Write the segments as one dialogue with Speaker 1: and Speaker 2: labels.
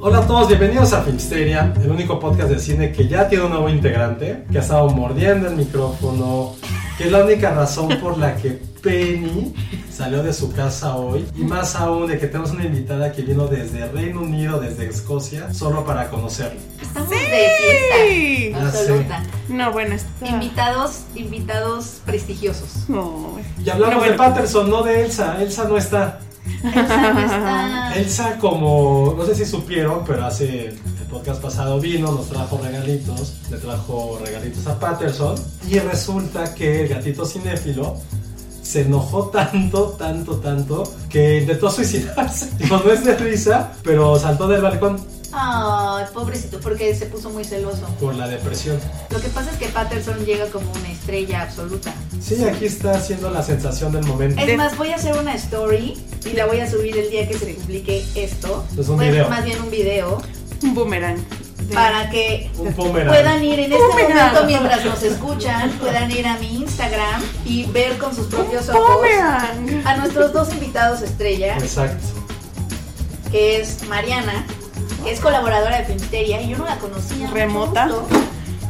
Speaker 1: Hola a todos, bienvenidos a Filmsteria, el único podcast de cine que ya tiene un nuevo integrante, que ha estado mordiendo el micrófono, que es la única razón por la que Penny salió de su casa hoy, y más aún de que tenemos una invitada que vino desde Reino Unido, desde Escocia, solo para conocerlo.
Speaker 2: Estamos de fiesta
Speaker 1: sé.
Speaker 2: absoluta.
Speaker 3: No, bueno, está.
Speaker 2: Invitados, invitados prestigiosos.
Speaker 3: No.
Speaker 1: Y hablamos
Speaker 3: No, bueno.
Speaker 1: de Patterson, no de Elsa, Elsa no está.
Speaker 2: Elsa
Speaker 1: como, no sé si supieron, pero hace el podcast pasado vino, nos trajo regalitos, le trajo regalitos a Patterson y resulta que el gatito cinéfilo se enojó tanto, tanto, tanto que intentó suicidarse. Digo, no es de risa, pero saltó del balcón
Speaker 2: Ay, pobrecito, porque se puso muy celoso.
Speaker 1: por la depresión.
Speaker 2: Lo que pasa es que Patterson llega como una estrella absoluta.
Speaker 1: Sí, aquí está haciendo la sensación del momento.
Speaker 2: Es más, voy a hacer una story y la voy a subir el día que se publique esto.
Speaker 1: Es un
Speaker 2: Pues,
Speaker 1: video.
Speaker 2: Más bien un video.
Speaker 3: Un boomerang.
Speaker 2: Para que
Speaker 1: Un
Speaker 2: puedan ir en este
Speaker 3: Boomerang.
Speaker 2: momento mientras nos escuchan, puedan ir a mi Instagram y ver con sus propios
Speaker 3: Un
Speaker 2: ojos
Speaker 3: boomerang.
Speaker 2: a nuestros dos invitados estrella.
Speaker 1: Exacto.
Speaker 2: que es Mariana, que es colaboradora de Filmsteria y yo no la conocía.
Speaker 3: Remota.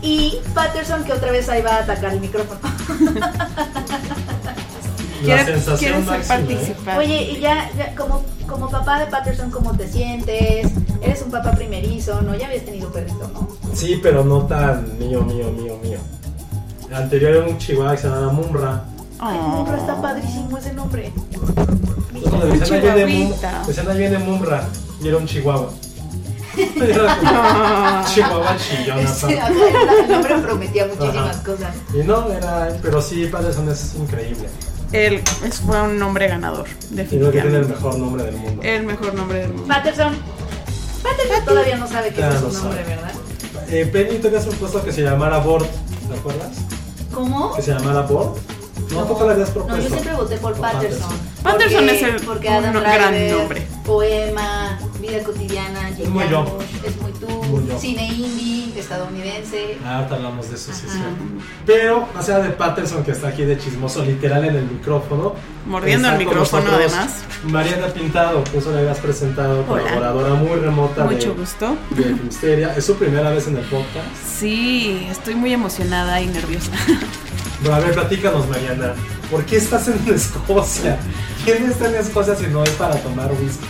Speaker 2: Y Patterson, que otra vez ahí va a atacar el micrófono.
Speaker 1: La sensación ¿eh?
Speaker 3: participante.
Speaker 2: Oye, y ya, ya como, como papá de Patterson, ¿cómo te sientes? Eres un papá primerizo, ¿no? Ya habías tenido perrito, ¿no?
Speaker 1: Sí, pero no tan mío, mío, mío, mío. El anterior era un chihuahua que se llamaba Mumra.
Speaker 2: Ay,
Speaker 3: Oh.
Speaker 2: pero está padrísimo ese nombre.
Speaker 3: Chihuahuita.
Speaker 1: decían, ahí viene Mumra. Y era un chihuahua. Chihuahua chillón
Speaker 2: Sí,
Speaker 1: aparte.
Speaker 2: o sea, el- nombre prometía muchísimas
Speaker 1: Ajá.
Speaker 2: cosas.
Speaker 1: Y no, era, pero sí, Patterson es increíble.
Speaker 3: Él es- fue un nombre ganador,
Speaker 1: Y creo que tiene el
Speaker 3: definitivamente.
Speaker 1: mejor nombre del mundo.
Speaker 3: El mejor nombre del mundo.
Speaker 2: Patterson. Patterson todavía no sabe ese es
Speaker 1: lo
Speaker 2: su nombre,
Speaker 1: sabe.
Speaker 2: ¿verdad?
Speaker 1: Eh, Penny, tú habías propuesto que se llamara Bord, ¿te acuerdas?
Speaker 2: ¿Cómo?
Speaker 1: Que se llamara Bord. No, te lo habías
Speaker 2: No,
Speaker 1: propuesto.
Speaker 2: yo siempre voté por
Speaker 1: Por
Speaker 2: Patterson.
Speaker 3: Patterson
Speaker 2: Porque-
Speaker 3: es el-
Speaker 2: porque
Speaker 3: un gran nombre.
Speaker 2: Poema, vida cotidiana, Jim
Speaker 1: muy yo.
Speaker 2: Jarmusch, es muy tú,
Speaker 1: Muy yo.
Speaker 2: cine indie, estadounidense.
Speaker 1: Ah, ahorita hablamos de eso, sí. Pero, más allá de Patterson, que está aquí de chismoso, literal en el micrófono.
Speaker 3: Mordiendo el micrófono,
Speaker 1: nosotros
Speaker 3: además.
Speaker 1: Mariana Pintado, que eso le habías presentado,
Speaker 3: Hola.
Speaker 1: colaboradora muy remota
Speaker 3: Mucho
Speaker 1: de,
Speaker 3: gusto.
Speaker 1: de Filmsteria. Es su primera vez en el podcast.
Speaker 3: Sí, estoy muy emocionada y nerviosa.
Speaker 1: Pero a ver, platícanos, Mariana. ¿Por qué estás en Escocia? ¿Quién está en Escocia si no es para tomar whisky?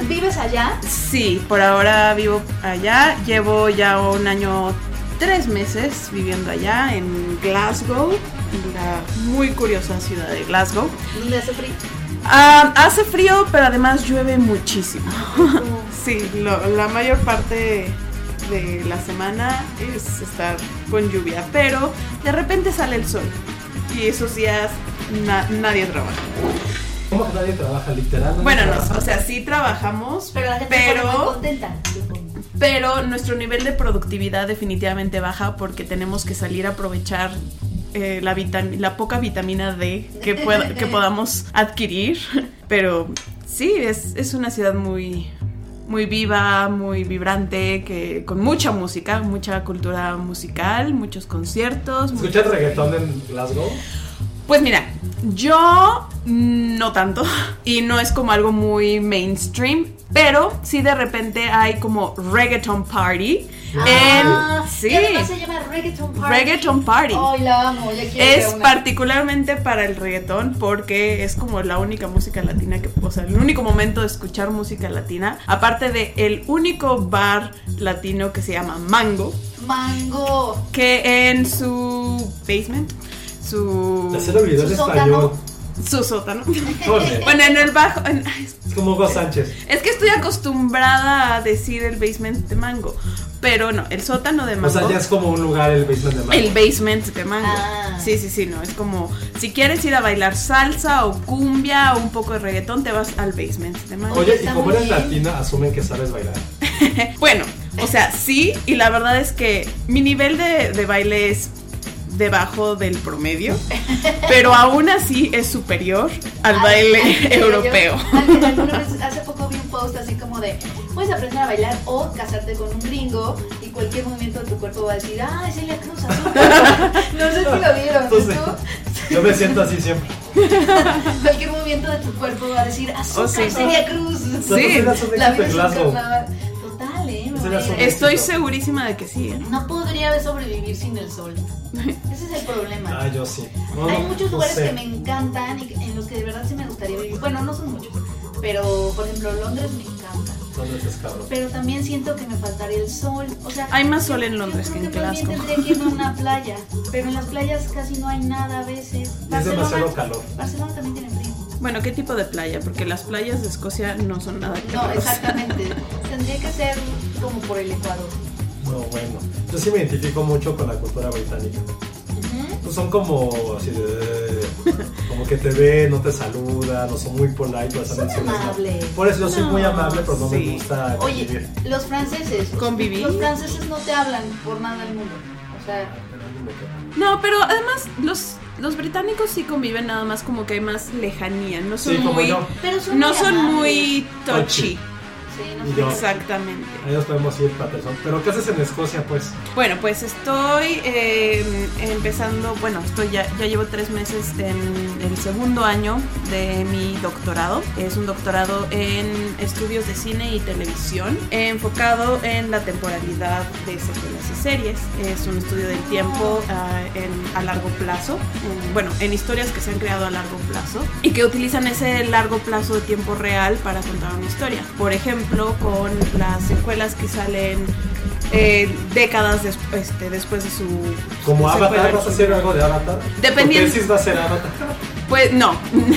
Speaker 2: ¿Vives allá?
Speaker 3: Sí, por ahora vivo allá. Llevo ya un año, tres meses viviendo allá en Glasgow, la muy curiosa ciudad de Glasgow.
Speaker 2: ¿Dónde hace frío?
Speaker 3: Ah, hace frío, pero además llueve muchísimo. sí, lo- la mayor parte de la semana es estar con lluvia, pero de repente sale el sol y esos días na- nadie trabaja.
Speaker 1: ¿Cómo que nadie trabaja
Speaker 3: Bueno,
Speaker 1: trabaja.
Speaker 3: no, o sea, sí trabajamos,
Speaker 2: Pero la gente se pone muy
Speaker 3: pero,
Speaker 2: contenta.
Speaker 3: pero nuestro nivel de productividad definitivamente baja porque tenemos que salir a aprovechar eh, la, la poca vitamina D que, pueda- que podamos adquirir. Pero sí, es, es una ciudad muy, muy viva, muy vibrante, que con mucha música, mucha cultura musical, muchos conciertos.
Speaker 1: ¿Escuchas reggaetón en Glasgow?
Speaker 3: Pues mira, yo no tanto y no es como algo muy mainstream, pero sí de repente hay como reggaeton party.
Speaker 2: Ah,
Speaker 3: en, sí,
Speaker 2: se llama Reggaeton Party.
Speaker 3: Reggaeton Party.
Speaker 2: Ay, la amo, ya quiero
Speaker 3: Es
Speaker 2: una.
Speaker 3: particularmente para el reggaetón porque es como la única música latina que, o sea, el único momento de escuchar música latina, aparte de el único bar latino que se llama Mango,
Speaker 2: Mango.
Speaker 3: que en su basement, su
Speaker 1: Ya se le olvidó el
Speaker 2: Su
Speaker 1: español.
Speaker 2: sótano.
Speaker 3: su sótano.
Speaker 1: Ole.
Speaker 3: Bueno, en el bajo, en-
Speaker 1: Es como Hugo Sánchez.
Speaker 3: es que estoy acostumbrada a decir el basement de Mango, pero no, el sótano de
Speaker 1: O
Speaker 3: Mango.
Speaker 1: sea, ya es como un lugar el basement de Mango.
Speaker 3: El basement de mango.
Speaker 2: Ah.
Speaker 3: Sí, sí, sí, no. Es como si quieres ir a bailar salsa o cumbia o un poco de reggaetón, te vas al basement de mango.
Speaker 1: Oye, y
Speaker 2: Está
Speaker 1: como eres
Speaker 2: bien.
Speaker 1: latina, asumen que sabes bailar.
Speaker 3: Bueno, o sea, sí, y la verdad es que mi nivel de, de baile es debajo del promedio, pero aún así es superior al baile
Speaker 2: ay, yo-
Speaker 3: europeo.
Speaker 2: hace poco vi un post así como de puedes aprender a bailar o casarte con un gringo y cualquier movimiento de tu cuerpo va a decir, ah, es Celia Cruz. azul". no sé si lo vieron.
Speaker 1: Entonces,
Speaker 2: ¿tú?
Speaker 1: yo me siento así siempre.
Speaker 2: Cualquier movimiento de tu cuerpo va a decir, azúcar,
Speaker 3: Oh, sí.
Speaker 2: Celia Cruz.
Speaker 1: Un
Speaker 2: La
Speaker 1: éxito
Speaker 2: vida
Speaker 3: Estoy segurísima de que sí, ¿eh?
Speaker 2: No podría sobrevivir sin el sol. Ese es el problema.
Speaker 1: Ah, yo sí. No,
Speaker 2: Hay muchos
Speaker 1: no
Speaker 2: lugares
Speaker 1: sé.
Speaker 2: que me encantan y en los que de verdad sí me gustaría vivir. Bueno, no son muchos, pero por ejemplo Londres me encanta.
Speaker 1: ¿Dónde estás, cabrón?
Speaker 2: Pero también siento que me faltaría el sol. O sea,
Speaker 3: Hay más sol
Speaker 2: yo-
Speaker 3: en Londres
Speaker 2: yo
Speaker 3: que en Glasgow.
Speaker 2: tendría que irme a una playa, pero en las playas casi no hay nada a veces.
Speaker 1: Es demasiado calor.
Speaker 2: Barcelona también tiene.
Speaker 3: Bueno, ¿qué tipo de playa? Porque las playas de Escocia no son nada
Speaker 2: No, exactamente. Tendría que ser como por el Ecuador.
Speaker 1: No, bueno. Yo sí me identifico mucho con la cultura británica. Pues son como así de. Como que te ven, no te saludan, no son muy polite.
Speaker 2: Son amables.
Speaker 1: Por eso yo soy muy amable, pero no
Speaker 3: sí.
Speaker 1: me gusta
Speaker 2: Oye,
Speaker 1: convivir.
Speaker 2: los franceses.
Speaker 3: Convivir.
Speaker 2: Los franceses no te hablan por nada del mundo. O sea,
Speaker 3: No, pero además los, los británicos sí conviven nada más como que hay más lejanía, no son
Speaker 1: Sí,
Speaker 3: muy
Speaker 1: yo.
Speaker 2: pero son
Speaker 3: no
Speaker 2: muy
Speaker 3: son muy touchy.
Speaker 1: Touchy.
Speaker 2: Sí, no.
Speaker 3: Exactamente.
Speaker 1: Ahí nos podemos ir, Patterson. Pero ¿qué haces en Escocia, pues?
Speaker 3: Bueno, pues estoy eh, empezando, bueno, estoy ya, ya llevo tres meses en el segundo año de mi doctorado. Es un doctorado en estudios de cine y televisión, enfocado en la temporalidad de secuelas y series. Es un estudio del tiempo ah, en- a largo plazo, en- bueno, en historias que se han creado a largo plazo y que utilizan ese largo plazo de tiempo real para contar una historia. Por ejemplo, con las secuelas que salen eh, décadas des- este, después de su
Speaker 1: Como Avatar, ¿vas a hacer algo de Avatar?
Speaker 3: Dependiendo-
Speaker 1: va a ser Avatar.
Speaker 3: Pues no,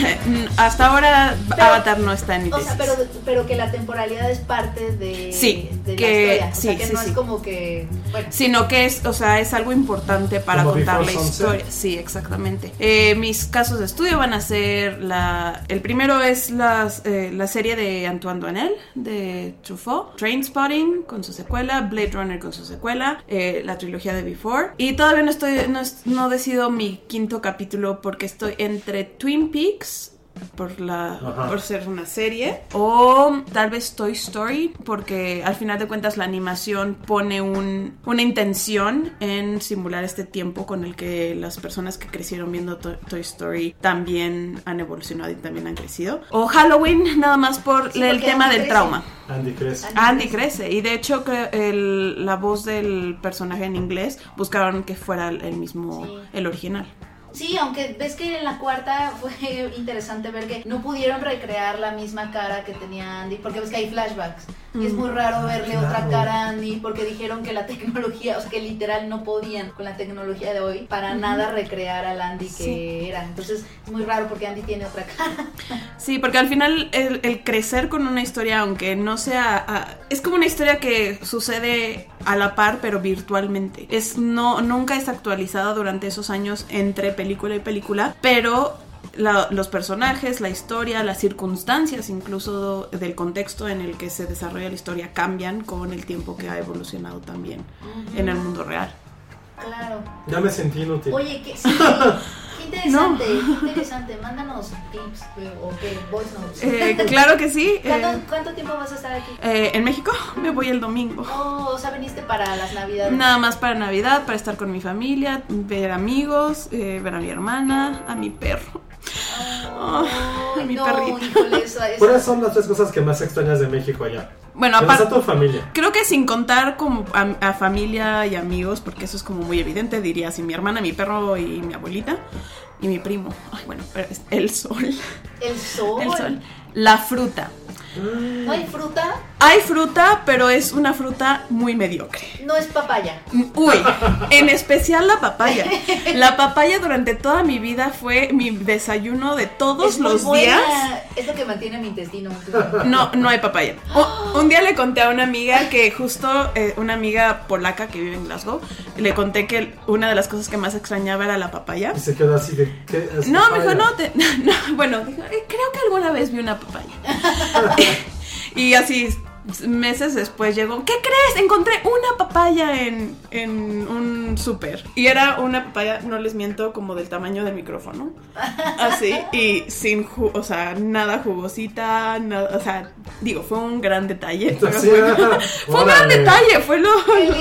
Speaker 3: hasta ahora
Speaker 2: Pero-
Speaker 3: Avatar no está en mi
Speaker 2: O
Speaker 3: tesis.
Speaker 2: sea, pero, pero que la temporalidad es parte de,
Speaker 3: Sí,
Speaker 2: de
Speaker 3: que-
Speaker 2: la historia. O
Speaker 3: sí,
Speaker 2: sea, que
Speaker 3: sí,
Speaker 2: no
Speaker 3: sí.
Speaker 2: es como que. Bueno,
Speaker 3: Sino que es, o sea, es algo importante para
Speaker 1: Como
Speaker 3: contar la historia. Sí, exactamente. Eh, mis casos de estudio van a ser la. El primero es las, eh, la serie de Antoine Duanel, de Truffaut, Trainspotting con su secuela, Blade Runner con su secuela, eh, la trilogía de Before. Y todavía no estoy, no, es- no decido mi quinto capítulo porque estoy entre Twin Peaks por la
Speaker 1: Ajá.
Speaker 3: por ser una serie o tal vez Toy Story porque al final de cuentas la animación pone un, una intención en simular este tiempo con el que las personas que crecieron viendo To- Toy Story también han evolucionado y también han crecido o Halloween nada más por
Speaker 2: Sí,
Speaker 3: el tema
Speaker 2: Andy
Speaker 3: del
Speaker 2: crece.
Speaker 3: trauma
Speaker 1: Andy Cress.
Speaker 2: Andy
Speaker 3: Andy crece y de hecho el- la voz del personaje en inglés buscaron que fuera el el mismo
Speaker 2: Sí.
Speaker 3: el original
Speaker 2: sí, aunque ves que en la cuarta fue interesante ver que no pudieron recrear la misma cara que tenía Andy, porque ves que hay flashbacks. Y es muy raro verle otra cara a Andy, porque dijeron que la tecnología, o sea, que literal no podían con la tecnología de hoy para nada recrear al Andy que era. Entonces es muy raro porque Andy tiene otra cara.
Speaker 3: Sí, porque al final el, el crecer con una historia, aunque no sea... es como una historia que sucede a la par, pero virtualmente. Es, no, nunca es actualizada durante esos años entre película y película, pero la- los personajes, la historia, las circunstancias incluso del contexto en el que se desarrolla la historia cambian con el tiempo que ha evolucionado también en el mundo real.
Speaker 2: Claro.
Speaker 1: Ya me sentí inútil.
Speaker 2: Oye, que sí, Interesante, interesante. Mándanos tips eh, o qué, voice notes.
Speaker 3: Eh, claro que sí.
Speaker 2: ¿Cuánto,
Speaker 3: eh,
Speaker 2: cuánto tiempo vas a estar aquí?
Speaker 3: eh, en México me voy el domingo.
Speaker 2: Oh, o sea, viniste para las navidades.
Speaker 3: Nada más para Navidad, para estar con mi familia, ver amigos, eh, ver a mi hermana, a mi perro.
Speaker 2: Oh,
Speaker 3: Ay, mi
Speaker 2: no,
Speaker 3: perrito.
Speaker 2: híjole,
Speaker 1: ¿Cuáles son las tres cosas que más extrañas de México allá?
Speaker 3: Bueno, aparte,
Speaker 1: tu familia.
Speaker 3: creo que sin contar como a, a familia y amigos, porque eso es como muy evidente, diría así mi hermana, mi perro y mi abuelita y mi primo. Ay, bueno, pero es el sol.
Speaker 2: El sol.
Speaker 3: El sol. La fruta.
Speaker 2: No hay fruta,
Speaker 3: Hay fruta, pero es una fruta muy mediocre.
Speaker 2: no es papaya.
Speaker 3: Uy, en especial la papaya. La papaya durante toda mi vida fue mi desayuno de todos
Speaker 2: Es muy
Speaker 3: los
Speaker 2: buena.
Speaker 3: días.
Speaker 2: Es lo que mantiene mi intestino.
Speaker 3: No, no hay papaya. Un, un día le conté a una amiga que justo, eh, una amiga polaca que vive en Glasgow, le conté que una de las cosas que más extrañaba era la papaya.
Speaker 1: Y se quedó así de. ¿qué es
Speaker 3: No, me dijo, no, te- no, bueno, dijo, "Eh, creo que alguna vez vi una papaya. y así meses después llegó, ¿qué crees? Encontré una papaya en, en un súper. Y era una papaya, no les miento, como del tamaño del micrófono. Así, y sin, ju- o sea, nada jugosita, nada, o sea, digo, fue un gran detalle. fue, fue un gran detalle, fue lo,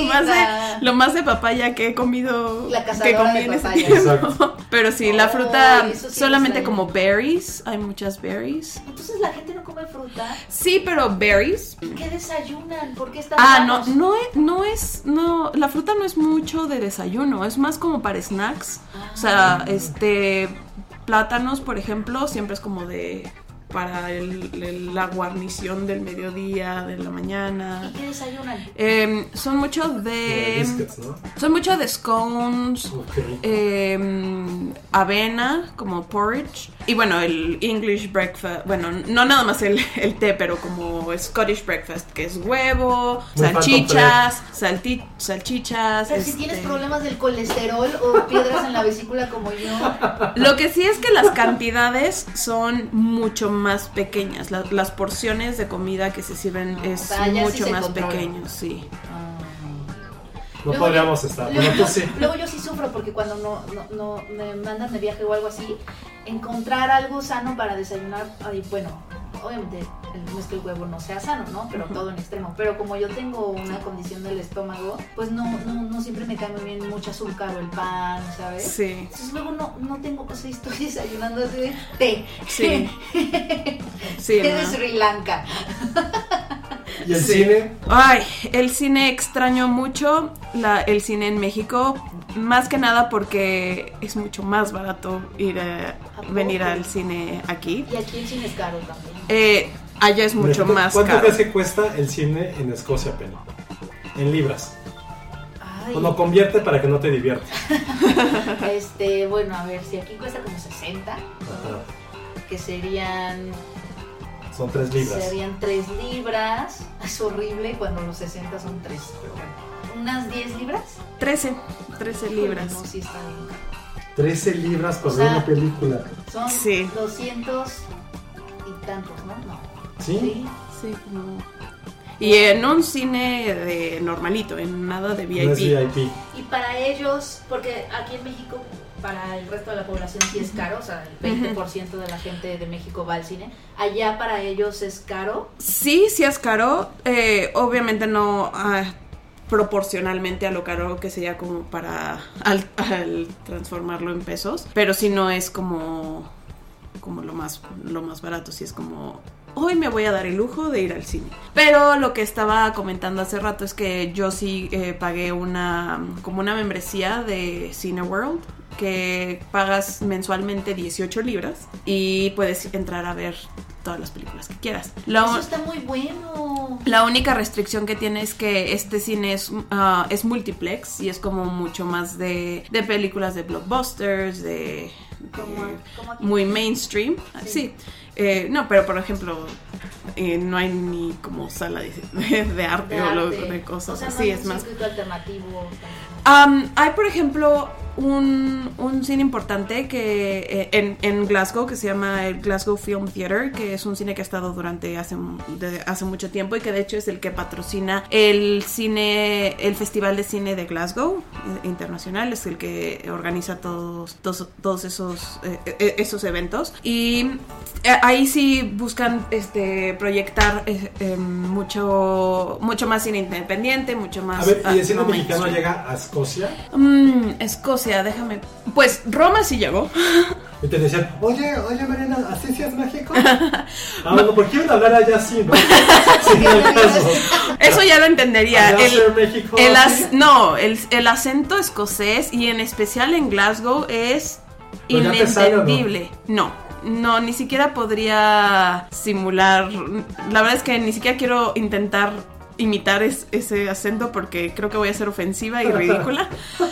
Speaker 3: más de, lo más de papaya que he comido.
Speaker 2: La
Speaker 3: que comí
Speaker 2: de
Speaker 3: en ese tiempo. Pero sí, la fruta
Speaker 2: sí
Speaker 3: solamente como berries, hay muchas berries.
Speaker 2: Entonces la gente no come fruta.
Speaker 3: Sí, pero berries.
Speaker 2: ¿Qué desayunan? ¿Por qué están
Speaker 3: Ah, no, no es, no es, no, la fruta no es mucho de desayuno, es más como para snacks. O sea, este, plátanos, por ejemplo, siempre es como de, para el- el- la guarnición del mediodía, de la
Speaker 2: ¿Y
Speaker 3: mañana.
Speaker 2: qué desayunan?
Speaker 3: Em, son mucho
Speaker 1: Como
Speaker 3: de,
Speaker 1: biscuits, ¿no?
Speaker 3: son mucho de scones,
Speaker 1: rico.
Speaker 3: em, avena, como porridge. Y bueno, el English breakfast, bueno, no nada más el, el té, pero como Scottish breakfast, que es huevo,
Speaker 1: Muy
Speaker 3: salchichas, salti- salchichas.
Speaker 2: Pero si
Speaker 3: este-
Speaker 2: tienes problemas del colesterol o piedras en la vesícula como yo.
Speaker 3: Lo que sí es que las cantidades son mucho más pequeñas. La- las porciones de comida que se sirven es
Speaker 2: o sea, ya sí
Speaker 3: mucho más pequeño, sí.
Speaker 1: No
Speaker 2: Luego
Speaker 1: podríamos
Speaker 2: yo-
Speaker 1: estar.
Speaker 2: Luego,
Speaker 1: Bueno, tú sí.
Speaker 2: luego yo sí sufro porque cuando no, no, no me mandan de viaje o algo así, encontrar algo sano para desayunar, ay, bueno, obviamente no es que el huevo no sea sano, ¿no? Pero todo en extremo. Pero como yo tengo una condición del estómago, pues no, no, no siempre me cae muy bien mucho azúcar o el pan, ¿sabes?
Speaker 3: Sí.
Speaker 2: Entonces luego no, no tengo, o sea, estoy desayunando así de té.
Speaker 3: Sí. Sí,
Speaker 2: té de. Sri Lanka.
Speaker 1: ¿Y el
Speaker 3: Sí.
Speaker 1: cine?
Speaker 3: Ay, el cine extraño mucho, la, el cine en México, más que nada porque es mucho más barato ir a, venir al cine aquí.
Speaker 2: Y aquí el cine es caro también.
Speaker 3: Eh, allá es mucho
Speaker 1: ¿Cuánto-
Speaker 3: más
Speaker 1: ¿Cuánto
Speaker 3: caro.
Speaker 1: crees que cuesta el cine en Escocia, Penny? En libras.
Speaker 2: Ay.
Speaker 1: Bueno, convierte para que no te diviertas.
Speaker 2: Este, bueno, a ver, si aquí cuesta como 60,
Speaker 1: Ajá.
Speaker 2: que serían
Speaker 1: Son tres libras.
Speaker 2: serían 3 libras. Es horrible cuando los 60 son 3, pero bueno. ¿Unas 10 libras?
Speaker 3: 13, 13 libras.
Speaker 2: No, sí está bien. caro.
Speaker 1: 13 libras por
Speaker 2: O sea,
Speaker 1: una película.
Speaker 2: Son
Speaker 3: Sí.
Speaker 2: 200 y tantos, ¿no? No.
Speaker 1: ¿Sí?
Speaker 3: Sí, como- Y en un cine de normalito, en nada de VIP.
Speaker 1: No es VIP.
Speaker 2: Y para ellos, porque aquí en México, para el resto de la población sí es caro, o sea, el 20% de la gente de México va al cine. Allá para ellos es caro.
Speaker 3: Sí, sí es caro. eh, obviamente no ah, proporcionalmente a lo caro que sería como para al, al transformarlo en pesos. Pero sí no es como, como lo más, lo más barato. Sí es como. Hoy me voy a dar el lujo de ir al cine. Pero lo que estaba comentando hace rato es que yo sí eh, pagué una como una membresía de Cineworld que pagas mensualmente 18 libras y puedes entrar a ver todas las películas que quieras. Lo-
Speaker 2: Eso está muy bueno.
Speaker 3: la única restricción que tiene es que este cine es, ah, es multiplex y es como mucho más de, de películas de blockbusters, de, de
Speaker 2: Como-
Speaker 3: muy mainstream. Sí. Eh, no, pero por ejemplo, eh, no hay ni como sala de, de- de arte,
Speaker 2: de
Speaker 3: o lo-
Speaker 2: arte.
Speaker 3: de cosas
Speaker 2: O sea, no
Speaker 3: así.
Speaker 2: hay
Speaker 3: es más
Speaker 2: alternativo.
Speaker 3: Um, hay, por ejemplo, un, un cine importante que eh, en, en Glasgow que se llama el Glasgow Film Theatre, que es un cine que ha estado durante hace, de- hace mucho tiempo y que de hecho es el que patrocina el cine, el Festival de Cine de Glasgow eh, internacional, es el que organiza todos, todos, todos esos eh, esos eventos. Y ahí sí buscan este proyectar eh, eh, mucho, mucho más cine independiente, mucho más.
Speaker 1: A ver,
Speaker 3: ah,
Speaker 1: ¿y el cine
Speaker 3: no
Speaker 1: mexicano
Speaker 3: mainstream.
Speaker 1: llega a Escocia?
Speaker 3: Mm, Escocia, déjame. Pues Roma sí llegó.
Speaker 1: Y te decían, oye, oye Mariana, ¿así sí es México? ah, bueno, ¿por qué a hablar allá así, no?
Speaker 3: Eso ya lo entendería.
Speaker 1: Allá
Speaker 3: El,
Speaker 1: México,
Speaker 3: el as- no, el, el acento escocés y en especial en Glasgow es
Speaker 1: Pero sale, ¿o no?
Speaker 3: inentendible. No, no, ni siquiera podría simular. La verdad es que ni siquiera quiero intentar imitar es- ese acento porque creo que voy a ser ofensiva y ridícula.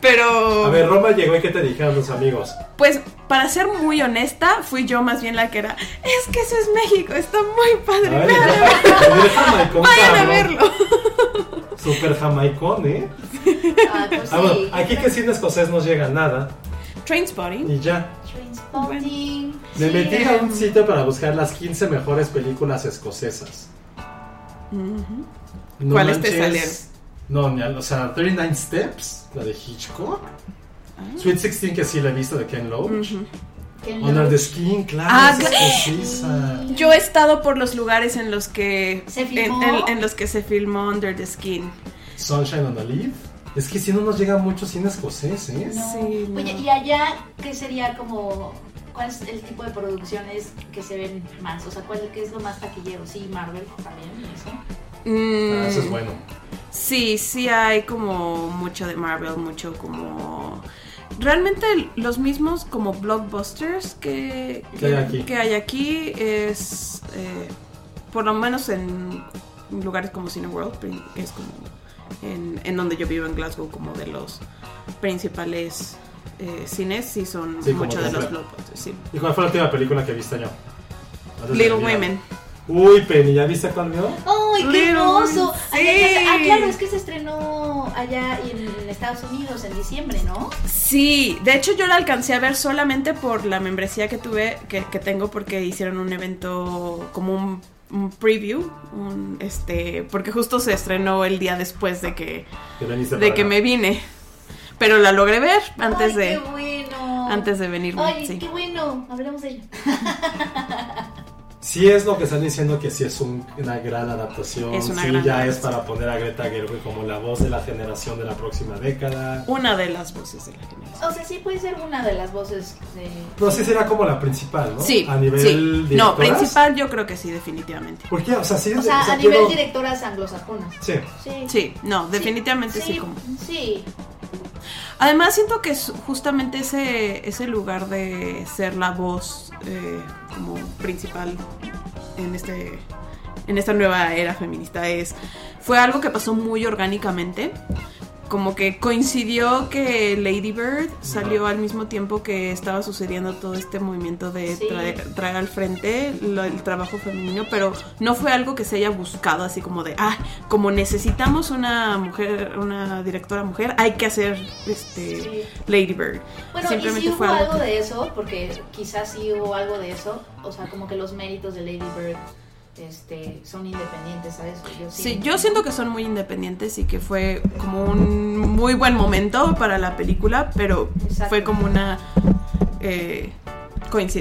Speaker 3: Pero
Speaker 1: A ver, Roma llegó y ¿qué te dijeron los amigos?
Speaker 3: pues para ser muy honesta, fui yo más bien la que era, es que eso es México, está muy padre.
Speaker 1: Ay, el jamaicón,
Speaker 3: vayan a verlo.
Speaker 1: Super jamaicón, ¿eh?
Speaker 2: Ah, pues
Speaker 1: Ah, bueno, aquí que cine escocés no llega nada
Speaker 3: Trainspotting.
Speaker 1: y ya.
Speaker 2: Trainspotting.
Speaker 1: Me metí a un sitio para buscar las 15 mejores películas escocesas. No
Speaker 3: ¿Cuáles te
Speaker 1: manches.
Speaker 3: salieron?
Speaker 1: No, o sea, 39 Steps, la de Hitchcock. Sweet 16, que sí la he visto de Ken Loach.
Speaker 2: No-
Speaker 1: the Skin, claro,
Speaker 3: Ah,
Speaker 1: es.
Speaker 3: Yo he estado por los lugares en los que
Speaker 2: ¿Se
Speaker 3: en,
Speaker 2: filmó?
Speaker 3: en- en los que se filmó Under the Skin.
Speaker 1: Sunshine on a Leaf. Es que si no nos llega mucho cine escocés, ¿eh?
Speaker 2: No.
Speaker 3: Sí, no.
Speaker 2: Oye, ¿y allá qué sería como... ¿Cuál es el tipo de producciones que se ven más? O sea, ¿cuál qué es lo más taquillero? Sí, Marvel también, eso.
Speaker 3: Mm,
Speaker 1: Ah, eso es bueno.
Speaker 3: Sí, sí hay como mucho de Marvel, mucho como realmente los mismos como blockbusters que,
Speaker 1: Que hay aquí.
Speaker 3: que hay aquí es eh, por lo menos en lugares como Cineworld, es como en, en donde yo vivo en Glasgow, como de los principales eh, cines, sí son
Speaker 1: Sí, como
Speaker 3: mucho de los blockbusters, sí.
Speaker 1: ¿Y cuál fue la última película que viste yo? Antes
Speaker 3: Little Women.
Speaker 1: Uy, Penny, ¿ya viste cuál vio?
Speaker 2: ¡Ay, qué
Speaker 3: Little
Speaker 2: hermoso!
Speaker 3: Sí.
Speaker 2: Ah, claro, es que se estrenó allá en Estados Unidos en diciembre, ¿no?
Speaker 3: Sí, de hecho yo la alcancé a ver solamente por la membresía que tuve, que, que tengo, porque hicieron un evento como un, un preview, un, este, porque justo se estrenó el día después de que, de que
Speaker 1: acá.
Speaker 3: me vine. Pero la logré ver antes
Speaker 2: Ay,
Speaker 3: de,
Speaker 2: qué bueno!
Speaker 3: antes de venirme.
Speaker 2: Ay,
Speaker 3: sí.
Speaker 2: qué bueno. Hablemos de ella.
Speaker 1: Sí es lo que están diciendo que sí es un- una gran adaptación.
Speaker 3: Es una
Speaker 1: sí,
Speaker 3: gran
Speaker 1: ya es para poner a Greta Gerwig como la voz de la generación de la próxima década.
Speaker 3: Una de las voces de la generación.
Speaker 2: O sea, sí puede ser una de las voces de...
Speaker 1: Pero sí será como la principal, ¿no?
Speaker 3: Sí,
Speaker 1: A nivel
Speaker 3: sí. No, principal yo creo que sí, definitivamente.
Speaker 1: ¿Por qué? O sea, sí.
Speaker 2: O sea,
Speaker 1: o sea,
Speaker 2: a nivel
Speaker 1: quiero-
Speaker 2: directoras anglosajonas.
Speaker 1: Sí.
Speaker 2: Sí.
Speaker 3: Sí, no, definitivamente sí. como.
Speaker 2: Sí.
Speaker 3: Además siento que justamente ese, ese lugar de ser la voz eh, como principal en este en esta nueva era feminista es fue algo que pasó muy orgánicamente como que coincidió que Lady Bird salió al mismo tiempo que estaba sucediendo todo este movimiento de
Speaker 2: Sí.
Speaker 3: traer, traer al frente lo- el trabajo femenino, pero no fue algo que se haya buscado así como de, ah, como necesitamos una mujer, una directora mujer, hay que hacer este
Speaker 2: Sí.
Speaker 3: Lady Bird.
Speaker 2: Bueno,
Speaker 3: Simplemente
Speaker 2: y sí hubo
Speaker 3: fue
Speaker 2: algo
Speaker 3: algo que-
Speaker 2: de eso, porque quizás sí hubo algo de eso. O sea, como que los méritos de Lady Bird este, son independientes, ¿sabes? Yo
Speaker 3: Sí, yo siento que son muy independientes y que fue como un muy buen momento para la película, pero
Speaker 2: Exacto.
Speaker 3: fue como una eh,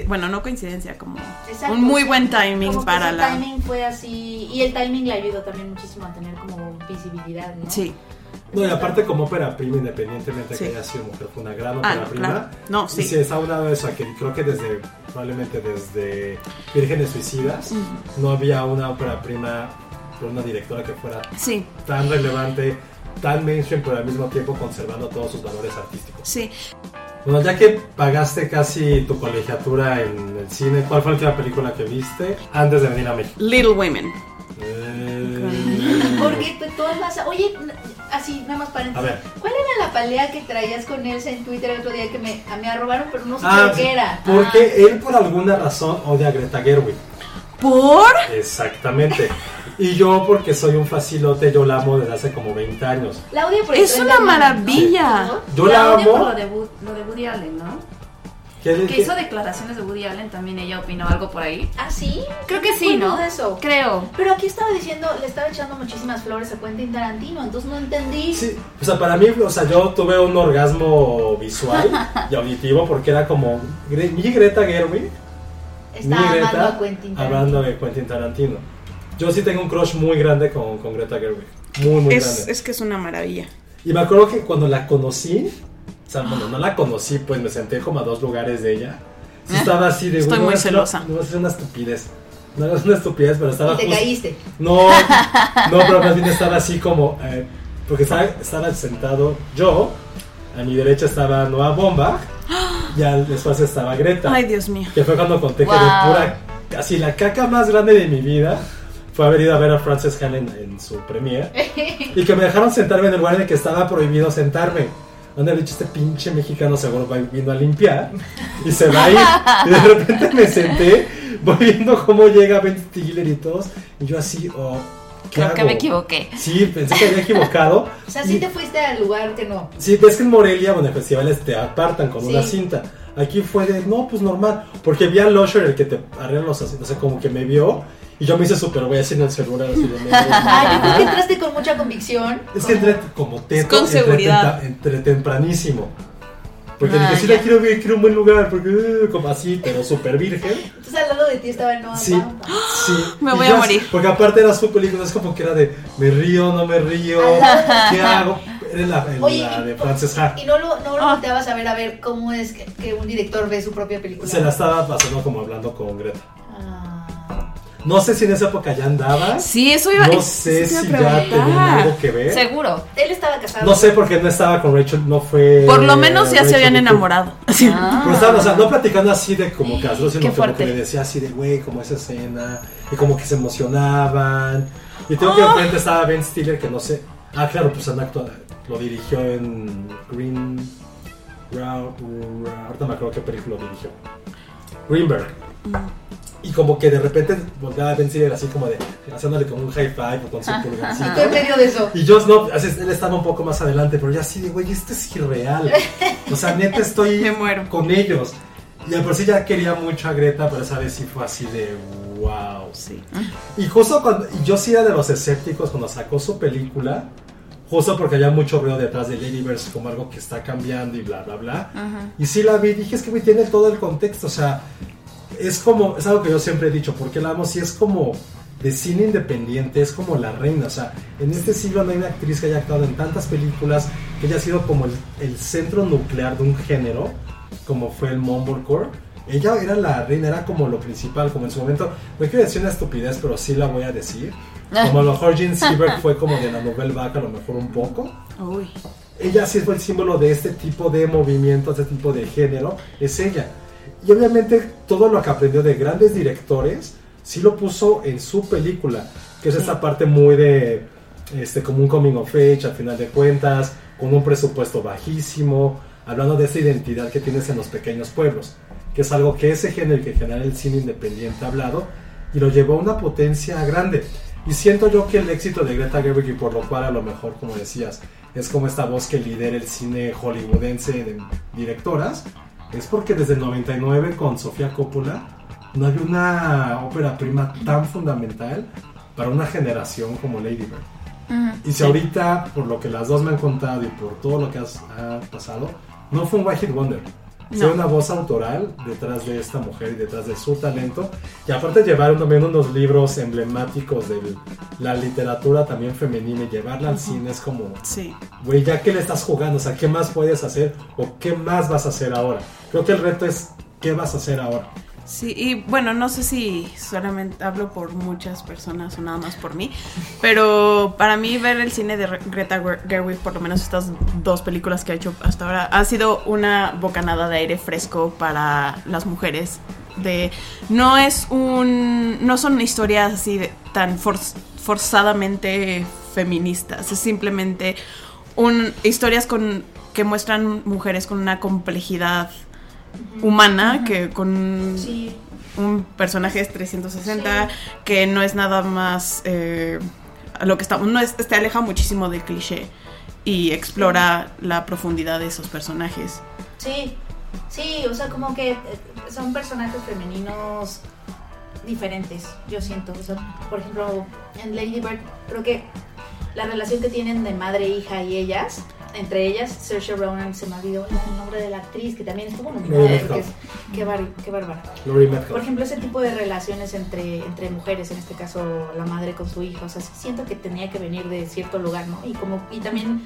Speaker 3: bueno, no coincidencia, como
Speaker 2: Exacto,
Speaker 3: un muy buen timing
Speaker 2: Como que
Speaker 3: para
Speaker 2: su
Speaker 3: la...
Speaker 2: timing fue así. Y el timing le ayudó también muchísimo a tener como visibilidad, ¿no?
Speaker 3: Sí.
Speaker 1: No, y aparte como ópera prima, independientemente de
Speaker 3: Sí.
Speaker 1: que haya sido mujer, fue una gran
Speaker 3: Ah,
Speaker 1: ópera
Speaker 3: no,
Speaker 1: prima.
Speaker 3: claro. No, sí.
Speaker 1: Y se está hablando de eso, que creo que desde, probablemente desde Vírgenes Suicidas, no había una ópera prima por una directora que fuera
Speaker 3: Sí,
Speaker 1: tan relevante, tan mainstream, pero al mismo tiempo conservando todos sus valores artísticos.
Speaker 3: sí.
Speaker 1: Bueno, ya que pagaste casi tu colegiatura en el cine, ¿cuál fue la última película que viste antes de venir a México?
Speaker 3: Little Women.
Speaker 1: Eh,
Speaker 2: Porque vas a- Oye, así, nada más paréntesis.
Speaker 1: A ver.
Speaker 2: ¿Cuál era la pelea que traías con Elsa en Twitter el otro día que me, a- me arrobaron, pero no sé
Speaker 1: Ah,
Speaker 2: qué era?
Speaker 1: porque él por alguna razón odia a Greta Gerwig.
Speaker 3: ¿Por?
Speaker 1: Exactamente. Y yo porque soy un facilote, yo la amo desde hace como 20 años.
Speaker 2: La odio por
Speaker 3: Es una maravilla.
Speaker 2: ¿no?
Speaker 1: Yo
Speaker 4: la
Speaker 1: la
Speaker 4: odio por
Speaker 1: amo.
Speaker 4: lo de, Wood- lo de Woody Allen, ¿no?
Speaker 1: Que,
Speaker 4: hizo declaraciones de Woody Allen, también ella opinó algo por ahí.
Speaker 2: ¿Ah, sí?
Speaker 4: Creo que sí, ¿no?
Speaker 2: acuerdo de eso.
Speaker 4: Creo.
Speaker 2: Pero aquí estaba diciendo, le estaba echando muchísimas flores a Quentin Tarantino, entonces no entendí.
Speaker 1: Sí, o sea, para mí, o sea, yo tuve un orgasmo visual y auditivo porque era como mi Greta Gerwig, mi
Speaker 2: amando
Speaker 1: Greta
Speaker 2: a Quentin Tarantino.
Speaker 1: hablando de Quentin Tarantino. Yo sí tengo un crush muy grande con, con Greta Gerwig, muy muy
Speaker 3: Es,
Speaker 1: grande.
Speaker 3: es que es una maravilla.
Speaker 1: Y me acuerdo que cuando la conocí, o sea, bueno, no la conocí, pues me senté como a dos lugares de ella. Sí estaba así de
Speaker 3: Estoy
Speaker 1: "Güey,
Speaker 3: muy
Speaker 1: no, es-
Speaker 3: celosa".
Speaker 1: No, es una estupidez. No es una estupidez, pero estaba
Speaker 2: Y te
Speaker 1: justo-
Speaker 2: caíste.
Speaker 1: No, no, pero más bien estaba así como. eh, porque estaba, estaba sentado yo, a mi derecha estaba Noah Bombach, y al después estaba Greta.
Speaker 3: Ay, Dios mío.
Speaker 1: Que fue cuando conté que de pura. Así la caca más grande de mi vida fue haber ido a ver a Frances Han en, en su premiere. y que me dejaron sentarme en el lugar en el que estaba prohibido sentarme. Donde el dicho este pinche mexicano seguro va vino a limpiar y se va a ir. Y de repente me senté, voy viendo cómo llega Ben Stiller y todos. Y yo así, oh, ¿qué
Speaker 4: Creo que
Speaker 1: hago?
Speaker 4: me equivoqué.
Speaker 1: Sí, pensé que había equivocado.
Speaker 2: O sea,
Speaker 1: Y-
Speaker 2: sí te fuiste al lugar que no.
Speaker 1: Sí, ves que en Morelia, bueno, en festivales te apartan con
Speaker 2: Sí.
Speaker 1: una cinta. Aquí fue de, no, pues normal. Porque vi al Usher, el que te arregla los asientos, o sea, como que me vio. Y yo me hice súper güey así en el celular. Así de,
Speaker 2: Ay, yo creo que entraste con mucha convicción.
Speaker 1: es que entré como teto.
Speaker 3: Con
Speaker 1: entré
Speaker 3: seguridad.
Speaker 1: tempa- Entré tempranísimo. Porque
Speaker 4: Ah,
Speaker 1: dije, sí
Speaker 4: ya.
Speaker 1: la quiero ver, quiero un buen lugar. Porque, uh, como así, pero súper virgen.
Speaker 2: Entonces al lado de ti estaba Noah
Speaker 1: Sí.
Speaker 3: Me voy a morir.
Speaker 1: Porque aparte era su película, es como que era de, me río, no me río, ¿qué hago? Era la, en
Speaker 2: Oye,
Speaker 1: la
Speaker 2: y-
Speaker 1: de Frances Ha.
Speaker 2: Y no lo, no lo
Speaker 3: Ah.
Speaker 2: volteabas a ver a ver cómo es que, que un director ve su propia película.
Speaker 1: Se la estaba pasando como hablando con Greta. No sé si en esa época ya andabas.
Speaker 3: Sí, eso iba
Speaker 1: No
Speaker 3: eso
Speaker 1: sé
Speaker 3: a
Speaker 1: si ya tenían algo que ver.
Speaker 4: Seguro.
Speaker 2: Él estaba casado.
Speaker 1: No sé porque no estaba con Rachel, no fue.
Speaker 3: Por lo menos ya se
Speaker 1: Rachel
Speaker 3: habían
Speaker 1: McCool.
Speaker 3: enamorado.
Speaker 4: Ah.
Speaker 1: Pero estaban, o sea, no platicando así de como casado, sino
Speaker 4: Qué
Speaker 1: como
Speaker 4: fuerte.
Speaker 1: que le decía así de, güey, como esa escena, y como que se emocionaban. Y tengo que
Speaker 3: Ah.
Speaker 1: enfrente estaba Ben Stiller, que no sé. Ah, claro, pues han actuado, lo dirigió en Green. Ra- Ra- ahorita me acuerdo qué película lo dirigió. Greenberg. Y como que de repente volteaba a Ben Stiller así como de, haciéndole como un high five o con su pulgarcito.
Speaker 2: Tú en medio de eso.
Speaker 1: Y yo no, así, él estaba un poco más adelante, pero ya así de, güey, esto es irreal. O sea, neta estoy
Speaker 3: Me muero.
Speaker 1: con ellos. Y por sí ya quería mucho a Greta, pero esa vez sí fue así de, wow.
Speaker 3: Sí.
Speaker 1: Y justo cuando, y yo sí era de los escépticos cuando sacó su película, justo porque había mucho ruido detrás de Ladyverse como algo que está cambiando y bla, bla, bla. Y sí la vi, dije, es que güey, tiene todo el contexto, o sea, es como, es algo que yo siempre he dicho, porque la amo, si es como de cine independiente, es como la reina, o sea, en este siglo no hay una actriz que haya actuado en tantas películas, que haya sido como el, el centro nuclear de un género, como fue el Mumblecore. Ella era la reina, era como lo principal, como en su momento, no quiero decir una estupidez, pero sí la voy a decir. Como a lo mejor Seberg fue como de la novela vaca, a lo mejor un poco
Speaker 3: Uy.
Speaker 1: ella sí fue el símbolo de este tipo de movimiento, este tipo de género, es ella. Y obviamente todo lo que aprendió de grandes directores, sí lo puso en su película, que es esta parte muy de, este, como un coming of age, al final de cuentas, con un presupuesto bajísimo, hablando de esa identidad que tienes en los pequeños pueblos, que es algo que ese género que genera el cine independiente ha hablado, y lo llevó a una potencia grande. Y siento yo que el éxito de Greta Gerwig, y por lo cual a lo mejor, como decías, es como esta voz que lidera el cine hollywoodense de directoras, es porque desde el 99 con Sofía Coppola no había una ópera prima tan fundamental para una generación como Lady Bird. Y si ahorita, por lo que las dos me han contado y por todo lo que has- ha pasado, no fue un One Hit Wonder. Fue
Speaker 3: No.
Speaker 1: una voz autoral detrás de esta mujer y detrás de su talento. Y aparte llevaron también unos libros emblemáticos de la literatura también femenina y llevarla al cine es como,
Speaker 3: Sí.
Speaker 1: güey, ya que le estás jugando, o sea, ¿qué más puedes hacer o qué más vas a hacer ahora? Creo que el reto es, ¿qué vas a hacer ahora?
Speaker 3: Sí, y bueno, no sé si solamente hablo por muchas personas o nada más por mí, pero para mí ver el cine de Re- Greta Ger- Gerwig, por lo menos estas dos películas que ha hecho hasta ahora, ha sido una bocanada de aire fresco para las mujeres. De no es un no son historias así de- tan for- forzadamente feministas, es simplemente un historias con que muestran mujeres con una complejidad humana que con
Speaker 2: Sí.
Speaker 3: un personaje es 360 que no es nada más eh, a lo que estamos no es te aleja muchísimo del cliché y explora la profundidad de esos personajes
Speaker 2: Sí. Sí, o sea, como que eh, son personajes femeninos diferentes, yo siento. O sea, por ejemplo, en Lady Bird, creo que la relación que tienen de madre, e hija y ellas, entre ellas, Saoirse Ronan, se me olvidó el nombre de la actriz, que también estuvo nominada,
Speaker 1: Laurie
Speaker 2: que es- qué, bar- qué bárbara. Por ejemplo, ese tipo de relaciones entre, entre mujeres, en este caso la madre con su hija, o sea, siento que tenía que venir de cierto lugar, ¿no? Y como y también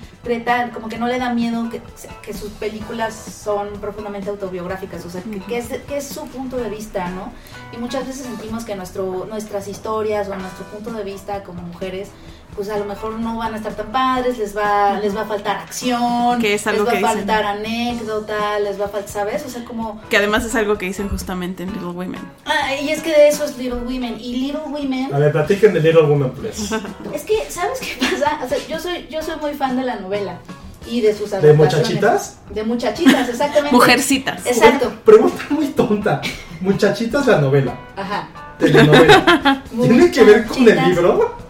Speaker 2: como que no le da miedo que, que sus películas son profundamente autobiográficas, o sea, que, que es, que es su punto de vista, ¿no? Y muchas veces sentimos que nuestro, nuestras historias o nuestro punto de vista como mujeres pues a lo mejor no van a estar tan padres, les va, les va a faltar acción,
Speaker 3: Que es algo
Speaker 2: les va
Speaker 3: que
Speaker 2: a
Speaker 3: dicen.
Speaker 2: faltar anécdota, les va a faltar, ¿sabes? O sea, como
Speaker 3: Que además es algo que dicen justamente en Little Women.
Speaker 2: Ah, y es que de eso es Little Women. Y Little Women,
Speaker 1: A ver, platiquen de Little Woman, please.
Speaker 2: es que, ¿sabes qué pasa? O sea, yo soy, yo soy muy fan de la novela y de sus
Speaker 1: ¿De muchachitas?
Speaker 2: De muchachitas, exactamente.
Speaker 3: Mujercitas.
Speaker 2: Exacto.
Speaker 1: Pregunta muy tonta. Muchachitas la novela.
Speaker 2: Ajá.
Speaker 1: Telenovela. ¿Tiene que ver con el libro?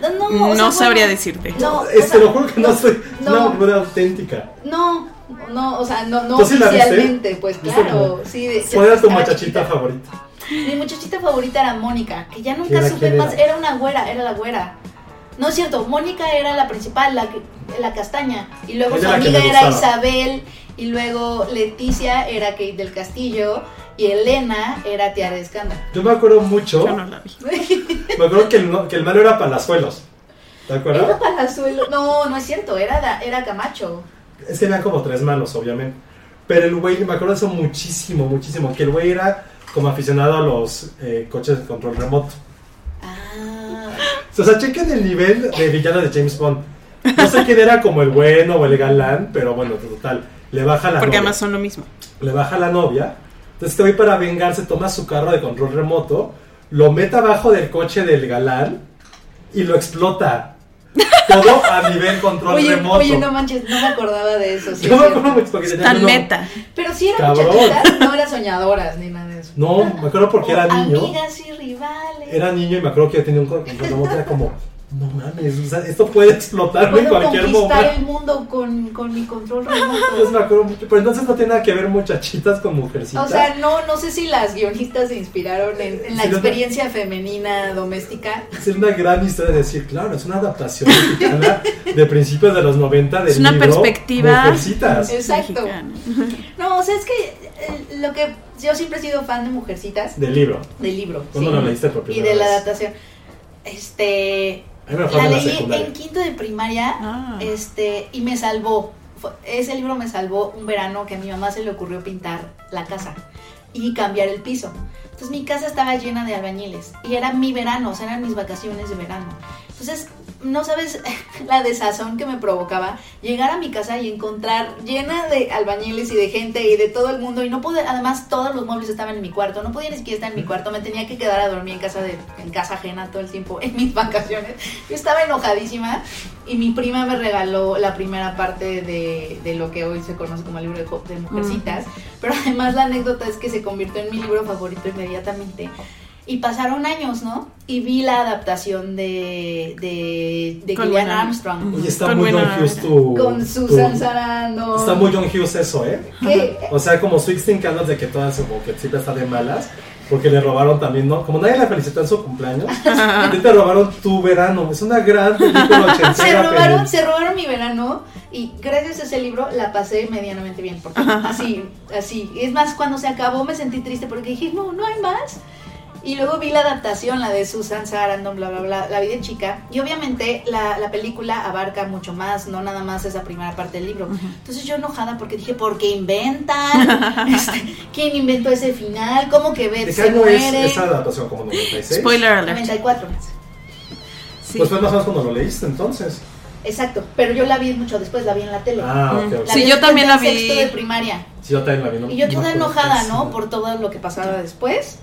Speaker 2: No, no, o
Speaker 3: No
Speaker 2: sea,
Speaker 3: sabría
Speaker 2: bueno,
Speaker 3: decirte.
Speaker 2: No,
Speaker 1: te lo juro que no, soy
Speaker 2: no.
Speaker 1: una novela auténtica.
Speaker 2: No, no, o sea, no, no oficialmente, pues
Speaker 1: ¿Viste
Speaker 2: claro. Sí, de,
Speaker 1: ¿Cuál era tu muchachita favorita?
Speaker 2: Mi muchachita favorita era Mónica, que ya nunca supe
Speaker 1: ¿Quién
Speaker 2: más.
Speaker 1: era?
Speaker 2: Era una güera, era la güera. No es cierto, Mónica era la principal, la, que- la castaña. Y luego su amiga era. Isabel. Y luego Leticia era Kate del Castillo. Y Elena era Tiara de Escándalo.
Speaker 1: Yo me acuerdo mucho.
Speaker 3: Yo no la vi.
Speaker 1: Me acuerdo que el, no- que el malo era Palazuelos. ¿Te
Speaker 2: Era
Speaker 1: acuerdas?
Speaker 2: Palazuelo. No, no es cierto, era, era Camacho.
Speaker 1: Es que eran como tres malos, obviamente. Pero el güey, me acuerdo eso muchísimo, muchísimo. Que el güey era como aficionado a los eh, coches de control remoto.
Speaker 2: Ah,
Speaker 1: O sea, chequen el nivel de villano de James Bond. No sé quién era como el bueno o el galán, pero bueno, total. Le baja la
Speaker 3: Porque
Speaker 1: novia.
Speaker 3: además son lo mismo.
Speaker 1: Le baja la novia. Entonces este güey para vengarse toma su carro de control remoto, lo mete abajo del coche del galán y lo explota. Todo a nivel control
Speaker 2: oye,
Speaker 1: remoto.
Speaker 2: oye, no manches, no me acordaba de eso. sí
Speaker 1: Yo me acuerdo mucho porque tenía
Speaker 3: Tan
Speaker 1: uno-
Speaker 3: meta.
Speaker 2: Pero sí eran
Speaker 1: Cabrón.
Speaker 2: muchachitas, no eran soñadoras ni nada de eso.
Speaker 1: No, me acuerdo porque era niño.
Speaker 2: Amigas y rivales.
Speaker 1: Era niño y me acuerdo que yo tenía un control remoto. Era como, no mames, o sea, esto puede explotar en
Speaker 2: Puedo
Speaker 1: cualquier
Speaker 2: conquistar
Speaker 1: momento.
Speaker 2: el mundo con, con mi control remoto.
Speaker 1: me acuerdo mucho. Pero entonces no tiene nada que ver muchachitas con mujercitas.
Speaker 2: O sea, no, no sé si las guionistas se inspiraron en, en la
Speaker 1: Sí,
Speaker 2: experiencia femenina doméstica.
Speaker 1: es una gran historia de decir, claro, es una adaptación mexicana de principios de los 90 del
Speaker 3: Es una
Speaker 1: libro
Speaker 3: perspectiva.
Speaker 1: Mujercitas.
Speaker 2: Exacto.
Speaker 3: mexicana.
Speaker 2: No, o sea, es que eh, lo que yo siempre he sido fan de Mujercitas,
Speaker 1: Del libro.
Speaker 2: del libro.
Speaker 1: ¿Cuándo
Speaker 2: sí,
Speaker 1: lo leíste por
Speaker 2: Y
Speaker 1: primera
Speaker 2: de la adaptación. Este.
Speaker 1: A mí me lo fue
Speaker 2: La leí en quinto de primaria
Speaker 3: Ah.
Speaker 2: este, y me salvó. Ese libro me salvó un verano que a mi mamá se le ocurrió pintar la casa y cambiar el piso. Entonces mi casa estaba llena de albañiles y era mi verano, o sea, eran mis vacaciones de verano. Entonces, no sabes la desazón que me provocaba llegar a mi casa y encontrar llena de albañiles y de gente y de todo el mundo y no poder, además todos los muebles estaban en mi cuarto, no podía ni siquiera estar en mi cuarto, me tenía que quedar a dormir en casa de en casa ajena todo el tiempo en mis vacaciones. Yo estaba enojadísima y mi prima me regaló la primera parte de, de lo que hoy se conoce como el libro de, mujercitas, pero además la anécdota es que se convirtió en mi libro favorito inmediatamente. Y pasaron años, ¿no? Y vi la adaptación de, de, de Gillian
Speaker 3: Winona.
Speaker 2: Armstrong.
Speaker 1: Oye, está
Speaker 3: Con
Speaker 1: muy John
Speaker 3: Winona
Speaker 1: Hughes tu...
Speaker 2: Con
Speaker 1: tu-
Speaker 2: Susan Sarandon.
Speaker 1: Está muy John Hughes eso, ¿eh?
Speaker 2: ¿Qué?
Speaker 1: O sea, como Sixteen Candles de que todas como que siempre está de malas. Porque le robaron también, ¿no? Como nadie la felicitó en su cumpleaños, a ti te robaron tu verano. Es una gran película.
Speaker 2: Se robaron, se robaron mi verano y gracias a ese libro la pasé medianamente bien. Porque así, así. Es más, cuando se acabó me sentí triste porque dije, no, no hay más. Y luego vi la adaptación, la de Susan Sarandon, bla, bla, bla, la vi de chica. Y obviamente la, la película abarca mucho más, no nada más esa primera parte del libro. Entonces yo enojada porque dije, ¿por qué inventan? Este, ¿Quién inventó ese final? ¿Cómo que
Speaker 1: ¿De
Speaker 2: Beth
Speaker 1: qué
Speaker 2: se
Speaker 1: año es
Speaker 2: muere?
Speaker 1: esa adaptación? ¿Como 96?
Speaker 3: Spoiler alert.
Speaker 2: 94.
Speaker 3: Sí.
Speaker 1: Pues fue más o menos cuando lo leíste entonces.
Speaker 2: Exacto, pero yo la vi mucho después, la vi en la tele.
Speaker 1: Ah, ok, ok.
Speaker 2: La
Speaker 3: Sí, yo también la vi.
Speaker 2: sexto de primaria.
Speaker 1: Sí, yo también la vi. ¿no?
Speaker 2: Y yo toda enojada. ¿no? Por todo lo que pasaba después.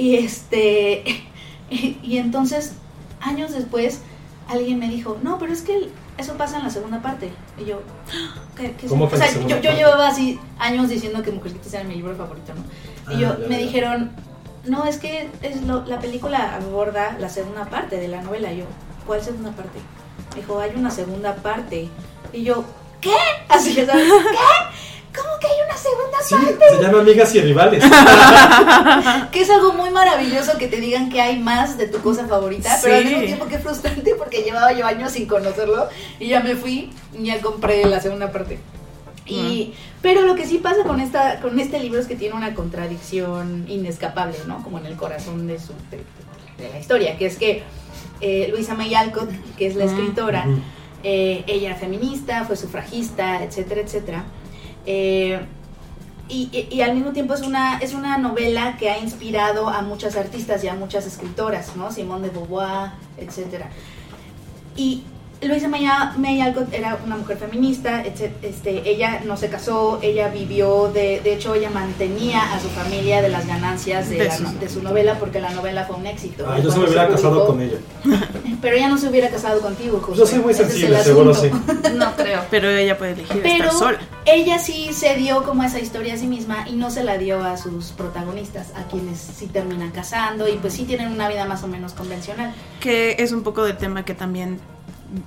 Speaker 2: Y este. Y, entonces, años después, alguien me dijo: No, pero es que eso pasa en la segunda parte. Y yo, ¿qué, qué es
Speaker 1: ¿Cómo
Speaker 2: eso?".
Speaker 1: que
Speaker 2: O sea, yo, yo llevaba así años diciendo que Mujercitas era mi libro favorito, ¿no? Y
Speaker 1: Ah,
Speaker 2: yo,
Speaker 1: ya,
Speaker 2: me
Speaker 1: ya.
Speaker 2: dijeron: No, es que es lo- la película aborda la segunda parte de la novela. Y yo, ¿cuál segunda parte? Me dijo: Hay una segunda parte. Y yo, ¿qué? Así, ¿sabes? ¿Qué? ¿Cómo que hay una segunda
Speaker 1: Sí, se llama Amigas y Rivales.
Speaker 2: que es algo muy maravilloso que te digan que hay más de tu cosa favorita, pero al
Speaker 3: Sí.
Speaker 2: mismo tiempo que frustrante porque llevaba yo años sin conocerlo y ya me fui y ya compré la segunda parte. Y, pero lo que sí pasa con esta con este libro es que tiene una contradicción inescapable, ¿no? Como en el corazón de su de, de la historia, que es que eh, Luisa May Alcott, que es la escritora,
Speaker 1: Ujú.
Speaker 2: eh, ella era feminista, fue sufragista, etcétera, etcétera. Eh, y, al mismo tiempo es una, es una novela que ha inspirado a muchas artistas y a muchas escritoras, ¿no? Simone de Beauvoir, etcétera. Y Luisa May, May Alcott era una mujer feminista, etc- este, ella no se casó, ella vivió, de, de hecho ella mantenía a su familia de las ganancias de,
Speaker 3: De
Speaker 2: la de su novela porque la novela fue un éxito.
Speaker 1: Ah, yo se me hubiera casado con ella.
Speaker 2: Pero ella no se hubiera casado contigo, José.
Speaker 1: Yo soy muy
Speaker 2: es
Speaker 1: sensible, seguro sí.
Speaker 4: No creo.
Speaker 3: Pero ella puede elegir
Speaker 2: Pero
Speaker 3: estar sola.
Speaker 2: ella sí se dio como esa historia a sí misma y no se la dio a sus protagonistas, a quienes sí terminan casando y pues sí tienen una vida más o menos convencional.
Speaker 3: Que es un poco del tema que también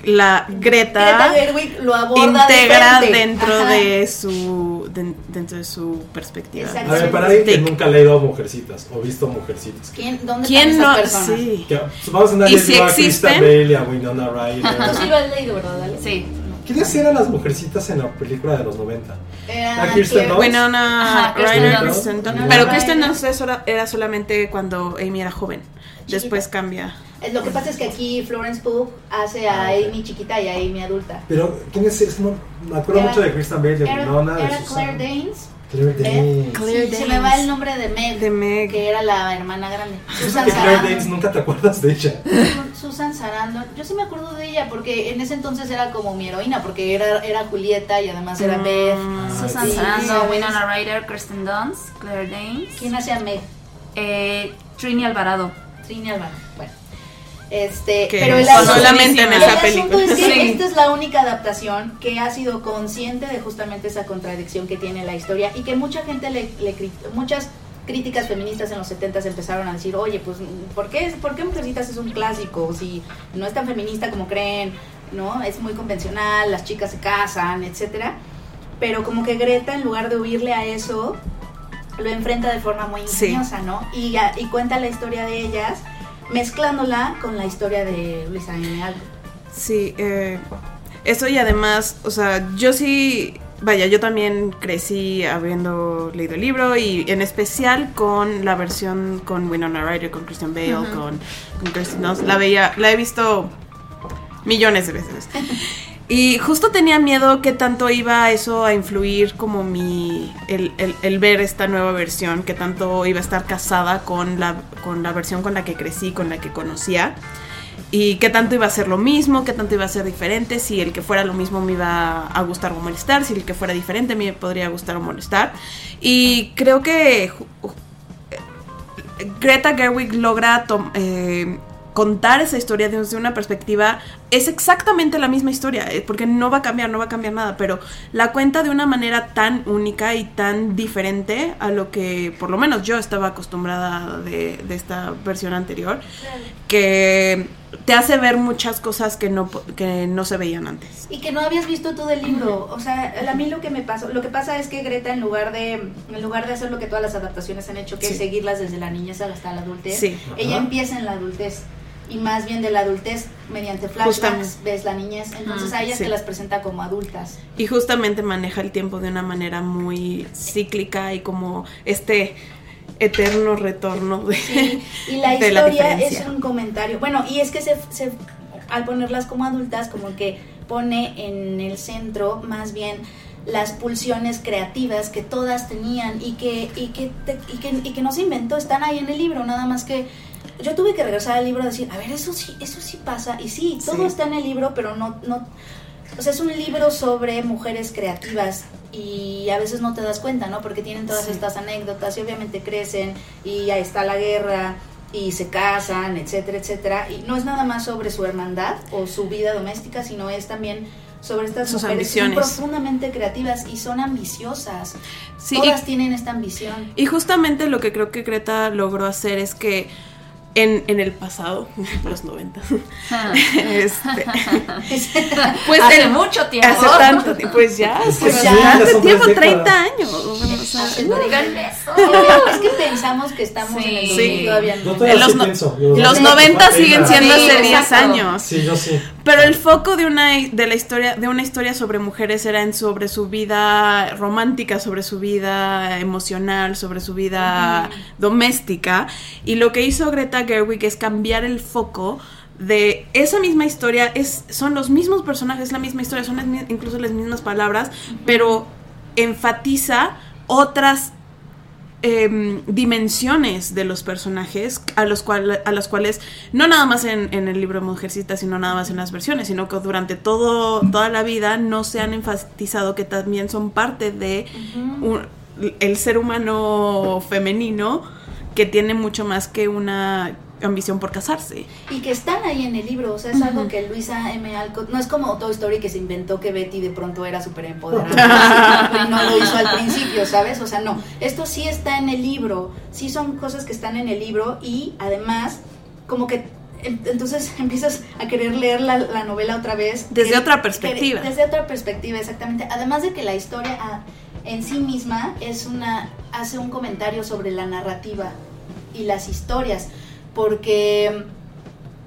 Speaker 3: la Greta,
Speaker 2: Greta Gerwig lo aborda de
Speaker 3: integra
Speaker 2: frente.
Speaker 3: dentro
Speaker 2: Ajá.
Speaker 3: de su de- dentro de su perspectiva.
Speaker 1: A ver, para alguien que nunca ha leído Mujercitas o visto Mujercitas.
Speaker 2: ¿Quién, ¿Dónde
Speaker 3: ¿Quién
Speaker 2: están
Speaker 3: no?
Speaker 2: esas personas?
Speaker 3: Sí.
Speaker 1: Que, pues, vamos a andar
Speaker 3: ¿Y si
Speaker 1: a Kristen
Speaker 3: existen?
Speaker 1: Bale y a Winona
Speaker 2: Tú sí
Speaker 1: Ryder.
Speaker 2: lo has leído, ¿verdad?
Speaker 4: Sí.
Speaker 1: ¿Quiénes eran las mujercitas en la película de los 90?
Speaker 2: Era
Speaker 1: ¿A Kirsten Dunst?
Speaker 3: Winona
Speaker 4: Ajá, Kristen
Speaker 3: Ryder. Kristen Dunst. Pero
Speaker 2: Ryder.
Speaker 3: Kristen Dunst era solamente cuando Amy era joven. Después cambia.
Speaker 2: Eh, Lo que pasa es que aquí Florence Pugh hace a
Speaker 1: Ah.
Speaker 2: Amy chiquita y a Amy adulta.
Speaker 1: Pero, ¿quién es? No, me acuerdo
Speaker 2: Era-
Speaker 1: mucho de Kristen Bale, de
Speaker 2: Era,
Speaker 1: Winona, de
Speaker 2: era. Claire Danes.
Speaker 1: Claire
Speaker 2: ¿eh?
Speaker 1: Danes.
Speaker 3: Claire
Speaker 2: Sí, se me va
Speaker 3: Danes.
Speaker 2: el nombre de Meg,
Speaker 3: De Meg.
Speaker 2: que era la hermana grande. Susan
Speaker 1: Que Claire. Danes nunca te acuerdas de ella.
Speaker 2: Susan Sarandon. Yo sí me acuerdo de ella porque en ese entonces era como mi heroína, porque era, era Julieta y además era
Speaker 3: Mm.
Speaker 2: Beth.
Speaker 4: Susan
Speaker 2: Sí,
Speaker 4: Sarandon,
Speaker 2: sí.
Speaker 4: Winona Ryder, Kristen Dunst, Claire Danes,
Speaker 2: ¿Quién hacía Meg?
Speaker 4: eh, Trini Alvarado.
Speaker 2: Trini Albano. Bueno. Este,
Speaker 3: Que
Speaker 2: pero el
Speaker 3: solamente en esa película.
Speaker 2: es que
Speaker 4: Sí.
Speaker 2: esta es la única adaptación que ha sido consciente de justamente esa contradicción que tiene la historia y que mucha gente le, le muchas críticas feministas en los 70 empezaron a decir, oye, pues, ¿por qué, ¿por qué Mujercitas es un clásico? Si no es tan feminista como creen, ¿no? Es muy convencional, las chicas se casan, etcétera. Pero como que Greta, en lugar de huirle a eso, lo enfrenta de forma muy
Speaker 3: Sí.
Speaker 2: ingeniosa, ¿no? Y, y cuenta la historia de ellas mezclándola con la historia de Luisa. Alcott.
Speaker 3: Sí, eh, eso y además, o sea, yo sí, vaya, yo también crecí habiendo leído el libro y en especial con la versión con Winona Ryder, con Christian Bale, con, con Dunst. La veía, la he visto millones de veces. Y justo tenía miedo que tanto iba eso a influir como mi. El, el- ver esta nueva versión, que tanto iba a estar casada con la, con la versión con la que crecí, con la que conocía. Y qué tanto iba a ser lo mismo, qué tanto iba a ser diferente, si el que fuera lo mismo me iba a gustar o molestar, si el que fuera diferente me podría gustar o molestar. Y creo que ju- Greta Gerwig logra eh, contar esa historia desde una perspectiva es exactamente la misma historia eh, porque no va a cambiar no va a cambiar nada pero la cuenta de una manera tan única y tan diferente a lo que por lo menos yo estaba acostumbrada de, de esta versión anterior que te hace ver muchas cosas que no po- que no se veían antes
Speaker 2: Y que no habías visto todo el libro. O sea, a mí lo que me pasó, lo que pasa es que Greta en lugar de, en lugar de hacer lo que todas las adaptaciones han hecho, que
Speaker 3: Sí.
Speaker 2: es seguirlas desde la niñez hasta la adultez,
Speaker 3: Sí.
Speaker 2: ella empieza en la adultez. Y más bien de la adultez, mediante flashbacks,
Speaker 3: Justamente.
Speaker 2: ves la niñez. Entonces
Speaker 4: Ah,
Speaker 2: a ellas
Speaker 3: sí.
Speaker 2: te las presenta como adultas.
Speaker 3: y justamente maneja el tiempo de una manera muy cíclica y como este eterno retorno de,
Speaker 2: Sí, y la
Speaker 3: de la
Speaker 2: historia es un comentario. Bueno, y es que se, se- al ponerlas como adultas, como que pone en el centro más bien las pulsiones creativas que todas tenían y que, y que, te- y que, y que no se inventó, están ahí en el libro, nada más que yo tuve que regresar al libro a decir, a ver, eso sí, eso sí pasa, y sí, todo
Speaker 3: Sí.
Speaker 2: está en el libro, pero no, no, o sea, es un libro sobre mujeres creativas y a veces no te das cuenta, ¿no? Porque tienen todas
Speaker 3: Sí.
Speaker 2: estas anécdotas y obviamente crecen y ahí está la guerra y se casan, etcétera, etcétera. Y no es nada más sobre su hermandad o su vida doméstica, sino es también sobre estas
Speaker 3: Sus
Speaker 2: mujeres que son
Speaker 3: ambiciones.
Speaker 2: profundamente creativas y son ambiciosas.
Speaker 3: Sí, y-
Speaker 2: Todas tienen esta ambición.
Speaker 3: Y justamente lo que creo que Greta logró hacer es que en, en el pasado, los 90.
Speaker 4: Ah.
Speaker 3: este, pues
Speaker 4: Hace
Speaker 3: el-
Speaker 4: mucho tiempo.
Speaker 3: Hace tanto tiempo, pues ya, hace
Speaker 1: Sí,
Speaker 2: ya
Speaker 1: son
Speaker 3: tiempo,
Speaker 1: tres
Speaker 3: 30
Speaker 1: décadas.
Speaker 3: años. o sea,
Speaker 2: Hace
Speaker 4: No digan eso.
Speaker 2: Es que pensamos que estamos en el
Speaker 4: Sí.
Speaker 2: 2000 todavía
Speaker 1: Yo
Speaker 2: no.
Speaker 1: todavía
Speaker 3: En los
Speaker 1: sí
Speaker 3: no-
Speaker 1: pienso. Yo-
Speaker 3: Los
Speaker 2: Sí.
Speaker 3: 90 siguen siendo
Speaker 4: Sí,
Speaker 3: hace 10
Speaker 4: exacto.
Speaker 3: años.
Speaker 1: Sí, yo sí.
Speaker 3: Pero el foco de una de la historia de una historia sobre mujeres era en sobre su vida romántica, sobre su vida emocional, sobre su vida doméstica. Y lo que hizo Greta Gerwig es cambiar el foco de esa misma historia. Es son los mismos personajes, la misma historia, son las incluso las mismas palabras, pero enfatiza otras em, dimensiones de los personajes a los cual, a las cuales no nada más en, en el libro de Mujercita sino nada más en las versiones sino que durante todo toda la vida no se han enfatizado que también son parte de un- el ser humano femenino que tiene mucho más que una ambición por casarse
Speaker 2: Y que están ahí en el libro, o sea, es algo que Luisa M. Alcott, no es como Toy Story que se inventó que Betty de pronto era súper empoderada y no lo hizo al principio, ¿sabes? O sea, no, esto sí está en el libro, sí son cosas que están en el libro y además como que en- entonces empiezas a querer leer la, la novela otra vez.
Speaker 3: Desde
Speaker 2: Que-
Speaker 3: otra
Speaker 2: que-
Speaker 3: perspectiva.
Speaker 2: desde otra perspectiva, exactamente. Además de que la historia ah, en sí misma es una hace un comentario sobre la narrativa y las historias, porque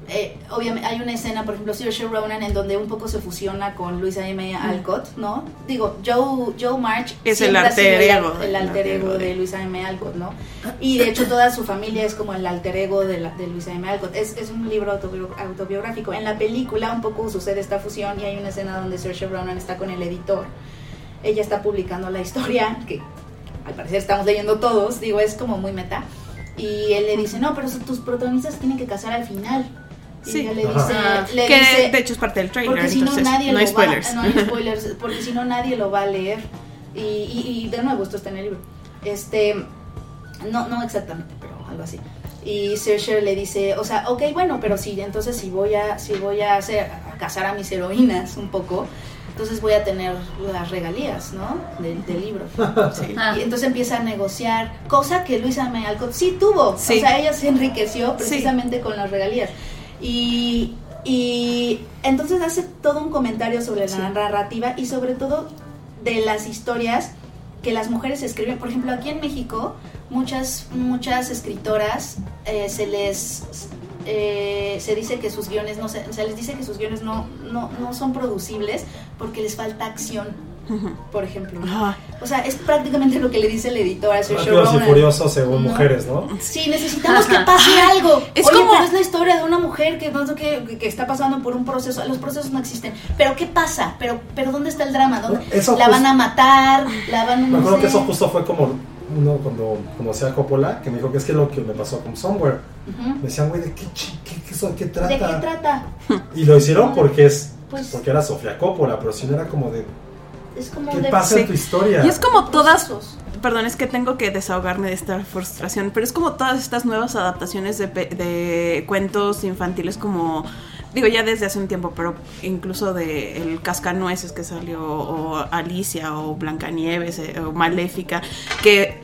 Speaker 2: eh, obviamente hay una escena, por ejemplo, Saoirse Ronan, en donde un poco se fusiona con Luisa M. Alcott, ¿no? Digo, Joe, Joe March
Speaker 3: Es el alter ego,
Speaker 2: el
Speaker 3: el
Speaker 2: alter ego de
Speaker 3: de-
Speaker 2: Luisa M. Alcott, ¿no? Y de hecho toda su familia es como el alter ego de, la- de Luisa M. Alcott. Es, es un libro autobio- autobiográfico. En la película un poco sucede esta fusión y hay una escena donde Saoirse Ronan está con el editor. Ella está publicando la historia, que al parecer estamos leyendo todos, digo, es como muy meta. Y él le dice, no, pero tus protagonistas tienen que casar al final. Y
Speaker 3: Sí.
Speaker 2: ella le dice, le
Speaker 3: que
Speaker 2: dice,
Speaker 3: de hecho es parte del trailer
Speaker 2: porque si no nadie
Speaker 3: no hay
Speaker 2: lo
Speaker 3: spoilers.
Speaker 2: Va no hay spoilers porque si no nadie lo va a leer. Y, y- y de nuevo esto está en el libro. Este no no exactamente pero algo así. Y Saoirse le dice o sea ok bueno pero sí entonces si voy a si voy a hacer a casar a mis heroínas un poco entonces voy a tener las regalías no del, del libro
Speaker 3: Sí.
Speaker 4: Ah.
Speaker 2: y entonces empieza a negociar, cosa que Luisa May Alcott sí tuvo.
Speaker 3: Sí.
Speaker 2: O sea, ella se enriqueció precisamente con las regalías. Y, y entonces hace todo un comentario sobre la narrativa y sobre todo de las historias que las mujeres escriben. Por ejemplo, aquí en México, muchas, muchas escritoras eh, se les eh, se dice que sus guiones no se, se les dice que sus guiones no, no, no son producibles porque les falta acción, por ejemplo.
Speaker 3: Ajá.
Speaker 2: O sea, es prácticamente lo que le dice el editor a Saoirse
Speaker 1: Rápidos y furiosos según
Speaker 2: No.
Speaker 1: mujeres, ¿no?
Speaker 2: Sí, necesitamos que pase algo.
Speaker 3: Es
Speaker 2: Oye,
Speaker 3: como-
Speaker 2: pero es la historia de una mujer que, no sé qué, que está pasando por un proceso. Los procesos no existen. Pero ¿qué pasa? Pero, pero ¿dónde está el drama? ¿Dónde?
Speaker 1: Eso
Speaker 2: la van a matar, la van a...
Speaker 1: Me acuerdo
Speaker 2: sé.
Speaker 1: que eso justo fue como uno cuando conocí a Coppola, que me dijo que es que lo que me pasó con Somewhere. Me decían, güey, ¿de qué, qué, qué, eso- qué trata?
Speaker 2: ¿De qué trata?
Speaker 1: Y lo hicieron porque es
Speaker 2: Pues-
Speaker 1: porque era Sofía Coppola, pero si no era como de
Speaker 2: Es como
Speaker 1: ¿qué
Speaker 2: de...
Speaker 1: pasa
Speaker 3: Sí.
Speaker 1: en tu historia?
Speaker 3: Y es como todas, perdón, es que tengo que desahogarme de esta frustración, pero es como todas estas nuevas adaptaciones de, de cuentos infantiles como, digo ya desde hace un tiempo, pero incluso de El Cascanueces que salió, o Alicia, o Blancanieves, eh, o Maléfica, que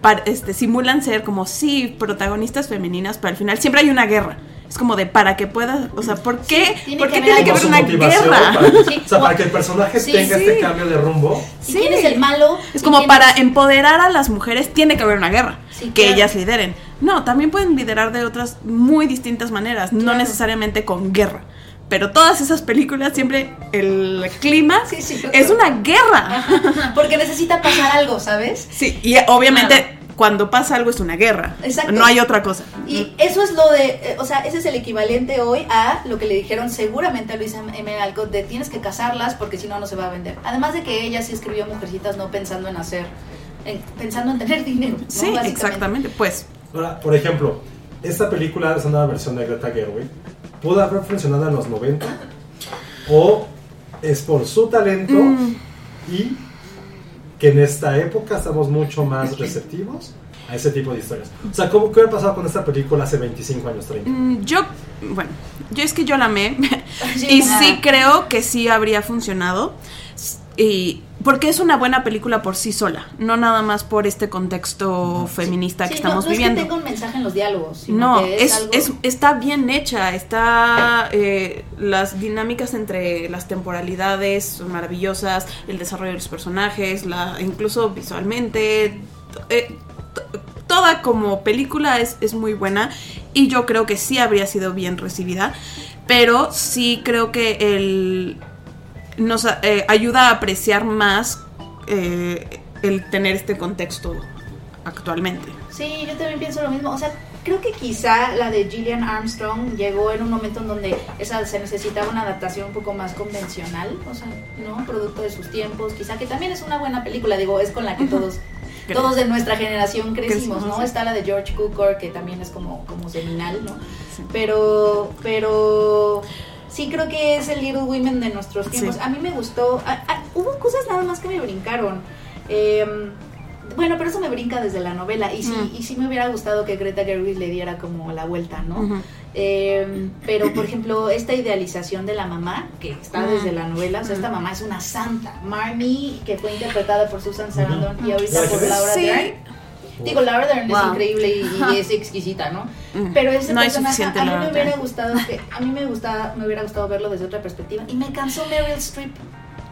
Speaker 3: par- este, simulan ser como, sí, protagonistas femeninas, pero al final siempre hay una guerra. Es como de para que puedas, o sea, ¿por qué,
Speaker 2: tiene
Speaker 3: ¿por
Speaker 2: que
Speaker 3: qué
Speaker 2: haber
Speaker 3: tiene que haber una guerra?
Speaker 1: Para,
Speaker 2: Sí,
Speaker 1: o sea, para que el personaje
Speaker 2: sí,
Speaker 1: tenga este cambio de rumbo.
Speaker 2: Si
Speaker 3: Sí.
Speaker 2: quién es el malo...
Speaker 3: Es como
Speaker 2: quién
Speaker 3: para
Speaker 2: es-
Speaker 3: empoderar a las mujeres tiene que haber una guerra,
Speaker 2: Sí,
Speaker 3: que
Speaker 2: claro.
Speaker 3: ellas lideren. No, también pueden liderar de otras muy distintas maneras, no necesariamente con guerra. Pero todas esas películas siempre el clima
Speaker 2: Sí, sí,
Speaker 3: es una guerra.
Speaker 2: Ajá, Porque necesita pasar algo, ¿sabes?
Speaker 3: Sí, y obviamente cuando pasa algo es una guerra.
Speaker 2: Exacto.
Speaker 3: No hay otra cosa.
Speaker 2: Y eso es lo de, eh, o sea, ese es el equivalente hoy a lo que le dijeron seguramente a Luisa M. Alcott de tienes que casarlas porque si no, no se va a vender. Además de que ella sí escribió Mujercitas no pensando en hacer, en- pensando en tener dinero. ¿no?
Speaker 3: Sí, exactamente. Pues
Speaker 1: Ahora, por ejemplo, esta película es una versión de Greta Gerwig. ¿Pudo haber funcionado en los 90? ¿O es por su talento
Speaker 3: Mm.
Speaker 1: y que en esta época estamos mucho más receptivos a ese tipo de historias? O sea, ¿cómo, ¿qué hubiera pasado con esta película hace 25 años, 30?
Speaker 3: mm, yo, bueno, yo es que yo la amé y sí creo que sí habría funcionado. Y porque es una buena película por sí sola, no nada más por este contexto feminista que
Speaker 2: Sí,
Speaker 3: estamos
Speaker 2: no, no
Speaker 3: viviendo.
Speaker 2: es que tenga un mensaje en los diálogos. sino
Speaker 3: No,
Speaker 2: que
Speaker 3: es,
Speaker 2: algo-
Speaker 3: es- está bien hecha, está eh, las dinámicas entre las temporalidades son maravillosas, el desarrollo de los personajes, la, incluso visualmente, eh, toda como película es, es muy buena y yo creo que sí habría sido bien recibida, pero sí creo que el nos eh, ayuda a apreciar más eh, el tener este contexto actualmente.
Speaker 2: Sí, yo también pienso lo mismo. O sea, creo que quizá la de Gillian Armstrong llegó en un momento en donde esa se necesitaba una adaptación un poco más convencional, o sea, ¿no? Producto de sus tiempos, quizá que también es una buena película, digo, es con la que todos todos de nuestra generación crecimos, ¿no? Está la de George Cukor, que también es como, como seminal, ¿no? Pero, pero sí creo que es el Little Women de nuestros tiempos.
Speaker 3: Sí.
Speaker 2: A mí me gustó, a- a- hubo cosas nada más que me brincaron. Eh, bueno, pero eso me brinca desde la novela y sí,
Speaker 3: Mm.
Speaker 2: y sí me hubiera gustado que Greta Gerwig le diera como la vuelta, ¿no? Eh, pero, por ejemplo, esta idealización de la mamá, que está
Speaker 3: Mm.
Speaker 2: desde la novela, o sea, esta mamá es una santa. Marmee, que fue interpretada por Susan Sarandon y ahorita
Speaker 1: ¿La
Speaker 2: por? Laura
Speaker 3: Sí.
Speaker 2: Dern. Digo, Laura Dern es increíble y, y es exquisita, ¿no? Pero ese
Speaker 3: No
Speaker 2: personaje
Speaker 3: suficiente
Speaker 2: a mí me hubiera gustado que a mí me gustaba me hubiera gustado verlo desde otra perspectiva y me cansó Meryl Streep.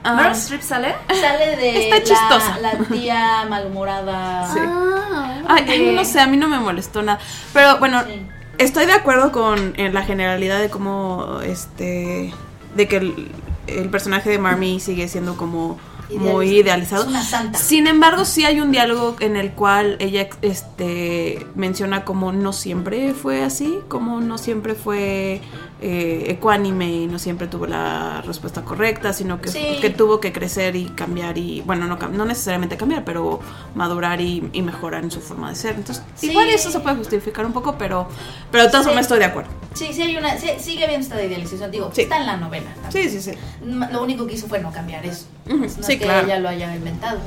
Speaker 3: Ah,
Speaker 4: ¿Meryl Streep sale?
Speaker 2: Sale de
Speaker 3: Está chistosa.
Speaker 2: La, la tía malhumorada.
Speaker 3: Sí.
Speaker 4: Ah,
Speaker 3: Ay, ay, no sé, a mí no me molestó nada. Pero bueno,
Speaker 2: Sí.
Speaker 3: estoy de acuerdo con en la generalidad de cómo, este, de que el, el personaje de Marmee sigue siendo como muy idealizado.
Speaker 2: Es una santa.
Speaker 3: Sin embargo, sí hay un diálogo en el cual ella este, menciona como no siempre fue así, como no siempre fue eh, ecuánime y no siempre tuvo la respuesta correcta, sino que,
Speaker 2: Sí.
Speaker 3: que tuvo que crecer y cambiar y, bueno, no, no necesariamente cambiar, pero madurar y, y mejorar en su forma de ser. Entonces,
Speaker 2: Sí.
Speaker 3: igual eso se puede justificar un poco, pero, pero de todas
Speaker 2: Sí.
Speaker 3: formas estoy de acuerdo.
Speaker 2: Sí, sí hay una sí, sigue habiendo esta idealización, digo, está en la novela.
Speaker 3: Sí, sí, sí.
Speaker 2: Lo único que hizo fue no cambiar eso. No
Speaker 3: sí,
Speaker 2: que
Speaker 3: claro.
Speaker 2: ella lo haya inventado.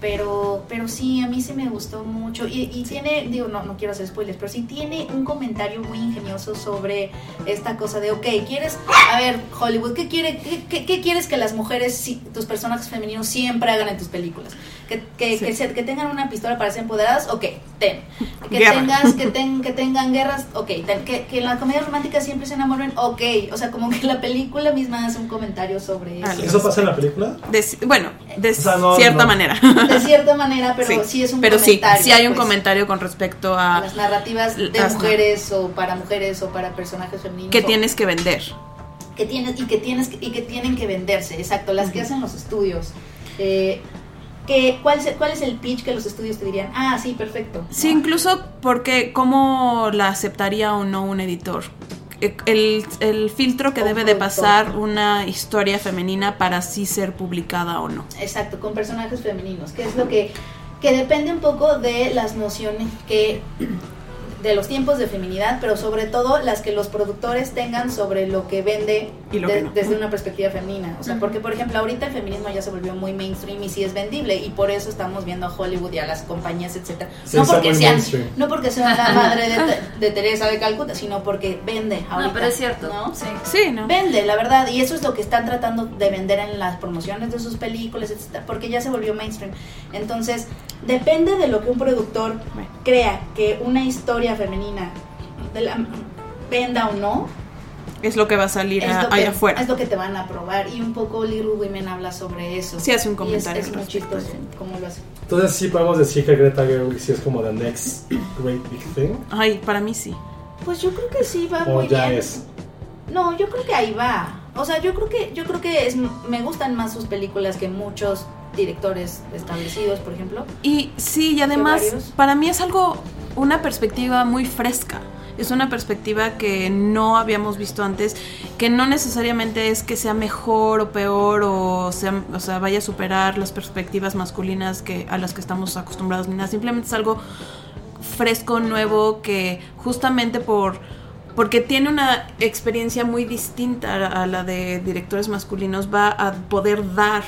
Speaker 2: Pero, pero sí, a mí sí me gustó mucho. Y, y tiene, digo, no, no quiero hacer spoilers, pero sí tiene un comentario muy ingenioso sobre esta cosa de, ok, quieres, a ver, Hollywood, ¿qué, quiere, qué, qué- qué quieres que las mujeres, si- tus personajes femeninos siempre hagan en tus películas? Que, que,
Speaker 3: Sí.
Speaker 2: que, se- que tengan una pistola para ser empoderadas, ok, ten. Que
Speaker 3: Guerra.
Speaker 2: tengas, que, ten- que tengan guerras, ok. Ten. Que, que en las comedias románticas siempre se enamoren, ok. O sea, como que la película misma hace un comentario sobre
Speaker 3: Ah,
Speaker 2: eso.
Speaker 1: ¿Eso pasa en la película?
Speaker 3: De- bueno, de
Speaker 1: O sea, no,
Speaker 3: cierta
Speaker 1: no.
Speaker 3: manera.
Speaker 2: De cierta manera, pero sí, es un
Speaker 3: pero sí,
Speaker 2: comentario.
Speaker 3: sí hay un
Speaker 2: pues,
Speaker 3: comentario con respecto
Speaker 2: a las narrativas de mujeres o para mujeres o para personajes femeninos.
Speaker 3: que tienes que vender.
Speaker 2: que tienes y que tienes que- y que tienen que venderse, exacto, las que hacen los estudios. Eh, que, ¿cuál, es, ¿Cuál es el pitch que los estudios te dirían? Ah, sí, perfecto.
Speaker 3: Sí,
Speaker 2: ¿no?
Speaker 3: incluso porque cómo la aceptaría o no un editor. E- El, el filtro que debe de pasar una historia femenina para sí ser publicada o no.
Speaker 2: Exacto, con personajes femeninos, que es lo que, que depende un poco de las nociones que de los tiempos de feminidad, pero sobre todo las que los productores tengan sobre lo que vende
Speaker 3: Y lo
Speaker 2: de-
Speaker 3: que no.
Speaker 2: desde una perspectiva femenina. O sea, porque por ejemplo ahorita el feminismo ya se volvió muy mainstream y sí es vendible y por eso estamos viendo a Hollywood y a las compañías, etcétera.
Speaker 1: Sí,
Speaker 2: no porque sean, no porque sean la madre de, de Teresa de Calcuta, sino porque vende ahorita.
Speaker 4: No, pero es cierto.
Speaker 2: ¿no?
Speaker 4: Sí.
Speaker 3: Sí, ¿no?
Speaker 2: Vende, la verdad, y eso es lo que están tratando de vender en las promociones de sus películas, etcétera, porque ya se volvió mainstream. Entonces, depende de lo que un productor
Speaker 3: Bueno.
Speaker 2: crea que una historia femenina de la- venda o no,
Speaker 3: Es lo que va a salir
Speaker 2: es
Speaker 3: a-
Speaker 2: que,
Speaker 3: allá afuera.
Speaker 2: es lo que te van a probar. Y un poco Little Women habla sobre eso.
Speaker 3: Sí, hace un
Speaker 2: Y es-
Speaker 3: comentario
Speaker 2: Es,
Speaker 3: al
Speaker 2: muy chistoso cómo lo hace.
Speaker 1: Entonces sí podemos decir que Greta Gerwig sí es como the next great big thing.
Speaker 3: Ay, para mí sí.
Speaker 2: Pues yo creo que sí va
Speaker 1: O
Speaker 2: muy
Speaker 1: ya
Speaker 2: bien.
Speaker 1: es.
Speaker 2: No, yo creo que ahí va. O sea, yo creo que yo creo que es, me gustan más sus películas que muchos directores establecidos, por ejemplo.
Speaker 3: Y sí, y además para mí es algo, una perspectiva muy fresca. Es una perspectiva que no habíamos visto antes, que no necesariamente es que sea mejor o peor o sea, o sea vaya a superar las perspectivas masculinas que a las que estamos acostumbrados ni nada. Simplemente es algo fresco, nuevo, que justamente por porque tiene una experiencia muy distinta a la de directores masculinos, va a poder dar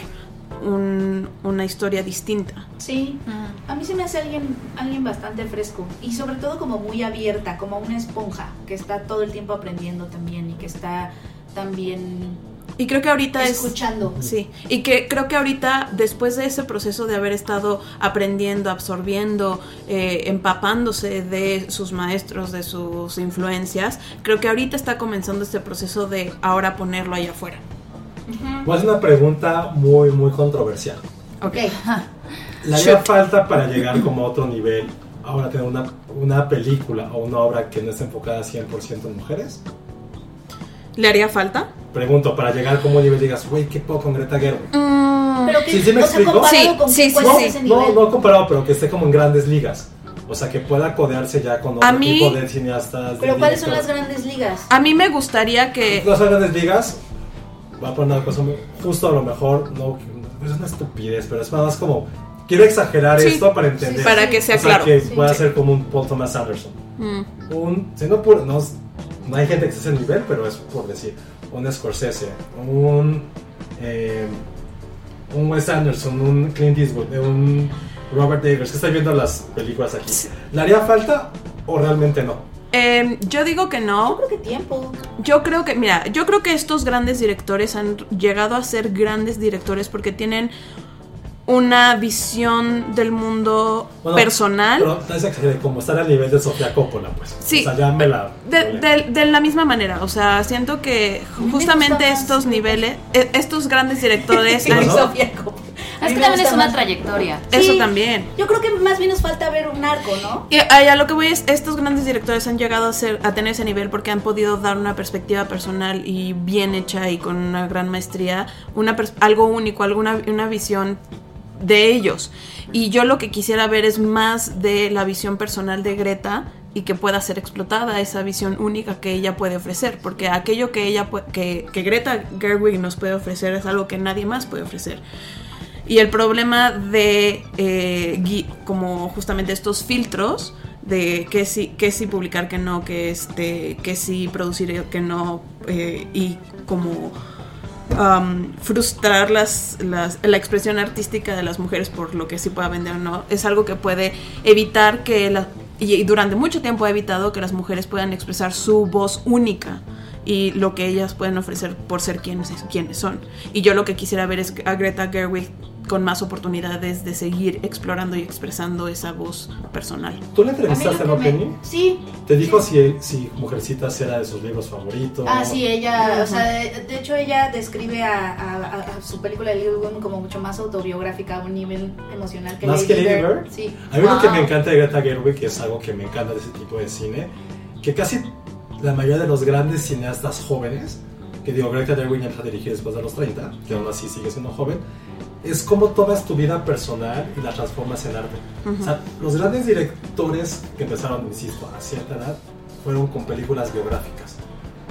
Speaker 3: un- una historia distinta.
Speaker 2: Sí, a mí se me hace alguien, alguien bastante fresco y sobre todo como muy abierta, como una esponja que está todo el tiempo aprendiendo también y que está también
Speaker 3: Y creo que ahorita es...
Speaker 2: Escuchando.
Speaker 3: Sí, y que creo que ahorita, después de ese proceso de haber estado aprendiendo, absorbiendo, eh, empapándose de sus maestros, de sus influencias, creo que ahorita está comenzando este proceso de ahora ponerlo allá afuera.
Speaker 1: Voy a hacer una pregunta muy, muy controversial.
Speaker 2: Ok.
Speaker 1: ¿Le haría falta para llegar como a otro nivel ahora tener una, una película o una obra que no esté enfocada 100% en mujeres?
Speaker 3: ¿Le haría falta?
Speaker 1: Pregunto, para llegar como nivel digas, güey, ¿qué puedo con Greta Gerwig?
Speaker 2: Pero que,
Speaker 1: Sí, sí me explico.
Speaker 3: Sí,
Speaker 2: con
Speaker 3: sí, sí,
Speaker 1: No,
Speaker 2: es ese
Speaker 1: no, no comparado, pero que esté como en grandes ligas. O sea, que pueda codearse ya con otro
Speaker 3: A mí-
Speaker 1: tipo de cineastas. de
Speaker 2: Pero ¿cuáles son las grandes ligas?
Speaker 3: A mí me gustaría que...
Speaker 1: Las grandes ligas, va a poner una cosa muy- justo a lo mejor, no, es una estupidez, pero es más como, quiero exagerar
Speaker 3: Sí,
Speaker 1: esto para entender.
Speaker 3: Para que sea
Speaker 1: o sea,
Speaker 3: claro.
Speaker 1: que pueda ser como un Paul Thomas Anderson.
Speaker 3: Mm.
Speaker 1: Un, no, no hay gente que esté a ese nivel, pero es por decir, un Scorsese, un, eh, un Wes Anderson, un Clint Eastwood, un Robert Eggers, que estoy viendo las películas aquí. ¿Le haría falta o realmente no?
Speaker 3: Eh, yo digo que
Speaker 2: Yo
Speaker 3: no.
Speaker 2: creo que tiempo.
Speaker 3: Yo creo que, mira, yo creo que estos grandes directores han llegado a ser grandes directores porque tienen una visión del mundo
Speaker 1: Bueno,
Speaker 3: personal.
Speaker 1: Pero no es exagerado, como estar al nivel de Sofía Coppola, pues.
Speaker 3: Sí.
Speaker 1: O sea, ya me la.
Speaker 3: De, de- de la misma manera, o sea, siento que
Speaker 2: me
Speaker 3: justamente estos niveles, e- estos grandes directores,
Speaker 2: Sí,
Speaker 3: han-
Speaker 1: ¿no?
Speaker 2: Sofía Coppola.
Speaker 4: Es que también es una
Speaker 2: más.
Speaker 4: trayectoria.
Speaker 3: eso
Speaker 2: Sí.
Speaker 3: también.
Speaker 2: Yo creo que más bien nos falta ver un arco, ¿no?
Speaker 3: Y a, a lo que voy es, estos grandes directores han llegado a, ser, a tener ese nivel porque han podido dar una perspectiva personal y bien hecha y con una gran maestría, una algo único, alguna una visión de ellos. Y yo lo que quisiera ver es más de la visión personal de Greta y que pueda ser explotada esa visión única que ella puede ofrecer, porque aquello que ella que, que Greta Gerwig nos puede ofrecer es algo que nadie más puede ofrecer. Y el problema de eh, como justamente estos filtros de que sí, que sí publicar, que no, que este, que sí producir, que no, eh, y como um, frustrar las, la expresión artística de las mujeres por lo que sí pueda vender o no, es algo que puede evitar que la, y, y durante mucho tiempo ha evitado que las mujeres puedan expresar su voz única y lo que ellas pueden ofrecer por ser quienes, quienes son. Y yo lo que quisiera ver es a Greta Gerwig con más oportunidades de seguir explorando y expresando esa voz personal.
Speaker 1: ¿Tú le
Speaker 2: A mí
Speaker 1: entrevistaste, no, Penny?
Speaker 2: Sí.
Speaker 1: ¿Te dijo
Speaker 2: sí.
Speaker 1: si, si Mujercitas era de sus libros favoritos?
Speaker 2: Ah, sí, ella, o sea, de, de hecho ella describe a, a- a- a su película de Little Women como mucho más autobiográfica, a un nivel emocional que
Speaker 1: ¿Más
Speaker 2: Lady
Speaker 1: que Lady
Speaker 2: Bird.
Speaker 1: Bird?
Speaker 2: Sí.
Speaker 1: A mí lo que me encanta de Greta Gerwig, que es algo que me encanta de ese tipo de cine, que casi la mayoría de los grandes cineastas jóvenes, que digo, Greta Gerwig empieza a dirigir después de los 30, que aún así sigue siendo joven, es cómo tomas tu vida personal y la transformas en arte. O sea, los grandes directores que empezaron, insisto, a cierta edad, fueron con películas biográficas.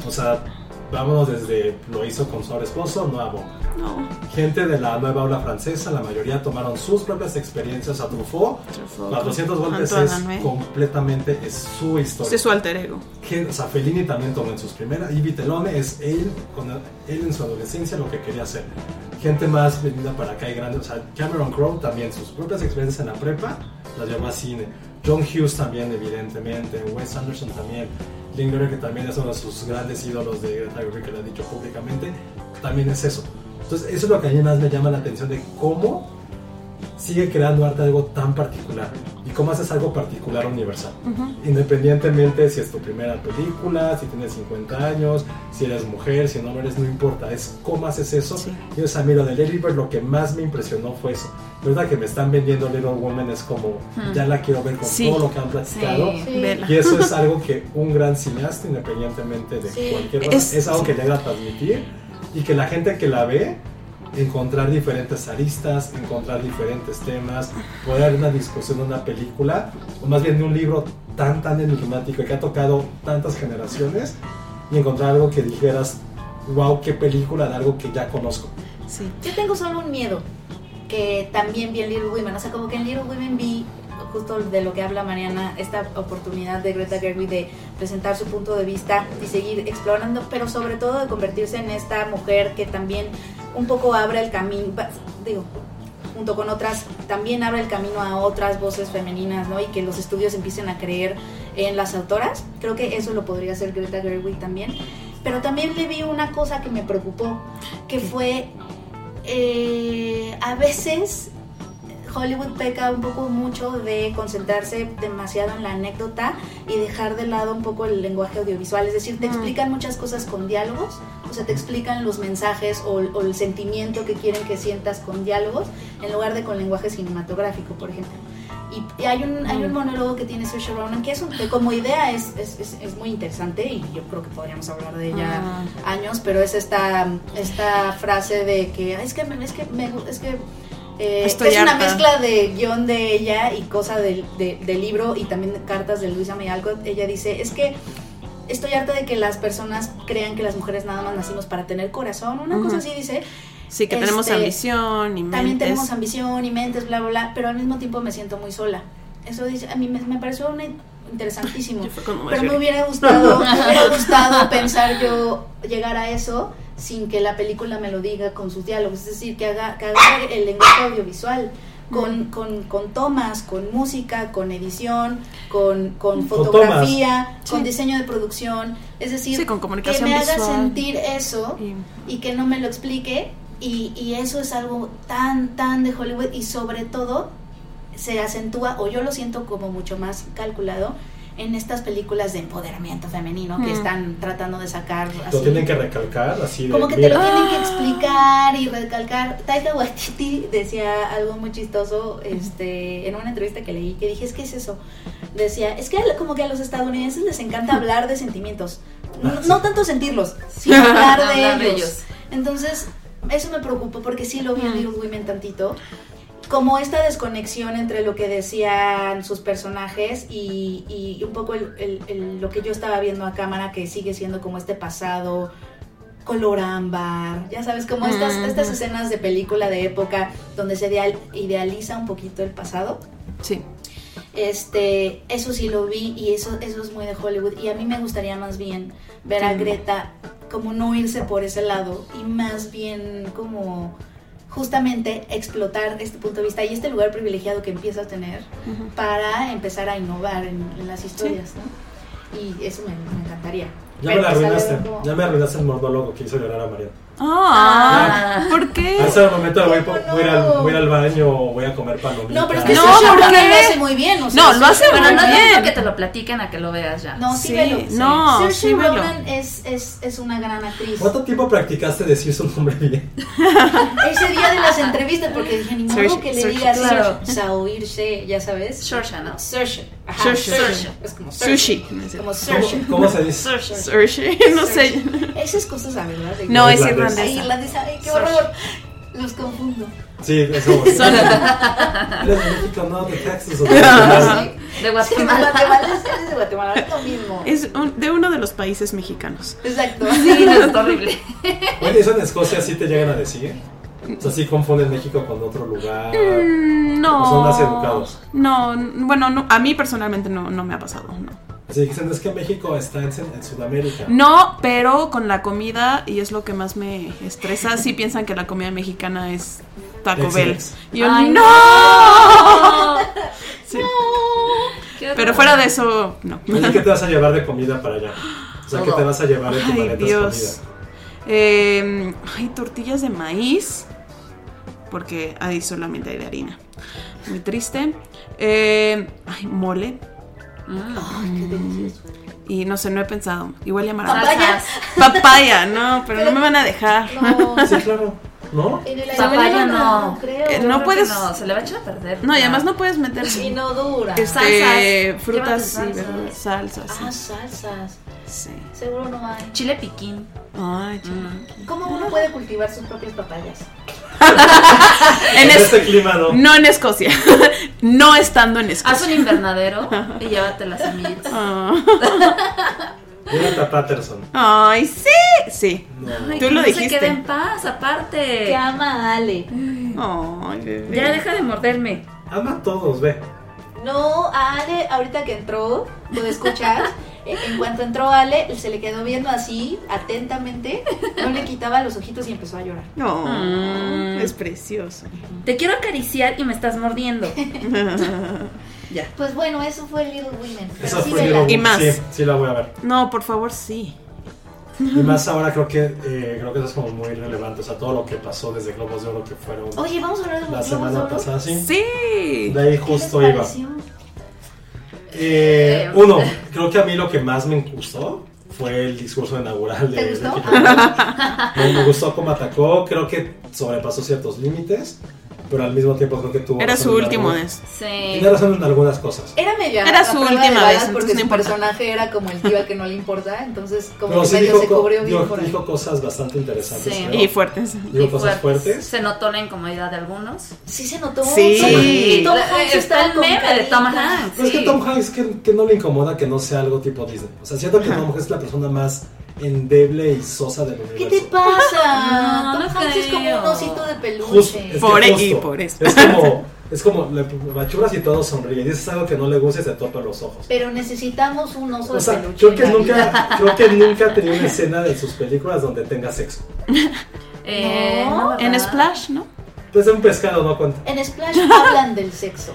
Speaker 1: O sea, vámonos desde, lo hizo con su esposo, Noah Baumbach
Speaker 3: No,
Speaker 1: gente de la nueva ola francesa, la mayoría tomaron sus propias experiencias a Truffaut.
Speaker 3: Truffaut,
Speaker 1: 400 golpes
Speaker 3: Antoine
Speaker 1: es
Speaker 3: Manuel.
Speaker 1: completamente es su historia.
Speaker 3: es su alter ego.
Speaker 1: Que, o sea, Fellini también tomó en sus primeras. Y Vitelone es él, con él en su adolescencia lo que quería hacer. Gente más venida para acá y grande. O sea, Cameron Crowe también, sus propias experiencias en la prepa las llevó a cine. John Hughes también, evidentemente. Wes Anderson también. Lindgren, que también es uno de sus grandes ídolos de Greta Gerwig, que lo ha dicho públicamente. También es eso. Entonces, eso es lo que a mí más me llama la atención de cómo sigue creando arte algo tan particular y cómo haces algo particular universal. Independientemente si es tu primera película, si tienes 50 años, si eres mujer, si no eres, no importa. Es cómo haces eso.
Speaker 3: Sí.
Speaker 1: Y o sea, a mí lo de Lady Bird lo que más me impresionó fue eso. La verdad que me están vendiendo Little Woman es como, ya la quiero ver con
Speaker 3: Sí.
Speaker 1: todo lo que han platicado.
Speaker 4: Sí.
Speaker 1: Y eso es algo que un gran cineasta, independientemente de
Speaker 2: Sí.
Speaker 1: cualquier cosa,
Speaker 3: Es-
Speaker 1: es, algo
Speaker 3: sí.
Speaker 1: que llega a transmitir y que la gente que la ve, encontrar diferentes aristas, encontrar diferentes temas, poder haber una discusión de una película, o más bien de un libro tan, tan enigmático que ha tocado tantas generaciones, y encontrar algo que dijeras, wow, qué película de algo que ya conozco.
Speaker 3: Sí.
Speaker 2: Yo tengo solo un miedo, que también vi en Little Women, o sea, como que en Little Women vi justo de lo que habla Mariana, esta oportunidad de Greta Gerwig de presentar su punto de vista y seguir explorando, pero sobre todo de convertirse en esta mujer que también un poco abre el camino, digo, junto con otras, también abre el camino a otras voces femeninas, ¿no? Y que los estudios empiecen a creer en las autoras. Creo que eso lo podría hacer Greta Gerwig también. pero también le vi una cosa que me preocupó, que fue eh, a veces Hollywood peca un poco mucho de concentrarse demasiado en la anécdota y dejar de lado un poco el lenguaje audiovisual. Es decir, te explican muchas cosas con diálogos, o sea, te explican los mensajes o, o el sentimiento que quieren que sientas con diálogos, en lugar de con lenguaje cinematográfico, por ejemplo. Y, y hay, un, hay un monólogo que tiene Saoirse Ronan que, es un- que como idea es, es, es- es muy interesante y yo creo que podríamos hablar de ella años, pero es esta, esta frase de que "Ay, es que, es que, me, es que eh,
Speaker 3: Estoy
Speaker 2: es una mezcla de guion de ella y cosa del, de- del libro y también de cartas de Luisa May Alcott. Ella dice, es que estoy harta de que las personas crean que las mujeres nada más nacimos para tener corazón. Una cosa así dice.
Speaker 3: Sí, que tenemos
Speaker 2: Este,
Speaker 3: ambición y mentes.
Speaker 2: También tenemos ambición y mentes, bla, bla, bla, pero al mismo tiempo me siento muy sola. Eso dice, a mí me, me pareció una- interesantísimo. Pero me hubiera gustado, me hubiera gustado pensar yo llegar a eso sin que la película me lo diga con sus diálogos, es decir, que haga, que haga el lenguaje audiovisual. Con, con, con tomas, con música, con edición, con, con fotografía, con, diseño de producción. Es decir,
Speaker 3: Sí, con comunicación
Speaker 2: que me haga sentir eso
Speaker 3: Y-
Speaker 2: y que no me lo explique. Y, y eso es algo tan, tan de Hollywood y sobre todo se acentúa, o yo lo siento como mucho más calculado, en estas películas de empoderamiento femenino que
Speaker 3: Mm.
Speaker 2: están tratando de sacar
Speaker 1: Lo
Speaker 2: así.
Speaker 1: tienen que recalcar, así de.
Speaker 2: Como que te lo tienen que explicar y recalcar. Taika Waititi decía algo muy chistoso este, en una entrevista que leí, que dije, es que es eso. Decía, es que a- como que a los estadounidenses les encanta hablar de sentimientos. No, no tanto sentirlos, sino hablar de
Speaker 4: Hablar de
Speaker 2: ellos. Entonces, eso me preocupó porque sí lo vi en. Little Women tantito. Como esta desconexión entre lo que decían sus personajes y, y un poco el- el- el- lo que yo estaba viendo a cámara, que sigue siendo como este pasado color ámbar, ya sabes, como estas, estas escenas de película de época donde se ideal- idealiza un poquito el pasado.
Speaker 3: Sí.
Speaker 2: Este, eso sí lo vi y eso, eso es muy de Hollywood. Y a mí me gustaría más bien ver a. Greta como no irse por ese lado y más bien como justamente explotar este punto de vista y este lugar privilegiado que empieza a tener para empezar a innovar en, en las historias, ¿no? Y eso me, me encantaría.
Speaker 1: Ya
Speaker 2: Pero
Speaker 1: me la
Speaker 2: pues,
Speaker 1: arruinaste. Ya me arruinaste el monólogo que hizo llorar a María.
Speaker 3: Ah, ¿por qué?
Speaker 1: A ese momento voy,
Speaker 2: ¿Cómo
Speaker 1: voy a ir al, voy baño o voy a comer palomitas.
Speaker 2: No, pero es que
Speaker 3: No,
Speaker 2: Saoirse
Speaker 3: ¿por
Speaker 2: Ronan
Speaker 3: qué?
Speaker 2: lo hace muy bien. o sea,
Speaker 3: No, lo hace
Speaker 2: Saoirse
Speaker 4: Bueno,
Speaker 3: muy
Speaker 4: no es
Speaker 3: bien.
Speaker 4: que te lo platiquen a que lo veas ya.
Speaker 2: No, sí,
Speaker 3: Sí,
Speaker 2: velo.
Speaker 3: no,
Speaker 2: Saoirse
Speaker 3: sí.
Speaker 2: Ronan es, es, es una gran actriz.
Speaker 1: ¿Cuánto tiempo practicaste decir su nombre bien?
Speaker 2: Ese día de las entrevistas, porque dije, ni modo
Speaker 3: Saoirse-
Speaker 2: que le
Speaker 3: Saoirse,
Speaker 2: digas
Speaker 4: claro.
Speaker 2: Saoirse, ya sabes.
Speaker 4: Saoirse, ¿no?
Speaker 2: Saoirse. Ajá,
Speaker 3: Saoirse.
Speaker 2: Saoirse. Es como
Speaker 3: Sushi.
Speaker 2: Como
Speaker 1: ¿Cómo,
Speaker 2: Saoirse.
Speaker 1: cómo se dice?
Speaker 3: Sushi, no sé.
Speaker 2: Esas cosas, ¿sabes? ¿verdad?
Speaker 3: No, es
Speaker 1: Irlandés.
Speaker 2: Ay,
Speaker 3: irlandesa.
Speaker 2: irlandesa, ay, qué horror. Los confundo.
Speaker 1: Sí, eso.
Speaker 3: Son-
Speaker 1: México, no, de Texas o de
Speaker 2: Sí.
Speaker 4: De Guatemala.
Speaker 2: Guatemala, es de Guatemala, es lo mismo.
Speaker 3: Es un- de uno de los países mexicanos.
Speaker 2: Exacto.
Speaker 4: Sí, no, es horrible.
Speaker 1: Oye, ¿eso en Escocia sí te llegan a decir? O sea, sí confunden México con otro lugar.
Speaker 3: Mm, No.
Speaker 1: ¿O son más educados?
Speaker 3: No, bueno, no, a mí personalmente no, no me ha pasado, no.
Speaker 1: Así dicen, es que México está en, en Sudamérica.
Speaker 3: No, pero con la comida, y es lo que más me estresa, sí piensan que la comida mexicana es Taco Bell. Y yo,
Speaker 4: Ay,
Speaker 3: ¡no!
Speaker 4: no.
Speaker 3: Sí. Pero fuera de eso, no.
Speaker 1: Oye, ¿qué te vas a llevar de comida para allá? O sea, ¿qué te vas a llevar en tu
Speaker 3: Ay,
Speaker 1: maleta
Speaker 3: Dios.
Speaker 1: escondida?
Speaker 3: Eh, ay, tortillas de maíz. Porque ahí solamente hay de harina. Muy triste. Eh, ay, mole.
Speaker 4: Mm.
Speaker 2: Ay, qué delicioso.
Speaker 3: Y no sé, no he pensado. Igual llamará.
Speaker 2: Papaya.
Speaker 3: Papaya, no, pero no me van a dejar.
Speaker 2: No.
Speaker 1: Sí, claro. ¿No?
Speaker 2: En el
Speaker 4: Papaya no.
Speaker 2: no creo.
Speaker 3: Eh, no puedes-
Speaker 4: No, se le va a echar a perder.
Speaker 3: No, y además
Speaker 4: Ya.
Speaker 3: no puedes meter
Speaker 2: Y no dura.
Speaker 3: este,
Speaker 4: Salsas.
Speaker 3: frutas y verduras, salsas.
Speaker 2: Ah, salsas.
Speaker 3: Sí.
Speaker 2: Seguro no hay.
Speaker 4: Chile piquín.
Speaker 3: Ay,
Speaker 4: Mm.
Speaker 2: ¿Cómo uno puede cultivar sus propias papayas?
Speaker 3: En
Speaker 1: En
Speaker 3: es-
Speaker 1: este clima no.
Speaker 3: no en Escocia. no estando en
Speaker 4: Haz
Speaker 3: Escocia.
Speaker 4: un invernadero y llévate las semillitas.
Speaker 3: Ah.
Speaker 1: Llévate a Patterson.
Speaker 3: Ay, sí. Sí.
Speaker 1: No.
Speaker 3: Tú
Speaker 4: que
Speaker 3: lo
Speaker 4: no
Speaker 3: dijiste.
Speaker 4: se quede en paz, aparte.
Speaker 2: Te ama a Ale.
Speaker 3: Ay, bebé.
Speaker 4: Ya deja de morderme.
Speaker 1: Ama a todos, ve.
Speaker 2: No, a Ale, ahorita que entró, puede escuchar. En cuanto entró Ale, se le quedó viendo así, atentamente. No le quitaba los ojitos y empezó a llorar.
Speaker 3: No,
Speaker 4: Mm.
Speaker 3: es precioso.
Speaker 4: Te quiero acariciar y me estás mordiendo.
Speaker 3: ya.
Speaker 2: Pues bueno, eso fue Little Women.
Speaker 1: Eso
Speaker 2: Sí.
Speaker 1: Little
Speaker 3: Y más.
Speaker 1: Sí, sí la voy a ver.
Speaker 3: No, por favor, sí.
Speaker 1: Y más ahora creo que eh, creo que eso es como muy relevante. O sea, todo lo que pasó desde Globos de Oro que fueron
Speaker 2: Oye, vamos a hablar de
Speaker 1: la
Speaker 2: los
Speaker 1: semana
Speaker 2: Globos de Oro.
Speaker 1: pasada, sí.
Speaker 3: Sí.
Speaker 1: De ahí
Speaker 2: ¿Qué
Speaker 1: justo
Speaker 2: les
Speaker 1: iba. Eh, uno, creo que a mí lo que más me gustó fue el discurso inaugural de
Speaker 2: ¿Te gustó?
Speaker 1: de me, me gustó cómo atacó, creo que sobrepasó ciertos límites, pero al mismo tiempo creo que tuvo
Speaker 3: Era su último de
Speaker 4: Sí.
Speaker 1: Tiene razón en algunas cosas.
Speaker 2: Era medio
Speaker 3: Era su última vez,
Speaker 2: porque
Speaker 3: no
Speaker 2: su personaje era como el tío al que no le importa, entonces como
Speaker 1: Pero
Speaker 2: que
Speaker 1: sí
Speaker 2: medio
Speaker 1: dijo,
Speaker 2: se cubrió bien
Speaker 1: dijo-
Speaker 2: por ahí.
Speaker 1: dijo cosas bastante interesantes.
Speaker 4: Sí.
Speaker 1: creo.
Speaker 3: Y fuertes.
Speaker 1: Dijo
Speaker 4: Y
Speaker 1: cosas
Speaker 4: fuertes.
Speaker 1: fuertes.
Speaker 4: Se notó la incomodidad de algunos.
Speaker 2: Sí se notó.
Speaker 3: Sí.
Speaker 4: Sí,
Speaker 2: Tom Hanks
Speaker 4: está el meme de Tom. Hanks.
Speaker 1: Pero es que. Tom Hanks, que, que no le incomoda que no sea algo tipo Disney. O sea, siento que Tom Hanks es la persona más endeble y sosa del universo.
Speaker 2: ¿Qué te pasa?
Speaker 4: No,
Speaker 2: Tom
Speaker 4: no
Speaker 2: Hanks es como un osito de peluche.
Speaker 1: Justo, es
Speaker 3: Por
Speaker 1: justo.
Speaker 3: y por eso.
Speaker 1: Es como, es como le machuras y todo sonríe. Dices algo que no le gusta y se topa los ojos.
Speaker 2: Pero necesitamos un oso
Speaker 1: O
Speaker 2: de
Speaker 1: sea,
Speaker 2: peluche.
Speaker 1: creo que nunca, creo que nunca ha tenido una escena de sus películas donde tenga sexo.
Speaker 4: Eh.
Speaker 3: En Splash, ¿no?
Speaker 1: Entonces un pescado no cuenta.
Speaker 2: En Splash hablan del sexo.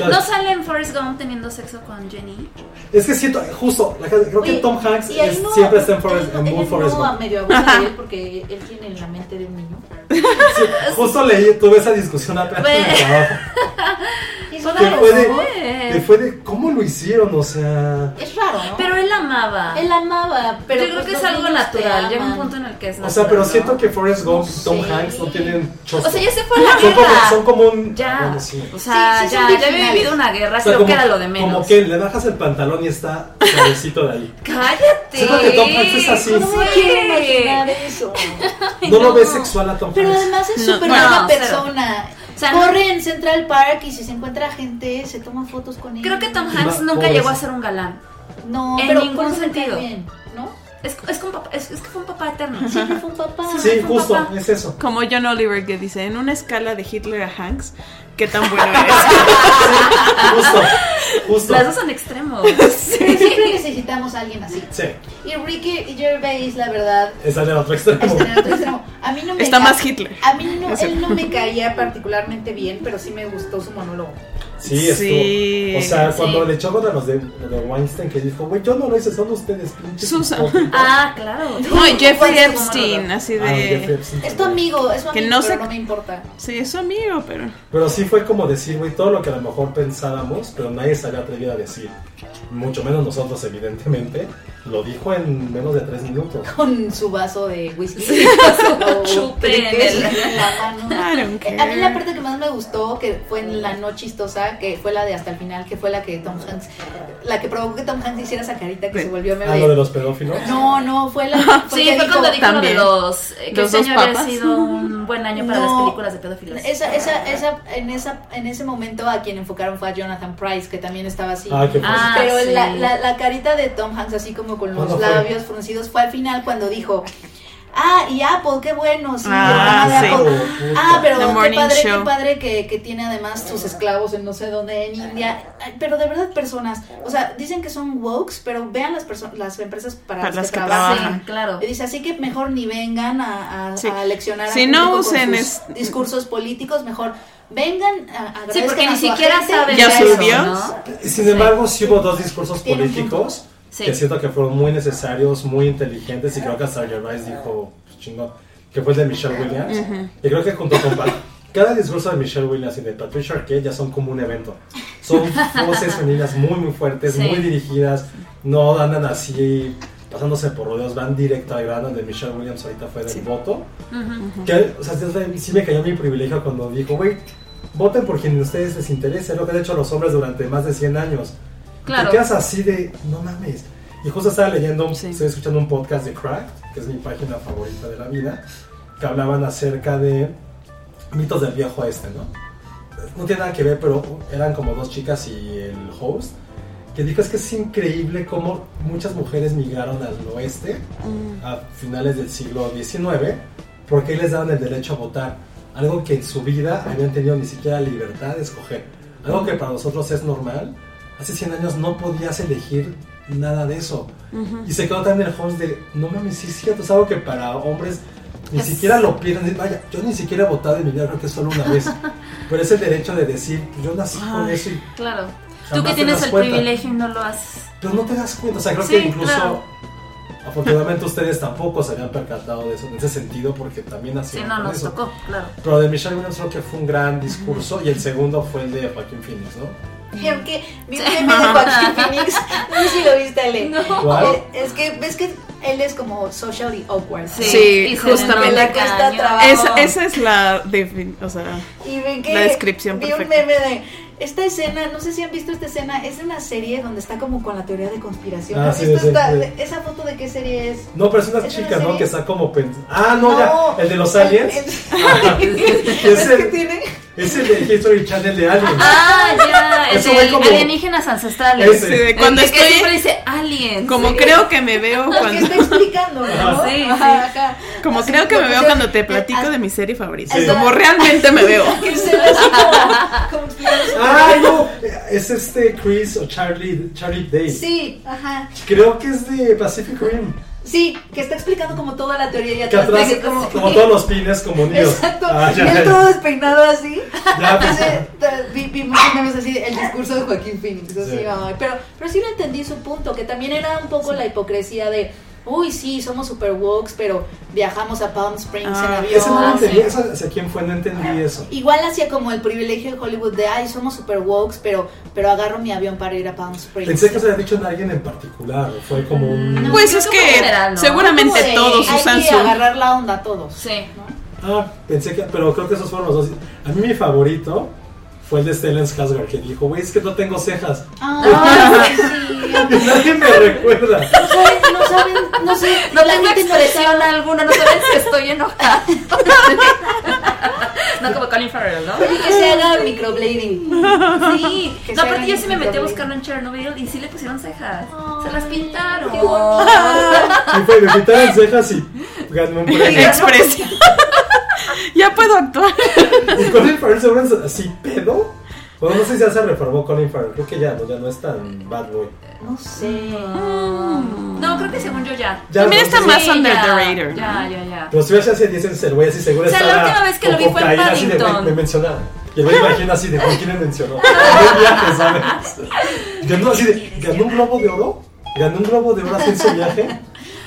Speaker 4: ¿No sale en Forrest Gump teniendo sexo con Jenny?
Speaker 1: es que siento, justo, la creo que Tom Hanks es-
Speaker 2: no-
Speaker 1: siempre está en Forrest, en
Speaker 2: él
Speaker 1: Forrest
Speaker 2: no
Speaker 1: Gump.
Speaker 2: medio abusa de él porque él tiene la mente de un niño.
Speaker 1: Sí, justo leí, tuve esa discusión apenas en el
Speaker 4: Ve.
Speaker 1: trabajo.
Speaker 2: Es
Speaker 4: Son
Speaker 1: fue de,
Speaker 2: ¿no?
Speaker 1: fue de cómo lo hicieron, o sea.
Speaker 2: Es raro, ¿no?
Speaker 4: Pero él amaba.
Speaker 2: él amaba, pero
Speaker 4: Yo creo
Speaker 2: pues
Speaker 4: que es algo natural. Llega un punto en el que es
Speaker 1: O
Speaker 4: natural.
Speaker 1: sea, pero
Speaker 4: ¿no?
Speaker 1: siento que Forrest Gump
Speaker 2: No
Speaker 1: y Tom. Hanks no tienen chosco.
Speaker 4: O sea, ya se fue a la
Speaker 1: son como,
Speaker 4: guerra.
Speaker 1: son como un.
Speaker 4: Ya.
Speaker 1: bueno, sí.
Speaker 4: O sea,
Speaker 2: Sí, sí,
Speaker 4: ya, ya había vivido una guerra.
Speaker 1: O sea,
Speaker 4: creo
Speaker 1: como,
Speaker 4: que era lo de menos.
Speaker 1: como que le bajas el pantalón y está cabecito de ahí.
Speaker 4: Cállate.
Speaker 1: Siento que Tom Hanks es así.
Speaker 2: No me
Speaker 4: Sí.
Speaker 2: quiero imaginar eso.
Speaker 1: No lo ves sexual a Tom
Speaker 2: Pero
Speaker 1: Hanks.
Speaker 2: además es
Speaker 3: No,
Speaker 2: súper buena persona. Corre en Central Park y si se encuentra gente, se toma fotos con él.
Speaker 4: Creo que Tom Hanks nunca llegó a ser un galán.
Speaker 2: No,
Speaker 4: en
Speaker 2: pero
Speaker 4: ningún sentido.
Speaker 2: bien, ¿no?
Speaker 4: Es, es, con papá- es, es que fue un papá eterno.
Speaker 2: Siempre fue un papá.
Speaker 1: Sí, justo,
Speaker 4: papá.
Speaker 1: es eso.
Speaker 3: Como John Oliver que dice, en una escala de Hitler a Hanks, ¿qué tan bueno eres?
Speaker 1: Justo, justo.
Speaker 4: Las dos son extremos.
Speaker 2: Siempre necesitamos a alguien así.
Speaker 1: Sí,
Speaker 2: Y Ricky Gervais, la verdad,
Speaker 1: esa es el otro extremo.
Speaker 2: está en el otro extremo. A mí no me
Speaker 3: Está más Hitler.
Speaker 2: A mí no, él no me caía particularmente bien, pero sí me gustó su monólogo.
Speaker 1: Sí, estuvo.
Speaker 3: Sí,
Speaker 1: o sea,
Speaker 4: sí.
Speaker 1: cuando le echó contra los de, los de Weinstein, que dijo, güey, yo no lo hice, son ustedes, pinches.
Speaker 3: Susan.
Speaker 1: hipócritas".
Speaker 4: Ah, claro.
Speaker 3: No, Jeffrey
Speaker 2: ¿Cuál es su
Speaker 3: Epstein, así
Speaker 1: Ah, Jeffrey
Speaker 3: de...
Speaker 1: Epstein
Speaker 2: Es tu amigo, es su
Speaker 3: Que
Speaker 2: amigo,
Speaker 3: no
Speaker 2: pero
Speaker 3: se-
Speaker 2: no me importa.
Speaker 3: Sí, es su amigo, pero...
Speaker 1: Pero sí fue como decir, güey, todo lo que a lo mejor pensábamos, pero nadie se había atrevido a decir. Mucho menos nosotros, evidentemente. Lo dijo en menos de tres minutos.
Speaker 2: Con su vaso de whisky.
Speaker 4: Chupe en el-
Speaker 2: en la mano.
Speaker 3: Care.
Speaker 2: A mí la parte que más me gustó, que fue en la no chistosa, que fue la de hasta el final, que fue la que Tom Hanks, la que provocó que Tom Hanks hiciera esa carita que se volvió
Speaker 1: Ah,
Speaker 2: meme.
Speaker 1: lo de los pedófilos.
Speaker 2: No, no, fue la
Speaker 4: Sí,
Speaker 2: que
Speaker 4: fue cuando dijo lo de
Speaker 3: También.
Speaker 4: los. eh, que
Speaker 3: Los
Speaker 4: había
Speaker 3: papas.
Speaker 4: sido un buen año para
Speaker 2: No.
Speaker 4: las películas de pedófilos.
Speaker 2: Esa, esa, esa, en, esa, en ese momento a quien enfocaron fue a Jonathan Price, que también estaba así.
Speaker 1: Ah, qué fácil.
Speaker 4: Ah,
Speaker 2: Pero
Speaker 4: sí.
Speaker 2: la, la, la carita de Tom Hanks, así como con los labios fruncidos, fue al final cuando dijo: Ah, y Apple, qué bueno, sí,
Speaker 3: Ah,
Speaker 2: el programa de
Speaker 3: sí.
Speaker 2: Apple.
Speaker 1: Puta.
Speaker 2: Ah, pero
Speaker 3: The
Speaker 2: qué padre,
Speaker 3: Show.
Speaker 2: qué padre que, que tiene además sus esclavos en no sé dónde, en India. Pero de verdad, personas, o sea, dicen que son wokes, pero vean las, perso- las empresas para,
Speaker 3: Para
Speaker 2: las que,
Speaker 3: que
Speaker 2: trabajan.
Speaker 3: trabajan.
Speaker 4: claro.
Speaker 2: Y dice, así que mejor ni vengan a, a,
Speaker 3: Sí.
Speaker 2: a leccionar a
Speaker 3: Si no
Speaker 2: público con
Speaker 3: usen
Speaker 2: sus
Speaker 3: es-
Speaker 2: discursos políticos, mejor vengan a
Speaker 4: Sí, porque ni siquiera saben
Speaker 3: Ya
Speaker 4: eso,
Speaker 3: subió.
Speaker 4: ¿no?
Speaker 1: Sin embargo, sí hubo dos discursos políticos
Speaker 4: Sí.
Speaker 1: que siento que fueron muy necesarios, muy inteligentes y creo que hasta Gervais dijo, pues, chingón, que fue el de Michelle Williams. Y creo que junto con Pat- cada discurso de Michelle Williams y de Patricia Arquette ya son como un evento. Son voces femeninas muy, muy fuertes,
Speaker 4: Sí.
Speaker 1: muy dirigidas, no andan así pasándose por rodeos, van directo al grano. El de Michelle Williams ahorita fue del voto. Que, o sea, sí- sí me cayó mi privilegio cuando dijo, güey, voten por quien a ustedes les interese, es lo que han hecho los hombres durante más de 100 años.
Speaker 4: Claro.
Speaker 1: Te quedas así de, no mames. Y justo estaba leyendo,
Speaker 3: Sí.
Speaker 1: estoy escuchando un podcast de Cracked, que es mi página favorita de la vida, que hablaban acerca de mitos del viejo oeste, ¿no? No tiene nada que ver, pero eran como dos chicas y el host, que dijo es que es increíble cómo muchas mujeres migraron al oeste a finales del siglo XIX, porque ahí les daban el derecho a votar, algo que en su vida habían tenido ni siquiera libertad de escoger, algo que para nosotros es normal, hace 100 años no podías elegir nada de eso. Y se quedó también el host de, no mames, sí es cierto, es algo que para hombres ni
Speaker 4: Es-
Speaker 1: siquiera lo pierden. Vaya, yo ni siquiera he votado en mi vida, creo que solo una vez. Pero es el derecho de decir, yo nací con eso y
Speaker 4: Claro. Tú que tienes el
Speaker 1: cuenta.
Speaker 4: privilegio y no lo haces.
Speaker 1: pero no te das cuenta. O sea, creo
Speaker 4: Sí,
Speaker 1: que incluso,
Speaker 4: claro.
Speaker 1: afortunadamente ustedes tampoco se habían percatado de eso en ese sentido porque también
Speaker 4: Sí,
Speaker 1: hacían
Speaker 4: no, nos
Speaker 1: eso.
Speaker 4: tocó, claro.
Speaker 1: Pero de Michelle Williams creo que fue un gran discurso y el segundo fue el de Joaquín Phoenix, ¿no?
Speaker 2: Y aunque vi un meme de Joaquín Phoenix, no sé si lo viste, Ale.
Speaker 1: ¿Cuál?
Speaker 2: Eh, Es que ves que él es como socially awkward.
Speaker 4: Sí,
Speaker 3: Sí,
Speaker 4: y
Speaker 3: justamente.
Speaker 2: Le cuesta trabajo.
Speaker 3: Esa, esa es la o sea,
Speaker 2: Y ven que
Speaker 3: La descripción
Speaker 2: vi
Speaker 3: perfecta.
Speaker 2: un meme de esta escena, no sé si han visto esta escena, es de una serie donde está como con la teoría de conspiración.
Speaker 1: Ah,
Speaker 2: ¿Has
Speaker 1: sí,
Speaker 2: visto
Speaker 1: sí,
Speaker 2: esta-
Speaker 1: sí.
Speaker 2: esa foto de qué serie es?
Speaker 1: No, pero es una
Speaker 2: ¿Es una
Speaker 1: chica, ¿no? Que está como pens- Ah, no,
Speaker 2: No.
Speaker 1: ya. El de los aliens.
Speaker 2: El-. ¿Ves
Speaker 1: es,
Speaker 2: que
Speaker 1: el,
Speaker 2: tiene?
Speaker 1: es el de History Channel de Aliens.
Speaker 4: Ah, ya, el de
Speaker 1: fue como-
Speaker 4: alienígenas ancestrales.
Speaker 1: Ese.
Speaker 3: sí, de
Speaker 4: El
Speaker 3: cuando
Speaker 4: que- que
Speaker 3: estoy
Speaker 4: siempre dice aliens.
Speaker 3: como
Speaker 4: sí.
Speaker 3: creo que me veo cuando
Speaker 2: está explicando, ¿no?
Speaker 1: Ajá.
Speaker 4: Sí,
Speaker 2: Ajá,
Speaker 4: sí.
Speaker 2: ajá.
Speaker 3: como
Speaker 2: Así
Speaker 3: creo que me veo cuando te platico
Speaker 2: ah,
Speaker 3: de mi serie favorita,
Speaker 1: Sí.
Speaker 3: como realmente me veo.
Speaker 2: que se ve así como, como
Speaker 1: no. Es este Chris o Charlie, Charlie Day.
Speaker 2: Sí, ajá.
Speaker 1: Creo que es de Pacific Rim.
Speaker 2: Sí, que está explicando como toda la teoría y
Speaker 1: Que
Speaker 2: atrás de que como,
Speaker 1: como todos los pines como unidos.
Speaker 2: Exacto.
Speaker 1: Ah,
Speaker 2: y él todo despeinado así.
Speaker 1: Ya, pues,
Speaker 2: vi, vi muchos memes así, el discurso de Joaquín Phoenix. Así,
Speaker 1: Sí.
Speaker 2: ay, pero, pero sí lo entendí su punto, que también era un poco la hipocresía de, uy, sí, somos super wokes, pero viajamos a Palm Springs
Speaker 3: Ah,
Speaker 2: en
Speaker 1: Ese no lo
Speaker 2: avión.
Speaker 1: entendí. ¿Esa- ¿Hacia quién fue? No entendí eso.
Speaker 2: Igual hacía como el privilegio de Hollywood de, ay, somos super wokes, pero, pero agarro mi avión para ir a Palm Springs.
Speaker 1: Pensé que se había dicho en alguien en particular. Fue como un.
Speaker 2: No.
Speaker 3: Pues es
Speaker 4: que
Speaker 3: que
Speaker 4: en general, ¿no?
Speaker 3: seguramente
Speaker 2: de,
Speaker 3: todos
Speaker 2: hay
Speaker 3: usan
Speaker 2: que
Speaker 3: su
Speaker 2: agarrar la onda todos.
Speaker 4: Sí.
Speaker 2: ¿no?
Speaker 1: Ah, pensé que. Pero creo que esos fueron los dos. A mí mi favorito fue el de Stellan Skarsgård que dijo, güey, es que no tengo cejas.
Speaker 2: Ah, sí.
Speaker 1: Y nadie me recuerda.
Speaker 2: No saben, no saben, no sé.
Speaker 4: No
Speaker 2: la
Speaker 4: tengo expresión alguna, no saben si estoy enojada. no como Colin Farrell, ¿no?
Speaker 2: Y que se haga microblading.
Speaker 4: Sí,
Speaker 2: Que
Speaker 4: no, aparte yo sí me metí a buscarlo en Chernobyl y sí le pusieron cejas. Se las pintaron.
Speaker 2: qué.
Speaker 1: Y fue, me quitaron cejas y gané un premio.
Speaker 3: expresión. Ya puedo actuar.
Speaker 1: Y Colin Farrell seguro es así pedo. Bueno, no sé si ya se reformó Colin Farrell. Creo que ya no, ya no es tan bad boy.
Speaker 2: No sé.
Speaker 4: No, creo que según yo ya.
Speaker 1: Ya,
Speaker 3: También
Speaker 1: no
Speaker 3: está más under
Speaker 4: ya,
Speaker 3: the radar.
Speaker 4: Ya, ya, ya.
Speaker 1: Pero si sido hace 10 años el güey así seguro
Speaker 4: O sea, la
Speaker 1: estaba
Speaker 4: última vez que lo vi fue en Paddington.
Speaker 1: me, me mencionaron. Y el güey imagina así de, ¿con quién me mencionó? ¿Qué viaje, sabes? Ganó así de, ¿ganó un globo de oro? ¿Ganó un globo de oro así en su viaje?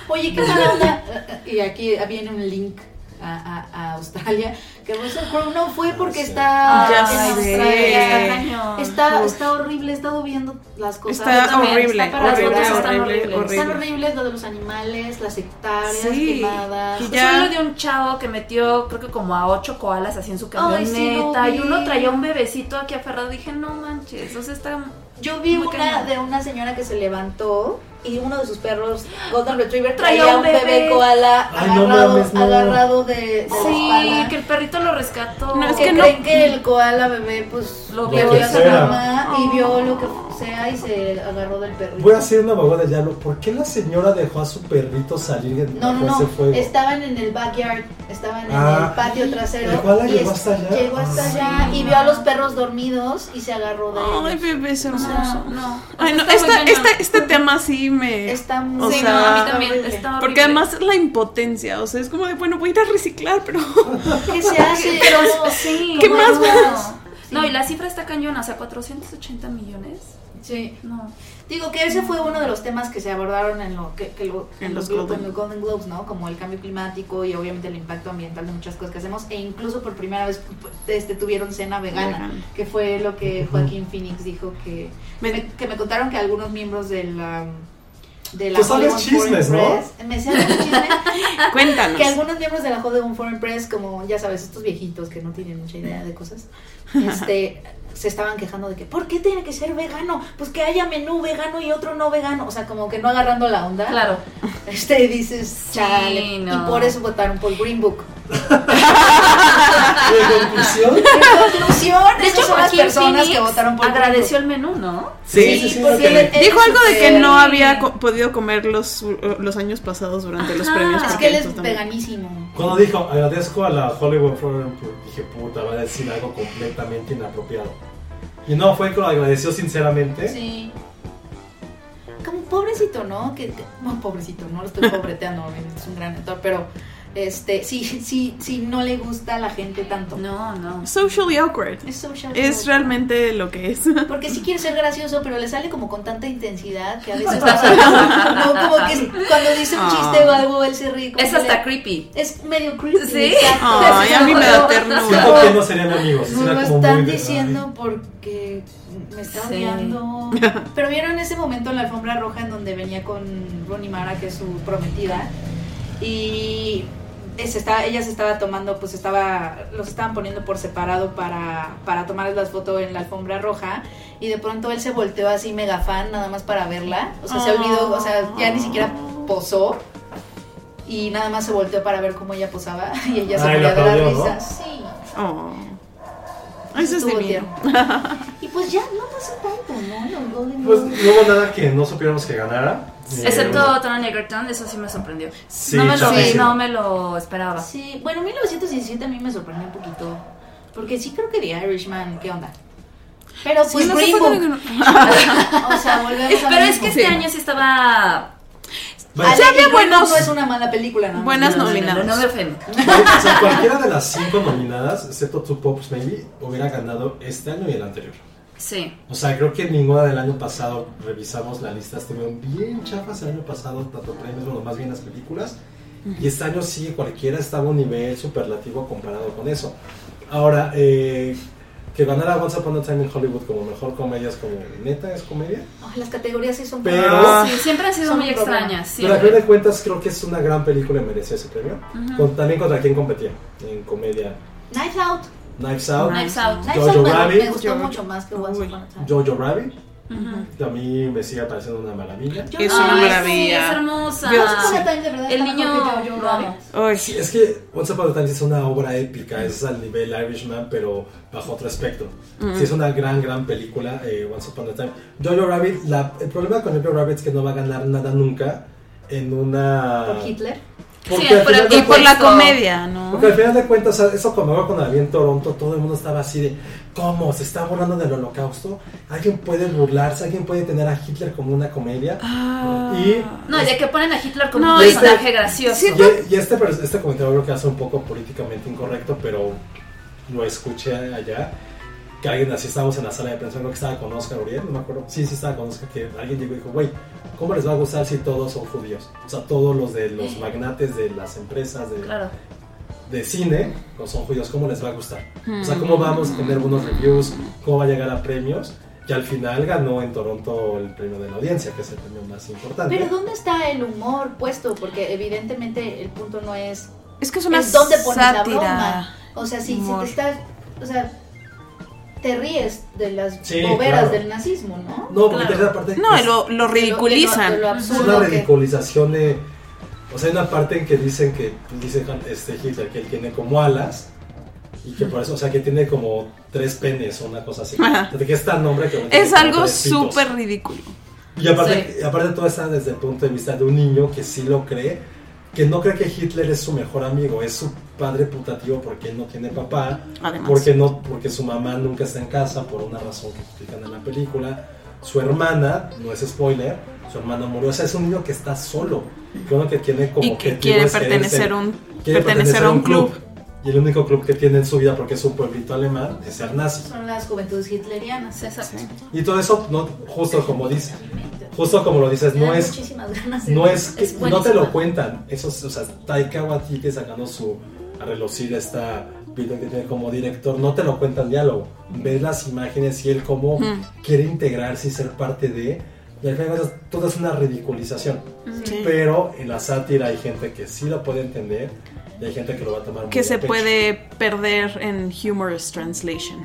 Speaker 2: Oye, qué mala onda. Y aquí viene un link a, a- a Australia. Que Russell Crowe no fue porque está
Speaker 3: Ya
Speaker 2: en. Australia.
Speaker 4: Está.
Speaker 2: Está, horrible, he estado viendo las cosas.
Speaker 3: Está
Speaker 2: también,
Speaker 3: horrible,
Speaker 2: está para
Speaker 3: horrible,
Speaker 4: están
Speaker 3: horrible.
Speaker 2: Están horribles lo de los animales, las hectáreas
Speaker 3: Sí.
Speaker 2: quemadas.
Speaker 3: Y ya-
Speaker 4: uno de un chavo que metió, creo que como a ocho koalas así en su
Speaker 2: Ay, sí, lo
Speaker 4: camioneta. y uno traía un bebecito aquí aferrado. Dije, no manches, o sea, está.
Speaker 2: Yo vi
Speaker 4: Muy
Speaker 2: una
Speaker 4: cañón.
Speaker 2: de una señora que se levantó y uno de sus perros, Golden Retriever,
Speaker 4: Traía
Speaker 2: traía
Speaker 4: un
Speaker 2: bebé,
Speaker 4: bebé.
Speaker 2: koala
Speaker 1: Ay, no
Speaker 2: agarrado,
Speaker 1: mames, no.
Speaker 2: agarrado de,
Speaker 4: Sí, que el perrito lo rescató.
Speaker 3: No, es
Speaker 2: que
Speaker 3: que no-
Speaker 2: creen que el koala bebé pues
Speaker 4: Lo
Speaker 2: lo
Speaker 4: vio
Speaker 2: a su mamá y vio lo que sea y se agarró del perrito.
Speaker 1: Voy a hacer una de diablo. ¿Por qué la señora dejó a su perrito salir en
Speaker 2: no, no, no,
Speaker 1: ese fuego?
Speaker 2: estaban en el backyard, estaban en
Speaker 1: Ah.
Speaker 2: el patio trasero.
Speaker 1: ¿El koala
Speaker 2: y
Speaker 1: llegó
Speaker 2: es-
Speaker 1: hasta allá?
Speaker 2: Llegó hasta
Speaker 1: Ah.
Speaker 2: allá y vio a los perros dormidos y se agarró de
Speaker 3: Ay,
Speaker 2: ellos.
Speaker 3: bebés
Speaker 4: O
Speaker 3: hermosos.
Speaker 4: sea, no.
Speaker 3: Ay, no, esta,
Speaker 4: cañón.
Speaker 3: este, tema sí me...
Speaker 2: Está muy
Speaker 3: O
Speaker 4: Sí,
Speaker 3: sea,
Speaker 4: no, a mí
Speaker 2: está
Speaker 4: también
Speaker 2: horrible.
Speaker 4: está
Speaker 3: Porque además la impotencia, o sea, es como de, bueno, voy a ir a reciclar, pero...
Speaker 2: ¿Qué se hace?
Speaker 4: Pero sí,
Speaker 3: ¿Qué más
Speaker 4: no.
Speaker 3: vas?
Speaker 4: No, y la cifra está cañona, o sea, 480 millones.
Speaker 2: Sí.
Speaker 4: No.
Speaker 2: Digo que ese fue uno de los temas que se abordaron en lo que, que lo-
Speaker 3: En
Speaker 2: en
Speaker 3: los
Speaker 2: los,
Speaker 3: Golden.
Speaker 2: en los Golden Globes, ¿no? Como el cambio climático y obviamente el impacto ambiental de muchas cosas que hacemos e incluso por primera vez este tuvieron cena vegana, que fue lo que Joaquín Phoenix dijo que
Speaker 3: Me-
Speaker 2: que me contaron que algunos miembros de la de la
Speaker 1: Tú sabes
Speaker 2: Hollywood
Speaker 1: chismes, ¿no?
Speaker 2: Press, me sé algún chisme
Speaker 3: Cuéntanos.
Speaker 2: que algunos miembros de la Hollywood Foreign Press, como ya sabes, estos viejitos que no tienen mucha idea de cosas, este, se estaban quejando de que, ¿por qué tiene que ser vegano? Pues que haya menú vegano y otro no vegano. O sea, como que no agarrando la onda.
Speaker 4: Claro.
Speaker 2: Este, dices, chale.
Speaker 4: no.
Speaker 2: Y por eso votaron por Green Book.
Speaker 1: Conclusión,
Speaker 2: En conclusión,
Speaker 4: De hecho,
Speaker 2: son las personas
Speaker 4: Phoenix
Speaker 2: que votaron por Green
Speaker 4: agradeció
Speaker 2: Book.
Speaker 4: el menú, ¿no?
Speaker 1: Sí,
Speaker 2: Sí,
Speaker 1: sí, sí,
Speaker 2: porque
Speaker 1: lo que-
Speaker 2: él- él
Speaker 3: Dijo algo de que no había co- podido comer los, los años pasados durante los premios.
Speaker 2: Es que él es
Speaker 3: también-
Speaker 2: veganísimo.
Speaker 1: Cuando dijo agradezco a la Hollywood Foreign dije puta, va a decir algo completamente inapropiado. Y no, fue que lo agradeció sinceramente.
Speaker 2: Sí. Como pobrecito, ¿no? Que, que- bueno, pobrecito, no lo estoy pobreteando, es un gran actor, pero este, si, si, si no le gusta a la gente tanto.
Speaker 4: No, no.
Speaker 3: Socially awkward.
Speaker 2: Es social
Speaker 3: Es
Speaker 2: awkward.
Speaker 3: realmente lo que es.
Speaker 2: Porque sí quiere ser gracioso, pero le sale como con tanta intensidad que a veces pasa. No, como que cuando dice un chiste o algo, él se ríe. como
Speaker 4: Es hasta
Speaker 2: le-
Speaker 4: creepy.
Speaker 2: Es medio creepy.
Speaker 4: Sí.
Speaker 3: Ay, a mí me da ternura.
Speaker 1: Siento que no serían amigos.
Speaker 2: No lo
Speaker 1: como
Speaker 2: están
Speaker 1: muy de-
Speaker 2: diciendo porque me está
Speaker 4: Sí.
Speaker 2: odiando. Pero vieron ese momento en la alfombra roja en donde venía con Ronnie Mara, que es su prometida, y se estaba, ella se estaba tomando, pues estaba, los estaban poniendo por separado para, para tomarles las fotos en la alfombra roja, y de pronto él se volteó así mega fan nada más para verla, o sea, se olvidó, o sea, ya ni siquiera posó. Y nada más se volteó para ver cómo ella posaba y ella se
Speaker 1: Ay, la
Speaker 2: de la risa. Sí.
Speaker 3: Oh. Eso es
Speaker 2: Estuvo
Speaker 3: divino.
Speaker 2: Y pues ya no pasó tanto, ¿no? Los Golden
Speaker 1: Pues no hubo nada que no supiéramos que ganara. Eh,
Speaker 4: Excepto Taron Egerton, eso sí me sorprendió.
Speaker 1: Sí,
Speaker 4: no, me lo,
Speaker 1: chafísimo.
Speaker 4: no me lo esperaba.
Speaker 2: Sí, bueno, 1917 a mí me sorprendió un poquito. Porque sí creo que The Irishman, ¿qué onda? Pero pues
Speaker 3: no sé
Speaker 2: Green Book.
Speaker 3: no-
Speaker 2: O sea, volvemos a
Speaker 4: pero es que este año sí estaba.
Speaker 2: Green Book
Speaker 3: buenos-
Speaker 2: no es una mala película, ¿no?
Speaker 3: buenas
Speaker 4: No, no, no,
Speaker 3: nominadas.
Speaker 4: No, no me ofendo.
Speaker 1: o sea, cualquiera de las cinco nominadas, excepto Two Pops Maybe, hubiera ganado este año y el anterior.
Speaker 4: Sí.
Speaker 1: O sea, creo que ninguna del año pasado revisamos la lista, estuvieron bien chafas el año pasado, tanto premios, bueno, más bien las películas. Y este año sí, cualquiera estaba a un nivel superlativo comparado con eso. Ahora, eh, que ganara Once Upon a Time in Hollywood como mejor comedia es como, ¿neta es comedia?
Speaker 2: Ay, las categorías sí son
Speaker 1: Pero-
Speaker 2: feas.
Speaker 4: Sí, siempre han sido muy extrañas.
Speaker 1: Pero a fin de cuentas creo que es una gran película y merecía ese premio. Con- también contra quién competía en comedia.
Speaker 2: Knives Out.
Speaker 1: Knives Out,
Speaker 4: Knives Out.
Speaker 1: Jojo
Speaker 2: me,
Speaker 1: Rabbit.
Speaker 2: me gustó mucho más que Once. Upon a Time.
Speaker 1: Jojo Rabbit, A mí me sigue pareciendo una maravilla.
Speaker 2: Yo-
Speaker 3: Es una
Speaker 4: Ay,
Speaker 3: maravilla.
Speaker 4: Sí, es hermosa.
Speaker 3: Yo-
Speaker 2: Once Upon a Time de verdad
Speaker 4: El niño.
Speaker 2: que Jojo
Speaker 4: lo
Speaker 2: Rabbit.
Speaker 4: amo.
Speaker 3: Uy.
Speaker 1: Sí, es que Once Upon a Time es una obra épica, es al nivel Irishman, pero bajo otro aspecto. Sí, es una gran, gran película, eh, Once Upon a Time. Jojo Rabbit, la- el problema con Jojo Rabbit es que no va a ganar nada nunca en una...
Speaker 2: Por Hitler.
Speaker 1: Porque
Speaker 4: Sí,
Speaker 1: al
Speaker 4: por el
Speaker 1: final de
Speaker 3: Y por la comedia, ¿no?
Speaker 1: Porque al final de cuentas, eso cuando cuando había en Toronto, todo el mundo estaba así de, ¿cómo? ¿Se está burlando del holocausto? ¿Alguien puede burlarse? ¿Alguien puede tener a Hitler como una comedia?
Speaker 3: Ah.
Speaker 1: Y,
Speaker 4: No, ya que ponen a Hitler como
Speaker 3: No,
Speaker 4: un personaje gracioso.
Speaker 1: y, y este, este comentario creo que hace un poco políticamente incorrecto, pero lo escuché allá. Que alguien así estábamos en la sala de prensa, creo que estaba con Oscar Uriel, no me acuerdo. Sí, sí estaba con Oscar, que alguien llegó y dijo, güey, ¿cómo les va a gustar si todos son judíos? O sea, todos los de los magnates de las empresas, de,
Speaker 4: Claro.
Speaker 1: De cine, no son judíos, ¿cómo les va a gustar? O sea, ¿cómo vamos a tener buenos reviews? ¿Cómo va a llegar a premios? Y al final ganó en Toronto el premio de la audiencia, que es el premio más importante.
Speaker 2: Pero ¿dónde está el humor puesto? Porque evidentemente el punto no es
Speaker 3: Es que es una
Speaker 2: es dónde pones la
Speaker 3: sátira.
Speaker 2: broma. O sea, si, si
Speaker 3: humor.
Speaker 2: te estás, o sea, te ríes de las
Speaker 1: Sí,
Speaker 2: boberas
Speaker 1: claro.
Speaker 2: del nazismo, ¿no?
Speaker 1: No, porque
Speaker 4: Claro.
Speaker 1: parte
Speaker 3: No,
Speaker 1: es,
Speaker 3: y lo, lo ridiculizan.
Speaker 2: lo- lo
Speaker 1: es una
Speaker 2: que-
Speaker 1: ridiculización de... O sea, hay una parte en que dicen que, pues, dice este Hitler que él tiene como alas y que por eso, o sea, que tiene como tres penes o una cosa así.
Speaker 3: Ajá.
Speaker 1: De que es tan nombre que...
Speaker 3: Es algo súper ridículo.
Speaker 1: Y aparte, y aparte todo está desde el punto de vista de un niño que sí lo cree, que no cree que Hitler es su mejor amigo, es su padre putativo porque él no tiene papá,
Speaker 3: Además.
Speaker 1: porque no, porque su mamá nunca está en casa por una razón que explican en la película. Su hermana, no es spoiler, su hermana murió. O sea, es un niño que está solo, que uno que tiene como
Speaker 3: Y que quiere
Speaker 1: es
Speaker 3: pertenecer a un,
Speaker 1: quiere
Speaker 3: pertenecer a un club.
Speaker 1: Y el único club que tiene en su vida, porque es un pueblito alemán, es ser nazi.
Speaker 2: Son las juventudes hitlerianas.
Speaker 4: Exacto.
Speaker 1: Y todo eso, no, justo como dice, justo como lo dices, no es
Speaker 2: muchísimas ganas
Speaker 1: no es que no te lo cuentan. Eso, es- o sea, Taika Waititi sacando su a relucir esta video que tiene como director, no te lo cuentan diálogo. Ves las imágenes y él cómo quiere integrarse y ser parte de. Y al final de cuentas, todo es una ridiculización.
Speaker 3: Sí.
Speaker 1: Pero en la sátira hay gente que sí lo puede entender y hay gente que lo va a tomar muy
Speaker 3: que se
Speaker 1: pecho.
Speaker 3: puede perder en humorous translation.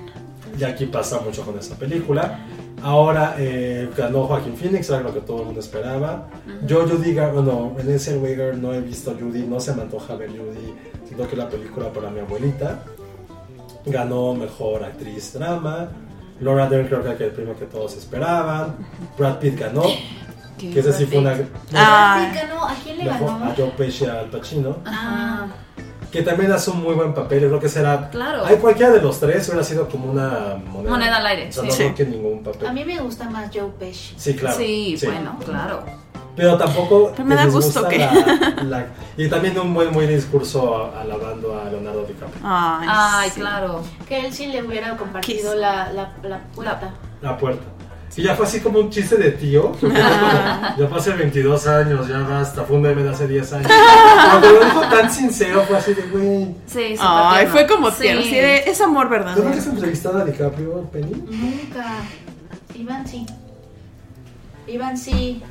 Speaker 1: Y aquí pasa mucho con esta película. Ahora eh, ganó Joaquín Phoenix, era lo que todo el mundo esperaba. Yo, Judy, Gar- bueno, Renée Zellweger no he visto Judy, no se me antoja ver Judy. Siento que es la película para mi abuelita. Ganó mejor actriz drama. Laura Dern creo que era el premio que todos esperaban. Brad Pitt ganó, que ese sí fue una.
Speaker 3: Ah.
Speaker 2: Brad Pitt ganó. ¿A quién le ganó?
Speaker 1: a Joe Pesci Al Pacino.
Speaker 2: Ah,
Speaker 1: Que también hace un muy buen papel. Yo creo que será.
Speaker 4: Claro.
Speaker 1: Hay cualquiera de los tres hubiera sido como una moneda,
Speaker 4: Moneda al aire,
Speaker 1: O sea,
Speaker 4: sí.
Speaker 1: no
Speaker 3: Sí.
Speaker 1: que ningún papel.
Speaker 2: a mí me gusta más Joe Pesci.
Speaker 1: Sí, claro.
Speaker 4: Sí, bueno, claro.
Speaker 1: Pero tampoco.
Speaker 3: Pero me da gusto que-
Speaker 1: la- la- y también un buen, muy discurso alabando a Leonardo DiCaprio.
Speaker 3: Ay,
Speaker 4: Ay,
Speaker 3: sí.
Speaker 4: claro.
Speaker 2: Que él sí le hubiera compartido la, la, la puerta.
Speaker 1: La puerta. Y ya fue así como un chiste de tío. ya fue hace 22 años, ya basta. Fue un meme de hace 10 años. Cuando lo dijo tan sincero, fue así de, güey.
Speaker 4: Sí,
Speaker 3: Ay,
Speaker 4: tierno.
Speaker 3: fue como
Speaker 4: Sí.
Speaker 3: tierno, de, es amor
Speaker 1: ¿Tú nunca
Speaker 3: verdadero.
Speaker 1: has entrevistado a DiCaprio, Penny?
Speaker 2: Nunca. Iván sí. Iván sí.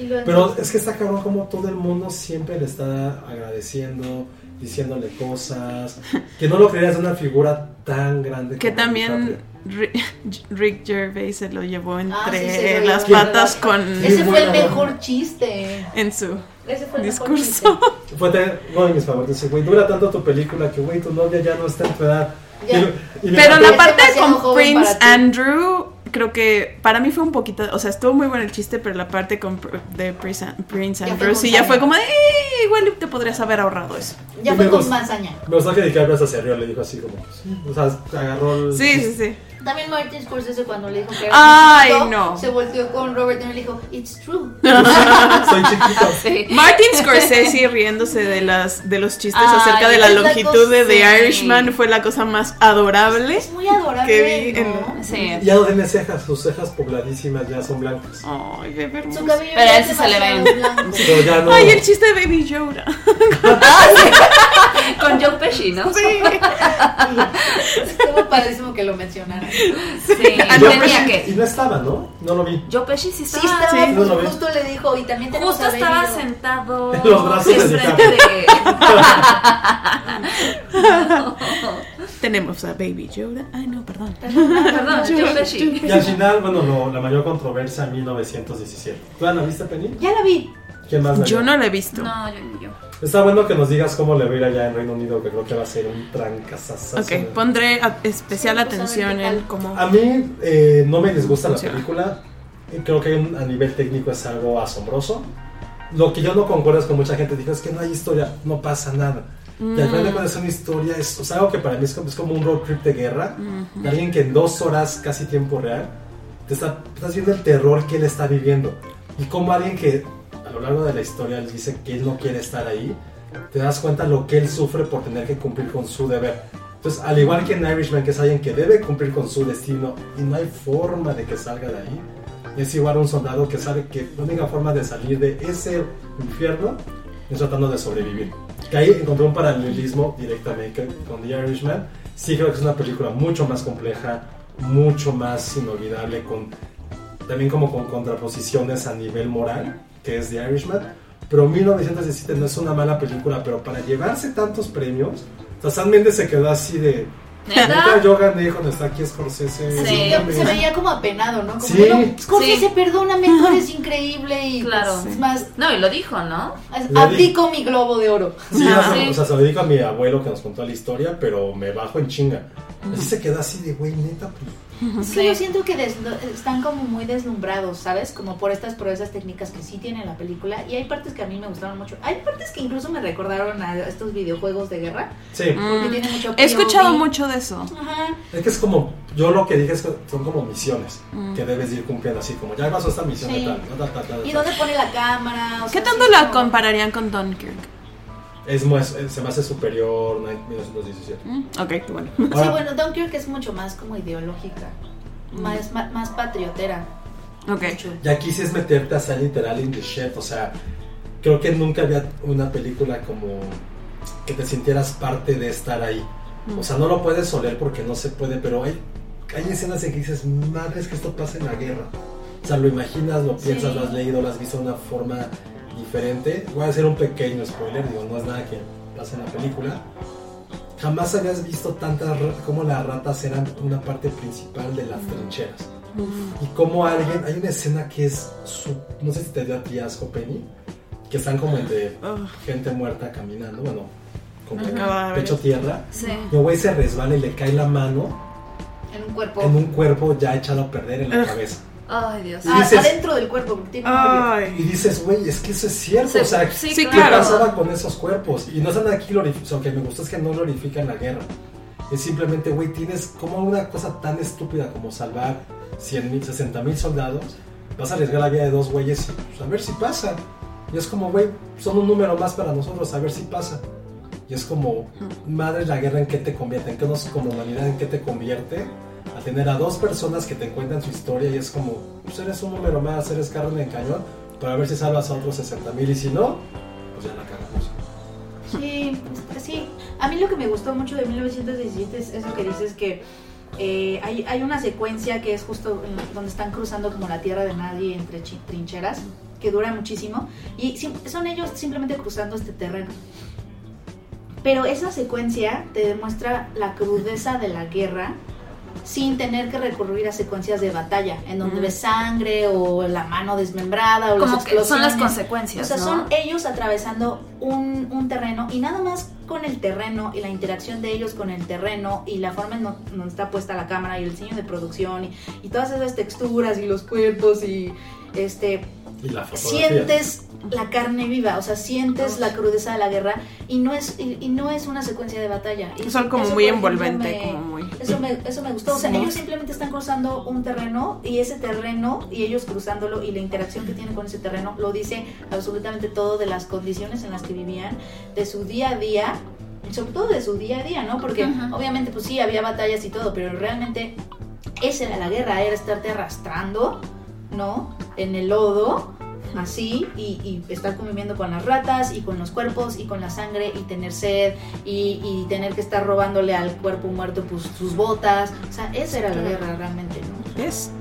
Speaker 2: Sí lo
Speaker 1: Pero es que está cabrón como todo el mundo siempre le está agradeciendo, diciéndole cosas. Que no lo creías de una figura tan grande.
Speaker 3: Que
Speaker 1: como
Speaker 3: también. Rick, Rick Gervais se lo llevó
Speaker 2: Ah,
Speaker 3: entre
Speaker 2: sí,
Speaker 3: las patas con
Speaker 2: Ese fue el mejor chiste.
Speaker 3: en su
Speaker 2: Ese fue el mejor
Speaker 3: discurso.
Speaker 2: chiste.
Speaker 1: Fue uno de mis favoritos. Dice, güey, dura tanto tu película que, güey, tu novia ya no está en tu edad.
Speaker 3: Pero la parte con Prince. Andrew, creo que para mí fue un poquito, o sea, estuvo muy bueno el chiste, pero la parte con Pr- de Prince, Prince Andrew sí ya fue como de, "Eh, igual te podrías haber ahorrado eso.
Speaker 2: Ya fue
Speaker 1: me
Speaker 2: con hazaña.
Speaker 1: Me gustó que DiCaprio se rió, le dijo así como, sí, o sea, agarró el...
Speaker 3: Sí, sí, sí.
Speaker 2: También Martin Scorsese cuando le dijo que era
Speaker 3: Ay,
Speaker 2: chiquito,
Speaker 3: no.
Speaker 2: se volteó con Robert De Niro y le dijo, it's true.
Speaker 1: Soy chiquito.
Speaker 4: Sí.
Speaker 3: Martin Scorsese riéndose de las de los chistes
Speaker 4: Ay,
Speaker 3: acerca de la longitud de The. Irishman fue la cosa más adorable.
Speaker 2: Es muy adorable,
Speaker 3: Que vi en
Speaker 2: ¿no?
Speaker 4: Sí.
Speaker 1: Ya no tiene cejas, sus cejas pobladísimas ya son blancas.
Speaker 3: Ay, bebé hermoso.
Speaker 2: Su cabello
Speaker 4: Pero
Speaker 2: ya
Speaker 4: él
Speaker 2: es
Speaker 4: sí se le.
Speaker 1: Pero ya no...
Speaker 3: Ay, el chiste de Baby Yoda.
Speaker 4: Con Joe Pesci, ¿no?
Speaker 3: Sí.
Speaker 2: Estuvo padrísimo que lo mencionara.
Speaker 4: Sí.
Speaker 3: Ah,
Speaker 1: Yo
Speaker 4: tenía
Speaker 1: pensé- Y
Speaker 4: que.
Speaker 1: no estaba, ¿no? No lo vi.
Speaker 4: Joe Pesci sí
Speaker 2: Sí,
Speaker 4: estaba.
Speaker 2: estaba,
Speaker 3: Sí.
Speaker 1: No lo vi.
Speaker 2: justo le dijo, y también tenemos
Speaker 4: Justo estaba sentado
Speaker 1: En los brazos de
Speaker 4: enfrente de.
Speaker 3: Tenemos a Baby Yoda. Ay, no, perdón.
Speaker 4: Perdón, Joe Pesci.
Speaker 1: Y al final, bueno, lo- la mayor controversia en 1917. ¿Tú ya la viste, Penny?
Speaker 2: Ya la vi.
Speaker 1: ¿Qué más? la
Speaker 3: Yo no la he visto.
Speaker 4: No, yo ni yo.
Speaker 1: Está bueno que nos digas cómo le va a ir allá en Reino Unido, que creo que va a ser un trancazazazo.
Speaker 3: Ok, pondré a- especial
Speaker 2: Sí, pues, a ver
Speaker 3: atención
Speaker 2: tal.
Speaker 3: en cómo.
Speaker 1: A mí eh, no me disgusta la
Speaker 3: Funciona.
Speaker 1: película. Creo que a nivel técnico es algo asombroso. Lo que yo no concuerdo es que mucha gente dijo es que no hay historia, no pasa nada. Y al final de cuentas es una historia, es o sea, algo que para mí es como, es como un road trip de guerra. De alguien que en dos horas, casi tiempo real, te está, estás viendo el terror que él está viviendo. Y como alguien que lo largo de la historia él dice que él no quiere estar ahí, te das cuenta lo que él sufre por tener que cumplir con su deber. Entonces, al igual que en Irishman, que es alguien que debe cumplir con su destino y no hay forma de que salga de ahí, es igual un soldado que sabe que la única forma de salir de ese infierno es tratando de sobrevivir. Que ahí encontré un paralelismo directamente con The Irishman. Sí creo que es una película mucho más compleja, mucho más inolvidable, con también como con contraposiciones a nivel moral, que es The Irishman. Pero 1917 no es una mala película, pero para llevarse tantos premios, o sea, Sam Mendes se quedó así de...
Speaker 4: ¿Neta?
Speaker 1: Yo gané cuando está aquí Scorsese.
Speaker 4: Sí.
Speaker 1: no
Speaker 2: Se veía como apenado, ¿no? Como,
Speaker 1: Sí.
Speaker 2: no, Scorsese,
Speaker 4: Sí.
Speaker 2: perdóname, tú eres increíble y
Speaker 4: Claro.
Speaker 2: pues, es más,
Speaker 4: No, y lo dijo, ¿no?
Speaker 2: abdico mi globo de oro.
Speaker 1: Sí, o sea,
Speaker 4: sí.
Speaker 1: o sea, se lo dedico a mi abuelo que nos contó la historia, pero me bajo en chinga. Así se quedó así de, güey, neta, pues.
Speaker 2: Es que yo siento que están como muy deslumbrados, ¿sabes? Como por estas proezas técnicas que sí tiene la película. Y hay partes que a mí me gustaron mucho. Hay partes que incluso me recordaron a estos videojuegos de guerra.
Speaker 1: Sí,
Speaker 2: Porque
Speaker 3: Mm.
Speaker 2: tiene mucho
Speaker 3: He escuchado mucho de eso.
Speaker 2: Ajá.
Speaker 1: es que es como, yo lo que dije es que son como misiones que debes ir cumpliendo, así como, ya pasó esta misión
Speaker 2: Sí.
Speaker 1: de tal, tal, tal, tal,
Speaker 2: ¿Y dónde pone la cámara? O
Speaker 3: ¿Qué
Speaker 2: sea,
Speaker 3: tanto la
Speaker 2: como-
Speaker 3: compararían con Dunkirk?
Speaker 1: Es, mu- es- se me hace superior 1917.
Speaker 3: Mm, Ok, bueno.
Speaker 2: Sí, bueno, Dunkirk es mucho más como ideológica. Más, más, más patriotera.
Speaker 3: Ok.
Speaker 2: Mucho.
Speaker 1: Y aquí sí es meterte a ser literal in the shit, o sea, creo que nunca había una película como que te sintieras parte de estar ahí. O sea, no lo puedes oler porque no se puede, pero hay, hay escenas en que dices, madre, es que esto pasa en la guerra. O sea, lo imaginas, lo piensas,
Speaker 2: Sí.
Speaker 1: lo has leído, lo has visto de una forma diferente. Voy a hacer un pequeño spoiler, digo, no es nada que pasa en la película. Jamás habías visto tantas como las ratas eran una parte principal de las trincheras. Y como alguien, hay una escena que es, su- no sé si te dio a ti asco, Penny, que están como entre gente muerta caminando, bueno, como
Speaker 3: Ajá.
Speaker 1: pecho tierra.
Speaker 4: Sí.
Speaker 1: Y un güey se resbala y le cae la mano
Speaker 2: En un cuerpo.
Speaker 1: en un cuerpo ya echado a perder en la cabeza.
Speaker 4: Ay, Dios.
Speaker 2: Ah,
Speaker 1: dices-
Speaker 2: adentro del cuerpo. porque tiene.
Speaker 1: Y dices, güey, es que eso es cierto.
Speaker 4: Sí,
Speaker 1: o sea,
Speaker 4: sí,
Speaker 1: ¿qué
Speaker 3: claro.
Speaker 1: pasaba con esos cuerpos? Y no están aquí glorificando, lo que me gusta es que no glorifican la guerra. Es simplemente, güey, tienes como una cosa tan estúpida como salvar 100 mil, 60 mil soldados vas a arriesgar la vida de dos güeyes y pues, a ver si pasa. Y es como, güey, son un número más para nosotros, a ver si pasa. Y es como, madre, la guerra en qué te convierte, en qué nos, como humanidad, en qué te convierte tener a dos personas que te cuentan su historia y es como, pues eres un número más, eres carne en cañón, para ver si salvas a otros 60 mil y si no, pues ya la cagamos.
Speaker 2: Sí, este, sí. A mí lo que me gustó mucho de 1917 es eso que dices que eh, hay, hay una secuencia que es justo donde están cruzando como la tierra de nadie entre trincheras, que dura muchísimo, y son ellos simplemente cruzando este terreno. Pero esa secuencia te demuestra la crudeza de la guerra sin tener que recurrir a secuencias de batalla, en donde ves sangre o la mano desmembrada o las
Speaker 4: Como que son las consecuencias,
Speaker 2: O sea,
Speaker 4: ¿no?
Speaker 2: son ellos atravesando un, un terreno y nada más con el terreno y la interacción de ellos con el terreno y la forma en do- donde está puesta la cámara y el diseño de producción y, y todas esas texturas y los cuerpos y este
Speaker 1: la
Speaker 2: sientes la carne viva, o sea, sientes la crudeza de la guerra y no es y, y no es una secuencia de batalla. Y
Speaker 3: Son como
Speaker 2: eso,
Speaker 3: muy envolvente,
Speaker 2: me-
Speaker 3: como muy...
Speaker 2: eso me, eso me gustó. O sea,
Speaker 3: Sí.
Speaker 2: ellos simplemente están cruzando un terreno y ese terreno y ellos cruzándolo y la interacción que tienen con ese terreno lo dice absolutamente todo de las condiciones en las que vivían, de su día a día, y sobre todo de su día a día, ¿no? Porque obviamente pues sí, había batallas y todo, pero realmente esa era la guerra, era estarte arrastrando, ¿no? En el lodo. Así, y, y estar conviviendo con las ratas y con los cuerpos y con la sangre y tener sed y, y tener que estar robándole al cuerpo muerto pues, sus botas. O sea, esa era la guerra realmente, ¿no?
Speaker 3: ¿Ves?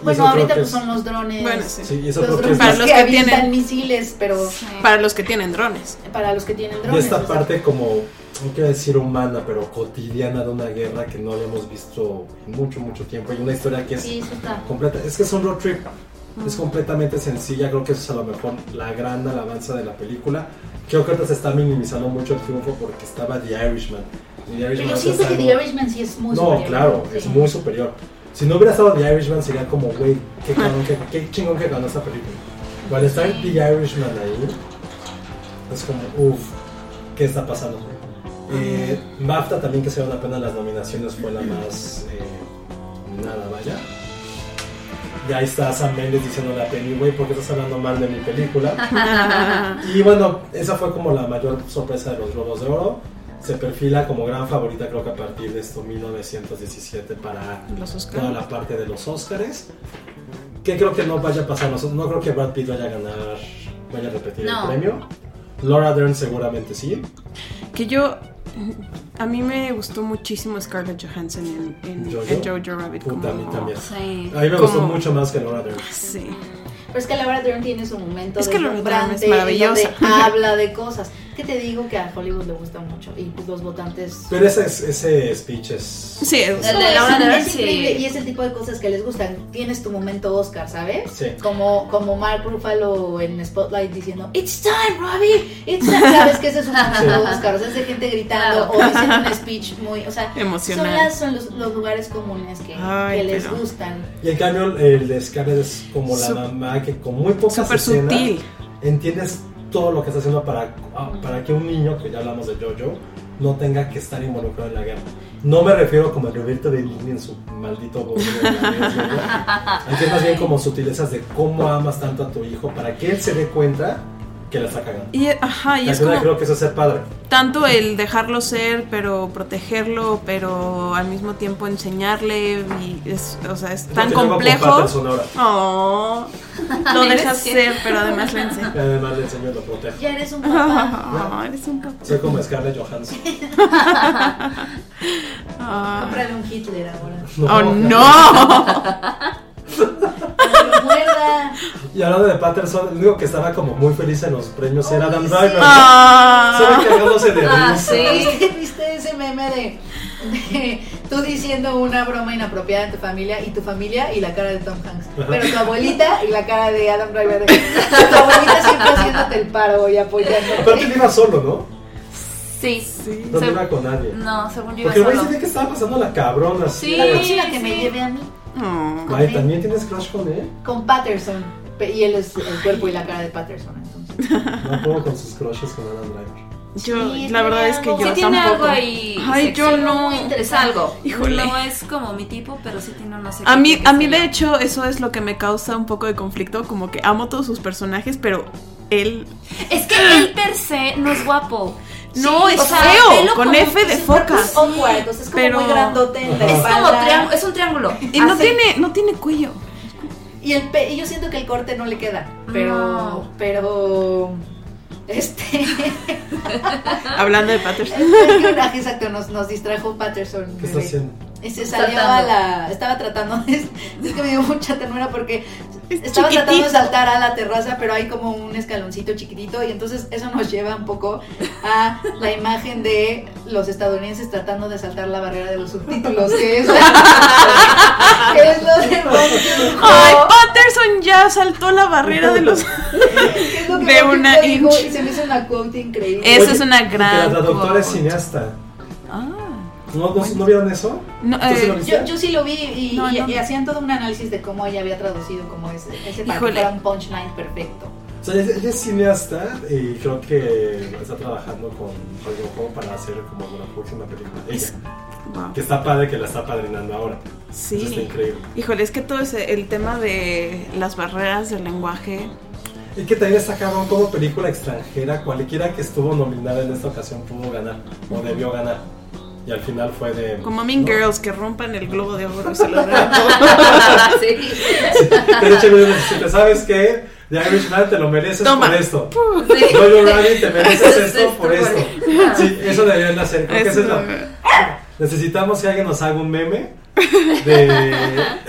Speaker 1: Y
Speaker 2: Bueno, ahorita
Speaker 1: que
Speaker 2: pues
Speaker 1: es-
Speaker 2: son los drones.
Speaker 3: Bueno, sí.
Speaker 1: Sí, y eso
Speaker 2: Los
Speaker 1: que
Speaker 2: drones
Speaker 1: es
Speaker 3: Para
Speaker 2: que,
Speaker 3: los que
Speaker 2: avientan
Speaker 3: tienen-
Speaker 2: misiles, pero
Speaker 4: Sí.
Speaker 3: Para los que tienen drones.
Speaker 2: para los que tienen
Speaker 1: Y
Speaker 2: drones.
Speaker 1: esta
Speaker 2: o sea,
Speaker 1: parte como, no quiero decir humana, pero cotidiana de una guerra que no habíamos visto en mucho, mucho tiempo. Y una historia que es
Speaker 2: Sí, eso está.
Speaker 1: completa. Es que es un road trip. Es completamente sencilla. Creo que eso es a lo mejor la gran alabanza de la película. Creo que ahorita se está minimizando mucho el triunfo porque estaba The Irishman. The
Speaker 2: Pero
Speaker 1: Irishman
Speaker 2: yo
Speaker 1: se
Speaker 2: siento que
Speaker 1: salvó.
Speaker 2: The Irishman sí es muy
Speaker 1: No,
Speaker 2: superior.
Speaker 1: claro,
Speaker 2: Sí.
Speaker 1: es muy superior. Si no hubiera estado The Irishman sería como, güey, qué, qué, qué chingón que ganó esta película. Cuando está
Speaker 2: Sí.
Speaker 1: The Irishman ahí, es como, uff, ¿qué está pasando? Eh, BAFTA también, que se dieron apenas las nominaciones, fue la más eh, nada, vaya. Y ahí está Sam Mendes diciéndole a Penny, güey, ¿por qué estás hablando mal de mi película? Y bueno, esa fue como la mayor sorpresa de los Globos de Oro. Se perfila como gran favorita, creo que a partir de esto 1917 para toda la parte de los Oscars. Que creo que no vaya a pasar, no, no creo que Brad Pitt vaya a ganar, vaya a repetir
Speaker 4: No.
Speaker 1: el premio. Laura Dern seguramente sí.
Speaker 3: Que yo. A mí me gustó muchísimo Scarlett Johansson en, en,
Speaker 1: Jojo.
Speaker 3: en Jojo Rabbit.
Speaker 1: Puta, a mí
Speaker 3: como-
Speaker 1: también.
Speaker 4: Sí.
Speaker 1: A mí me gustó
Speaker 3: Como-
Speaker 1: mucho más que Laura Dern.
Speaker 3: Sí.
Speaker 2: Pero es que Laura Dern tiene su momento
Speaker 3: Es que Laura Dern es
Speaker 2: deslumbrante, en
Speaker 3: maravillosa.
Speaker 2: donde habla de cosas. ¿Qué te digo que a Hollywood le gusta mucho? Y pues los votantes...
Speaker 1: Pero ese, ese speech es...
Speaker 3: Sí, es-
Speaker 4: de Laura
Speaker 2: es,
Speaker 4: Dern,
Speaker 2: es
Speaker 4: sí.
Speaker 2: increíble y es el tipo de cosas que les gustan. Tienes tu momento Oscar, ¿sabes?
Speaker 1: Sí.
Speaker 2: Como, como Mark Ruffalo en Spotlight diciendo It's time, Robbie, it's time. Sabes que ese es un momento Oscar, o sea, es de gente gritando
Speaker 4: Claro.
Speaker 2: o diciendo un speech muy, o sea,
Speaker 3: Emocional.
Speaker 2: son, las, son los, los lugares comunes que,
Speaker 3: Ay,
Speaker 2: que les
Speaker 3: pero-
Speaker 2: gustan.
Speaker 1: Y en cambio el de Scarlett es como la
Speaker 3: Sup-
Speaker 1: mamá que con muy pocas
Speaker 3: Súper
Speaker 1: escenas
Speaker 3: sutil.
Speaker 1: entiendes todo lo que está haciendo para, ah, para que un niño, que ya hablamos de Jojo, no tenga que estar involucrado en la guerra. No me refiero como a Roberto Benigni en su maldito gobierno. Es más bien como sutilezas de cómo amas tanto a tu hijo para que él se dé cuenta que la está cagando.
Speaker 3: Y, ajá, y es como
Speaker 1: creo que eso es ser padre.
Speaker 3: tanto el dejarlo ser, pero protegerlo, pero al mismo tiempo enseñarle. Y es, o sea, es tan complejo. Oh, lo dejas ser, pero además le enseñas.
Speaker 1: Además le enseño y lo protejo.
Speaker 2: Ya eres un papá.
Speaker 3: Oh, eres un papá.
Speaker 1: Soy como Scarlett Johansson.
Speaker 3: Ah.
Speaker 2: Cómprale un Hitler ahora.
Speaker 3: Oh, no.
Speaker 1: Y hablando de Patterson, el único que estaba como muy feliz en los premios era Adam Driver.
Speaker 2: sí.
Speaker 1: ¿no?
Speaker 3: Ah.
Speaker 1: Estaba cagándose de
Speaker 4: Ah,
Speaker 1: risa.
Speaker 4: sí.
Speaker 2: ¿Viste, ese meme de, de tú diciendo una broma inapropiada en tu familia y tu familia y la cara de Tom Hanks? Pero tu abuelita y la cara de Adam Driver. de- tu abuelita siempre haciéndote el paro y
Speaker 1: Aparte él
Speaker 2: apoyándote.
Speaker 1: iba solo, ¿no?
Speaker 4: Sí.
Speaker 3: Sí.
Speaker 1: No iba con nadie.
Speaker 4: No, según yo iba
Speaker 1: Porque el güey
Speaker 4: solo.
Speaker 1: ve que estaba pasando la cabrona. así.
Speaker 4: Sí.
Speaker 2: La que me
Speaker 4: sí.
Speaker 2: lleve a mí
Speaker 3: Oh.
Speaker 1: Ay, ¿también tienes crush con él?
Speaker 2: con Patterson. Y él es el cuerpo y la cara de Patterson. Entonces.
Speaker 1: No puedo con sus crushes con Adam Driver.
Speaker 3: Yo,
Speaker 2: Sí,
Speaker 3: la verdad
Speaker 2: tiene
Speaker 3: es que
Speaker 2: algo-
Speaker 3: yo
Speaker 4: Sí tiene
Speaker 3: tampoco.
Speaker 4: algo ahí.
Speaker 3: Ay, yo no.
Speaker 4: Es algo.
Speaker 3: Híjole.
Speaker 4: No es como mi tipo, pero sí tiene no sé
Speaker 3: A mí, a mí de hecho eso es lo que me causa un poco de conflicto, como que amo todos sus personajes, pero él
Speaker 4: Es que él per se no es guapo.
Speaker 3: No es
Speaker 4: o sea,
Speaker 3: feo, con F de foca.
Speaker 2: es como
Speaker 3: Pero-
Speaker 2: muy grandote en la
Speaker 4: Es como triángulo, es un triángulo.
Speaker 3: Y no tiene, no tiene cuello.
Speaker 2: Y, el pe- y yo siento que el corte no le queda. Pero.
Speaker 4: No.
Speaker 2: Pero. Este.
Speaker 3: Hablando de Patterson.
Speaker 2: es que, ah, exacto, nos, nos distrajo Patterson.
Speaker 1: ¿Qué está haciendo?
Speaker 2: Y se salió
Speaker 4: Saltando.
Speaker 2: a la. Estaba tratando. Es, es que me dio mucha ternura porque
Speaker 3: Es
Speaker 2: estaba tratando de saltar a la terraza, pero hay como un escaloncito chiquitito. Y entonces eso nos lleva un poco a la imagen de los estadounidenses tratando de saltar la barrera de los subtítulos, que es, la- que es lo de
Speaker 3: Ay. Patterson ya saltó la barrera de los.
Speaker 2: ¿Qué es lo que
Speaker 3: de
Speaker 2: Bong
Speaker 3: una
Speaker 2: Joon-ho dijo?
Speaker 3: inch.
Speaker 2: Y se me hizo una quote increíble.
Speaker 3: Esa
Speaker 1: Oye,
Speaker 3: es una
Speaker 1: que
Speaker 3: gran
Speaker 1: La traductora es cineasta. ¿No, no, ¿no vieron eso?
Speaker 3: No,
Speaker 1: ¿Tú sí
Speaker 3: eh?
Speaker 2: Yo, yo sí lo vi y,
Speaker 3: No,
Speaker 2: y-
Speaker 3: no.
Speaker 2: y hacían todo un análisis de cómo ella había traducido como ese, ese para que
Speaker 3: Híjole.
Speaker 2: fuera un punchline perfecto.
Speaker 1: O sea, ella, ella es cineasta y creo que está trabajando con Hollywood para hacer como una próxima película. Ella.
Speaker 3: Es- Wow.
Speaker 1: Que está padre que la está padrinando ahora.
Speaker 3: Sí.
Speaker 1: Eso está increíble.
Speaker 3: Híjole, es que todo ese, el tema de las barreras del lenguaje.
Speaker 1: Y que también está cabrón como película extranjera, cualquiera que estuvo nominada en esta ocasión pudo ganar o debió ganar. Y al final fue de.
Speaker 3: Como Mean
Speaker 1: no.
Speaker 3: Girls que rompan el globo de oro y se lo den
Speaker 4: sí.
Speaker 1: Te sabes que The Irishman te lo mereces
Speaker 3: Toma.
Speaker 1: por esto.
Speaker 4: Sí.
Speaker 1: Jojo Rabbit te mereces
Speaker 4: Es
Speaker 1: esto por esto. Sí, eso deberían de hacer. Creo que eso es lo-. Necesitamos que alguien nos haga un meme de.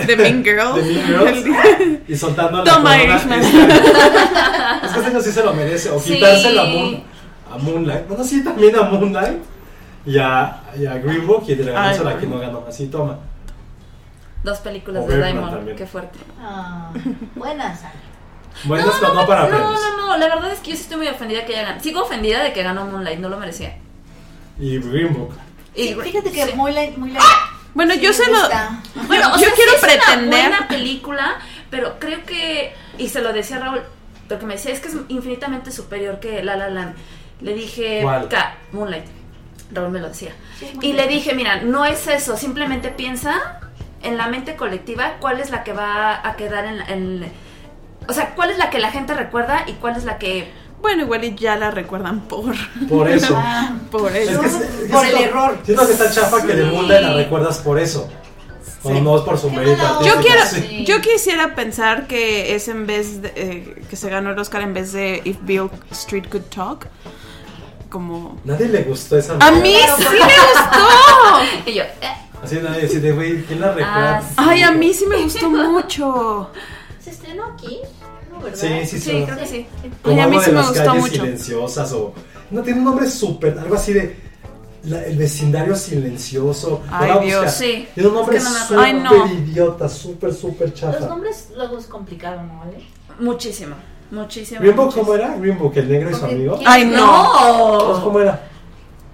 Speaker 3: De Mean Girls.
Speaker 1: de Mean Girls y soltando la
Speaker 3: Toma, Irishman.
Speaker 1: este año. Es que este año sí se lo merece. O
Speaker 4: Sí.
Speaker 1: quitárselo a, Moon, a Moonlight. Bueno, sí, también a Moonlight. Y a, y a Green Book y regalárselo
Speaker 3: Ay,
Speaker 1: a quien no ganó. Así, toma.
Speaker 4: Dos películas
Speaker 1: O
Speaker 4: de
Speaker 1: Birdman
Speaker 4: Diamond,
Speaker 1: también.
Speaker 4: qué fuerte.
Speaker 2: Ah, buenas. Ana.
Speaker 1: Bueno, pero no para
Speaker 4: no,
Speaker 1: premios.
Speaker 4: no, no, la verdad es que yo sí estoy muy ofendida que ella gane. Sigo ofendida de que ganó Moonlight, no lo merecía.
Speaker 1: Y Green Book.
Speaker 4: Y,
Speaker 2: Sí, fíjate que
Speaker 4: sí.
Speaker 2: muy la, muy la-
Speaker 3: Bueno,
Speaker 2: sí
Speaker 3: yo se lo.
Speaker 4: Bueno,
Speaker 3: yo
Speaker 4: o sea,
Speaker 3: quiero
Speaker 4: sí es
Speaker 3: pretender.
Speaker 4: una buena película, pero creo que, y se lo decía Raúl, porque me decía, es que es infinitamente superior que La La Land. Le dije,
Speaker 1: ¿Cuál?
Speaker 4: "Ca- Moonlight. Raúl me lo decía.
Speaker 2: Sí,
Speaker 4: Y le dije, mira, no es eso, simplemente piensa en la mente colectiva cuál es la que va a quedar en, en- o sea, cuál es la que la gente recuerda y cuál es la que
Speaker 3: Bueno, igual y ya la recuerdan por.
Speaker 1: Por eso.
Speaker 2: Ah,
Speaker 3: Por
Speaker 1: Es
Speaker 3: eso.
Speaker 1: que, es que
Speaker 2: Por el error.
Speaker 1: Siento que está chafa que de
Speaker 4: Sí.
Speaker 1: Moonlight la recuerdas por eso. Cuando no es por su mérito
Speaker 3: quiero,
Speaker 1: Sí.
Speaker 3: yo quisiera pensar que es en vez de eh, que se ganó el Oscar en vez de If Bill Street Could Talk. Como.
Speaker 1: Nadie le gustó esa
Speaker 3: A mí sí me gustó.
Speaker 4: y yo, eh,
Speaker 1: Así nadie decide, güey, ¿quién la recuerda?
Speaker 4: Ah, sí.
Speaker 3: Ay, a mí sí me gustó mucho.
Speaker 2: ¿Se estrenó aquí? ¿No, verdad?
Speaker 1: Sí, sí,
Speaker 4: sí,
Speaker 1: sí.
Speaker 4: creo que sí.
Speaker 1: Como
Speaker 3: Ay, a mí
Speaker 1: algo
Speaker 3: sí
Speaker 1: de
Speaker 3: me
Speaker 1: las
Speaker 3: gustó
Speaker 1: calles
Speaker 3: mucho.
Speaker 1: silenciosas o... No, tiene un nombre súper, algo así de... la- el vecindario silencioso.
Speaker 3: Ay, Dios,
Speaker 1: buscar.
Speaker 4: sí.
Speaker 1: Tiene un nombre
Speaker 4: Es que no.
Speaker 3: Ay,
Speaker 1: súper
Speaker 3: no.
Speaker 1: idiota, súper, súper
Speaker 2: Los
Speaker 1: chafa.
Speaker 2: nombres luego es complicado, ¿no? ¿Vale?
Speaker 4: muchísimo, muchísimo.
Speaker 1: ¿Green Book
Speaker 4: muchísimo.
Speaker 1: cómo era? Green Book, el negro y su amigo.
Speaker 2: ¿quién-
Speaker 3: Ay, no.
Speaker 4: No,
Speaker 1: ¿Cómo era?